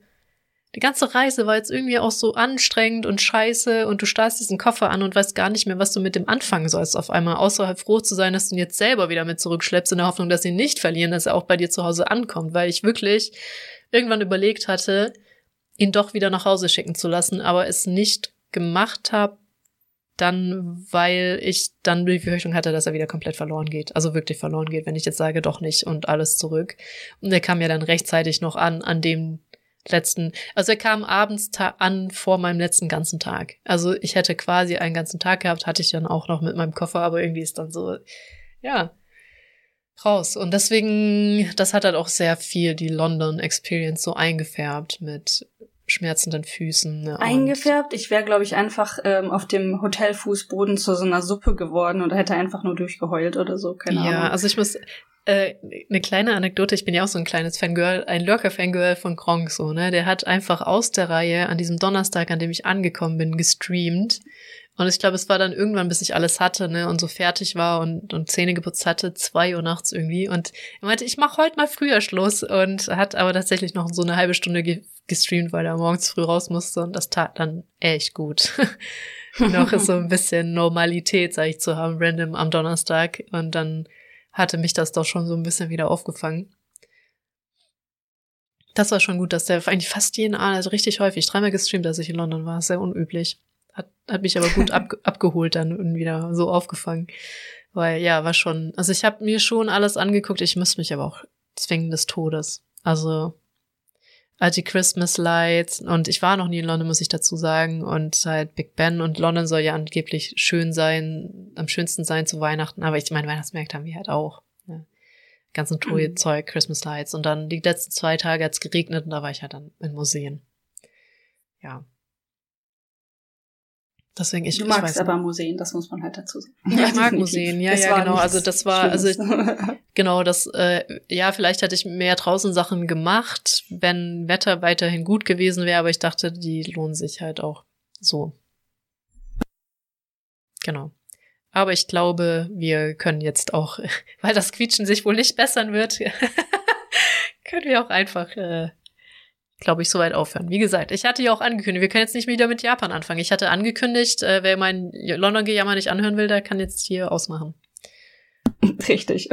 die ganze Reise war jetzt irgendwie auch so anstrengend und scheiße und du starrst diesen Koffer an und weißt gar nicht mehr, was du mit dem anfangen sollst auf einmal, außer halt froh zu sein, dass du ihn jetzt selber wieder mit zurückschleppst in der Hoffnung, dass sie ihn nicht verlieren, dass er auch bei dir zu Hause ankommt, weil ich wirklich irgendwann überlegt hatte, ihn doch wieder nach Hause schicken zu lassen, aber es nicht gemacht habe, dann, weil ich dann die Befürchtung hatte, dass er wieder komplett verloren geht. Also wirklich verloren geht, wenn ich jetzt sage, doch nicht und alles zurück. Und er kam ja dann rechtzeitig noch an, an dem letzten, also er kam abends an vor meinem letzten ganzen Tag. Also ich hätte quasi einen ganzen Tag gehabt, hatte ich dann auch noch mit meinem Koffer, aber irgendwie ist dann so, ja, raus. Und deswegen, das hat halt auch sehr viel die London Experience so eingefärbt mit schmerzenden Füßen. Ne, Eingefärbt? Ich wäre, glaube ich, einfach ähm, auf dem Hotelfußboden zu so einer Suppe geworden und hätte einfach nur durchgeheult oder so. Keine ja, Ahnung. Ja, also ich muss, äh, eine kleine Anekdote, ich bin ja auch so ein kleines Fangirl, ein Lurker-Fangirl von Gronk, so, ne? Der hat einfach aus der Reihe an diesem Donnerstag, an dem ich angekommen bin, gestreamt. Und ich glaube, es war dann irgendwann, bis ich alles hatte, ne, und so fertig war und, und Zähne geputzt hatte, zwei Uhr nachts irgendwie. Und er meinte, ich mach heute mal früher Schluss und hat aber tatsächlich noch so eine halbe Stunde ge gestreamt, weil er morgens früh raus musste und das tat dann echt gut. [laughs] noch so ein bisschen Normalität, sag ich, zu haben, random am Donnerstag. Und dann hatte mich das doch schon so ein bisschen wieder aufgefangen. Das war schon gut, dass der eigentlich fast jeden Abend, also richtig häufig, dreimal gestreamt, als ich in London war. Sehr unüblich. Hat, hat mich aber gut [laughs] ab, abgeholt dann und wieder so aufgefangen. Weil ja, war schon, also ich habe mir schon alles angeguckt, ich müsste mich aber auch zwingen des Todes. Also die Christmas Lights und ich war noch nie in London, muss ich dazu sagen und halt Big Ben und London soll ja angeblich schön sein, am schönsten sein zu Weihnachten, aber ich meine, Weihnachtsmärkte haben wir halt auch. Ne? Ganzen Toy-Zeug, mhm. Christmas Lights und dann die letzten zwei Tage hat's geregnet und da war ich halt dann in Museen. Ja, Deswegen ich, du magst ich weiß aber Museen, das muss man halt dazu sagen. Ja, ich [laughs] mag Museen, ja, ja, genau. Also das war, also [laughs] genau, das, äh, ja, vielleicht hätte ich mehr draußen Sachen gemacht, wenn Wetter weiterhin gut gewesen wäre, aber ich dachte, die lohnen sich halt auch so. Genau. Aber ich glaube, wir können jetzt auch, [laughs] weil das Quietschen sich wohl nicht bessern wird, können wir auch einfach äh, glaube ich, soweit aufhören. Wie gesagt, ich hatte ja auch angekündigt, wir können jetzt nicht wieder mit Japan anfangen. Ich hatte angekündigt, äh, wer mein London-Gejammer nicht anhören will, der kann jetzt hier ausmachen. [laughs] Richtig.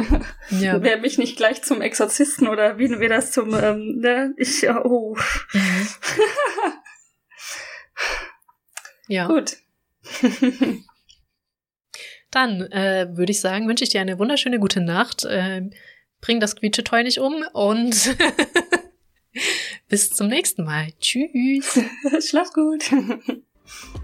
Ja. [laughs] Wer mich nicht gleich zum Exorzisten oder wie wir das zum, ähm, ne, ich, oh. Mhm. [laughs] ja. Gut. Dann äh, würde ich sagen, wünsche ich dir eine wunderschöne gute Nacht. Äh, bring das Quietschetoy nicht um und Bis zum nächsten Mal. Tschüss. [laughs] Schlaf gut. [laughs]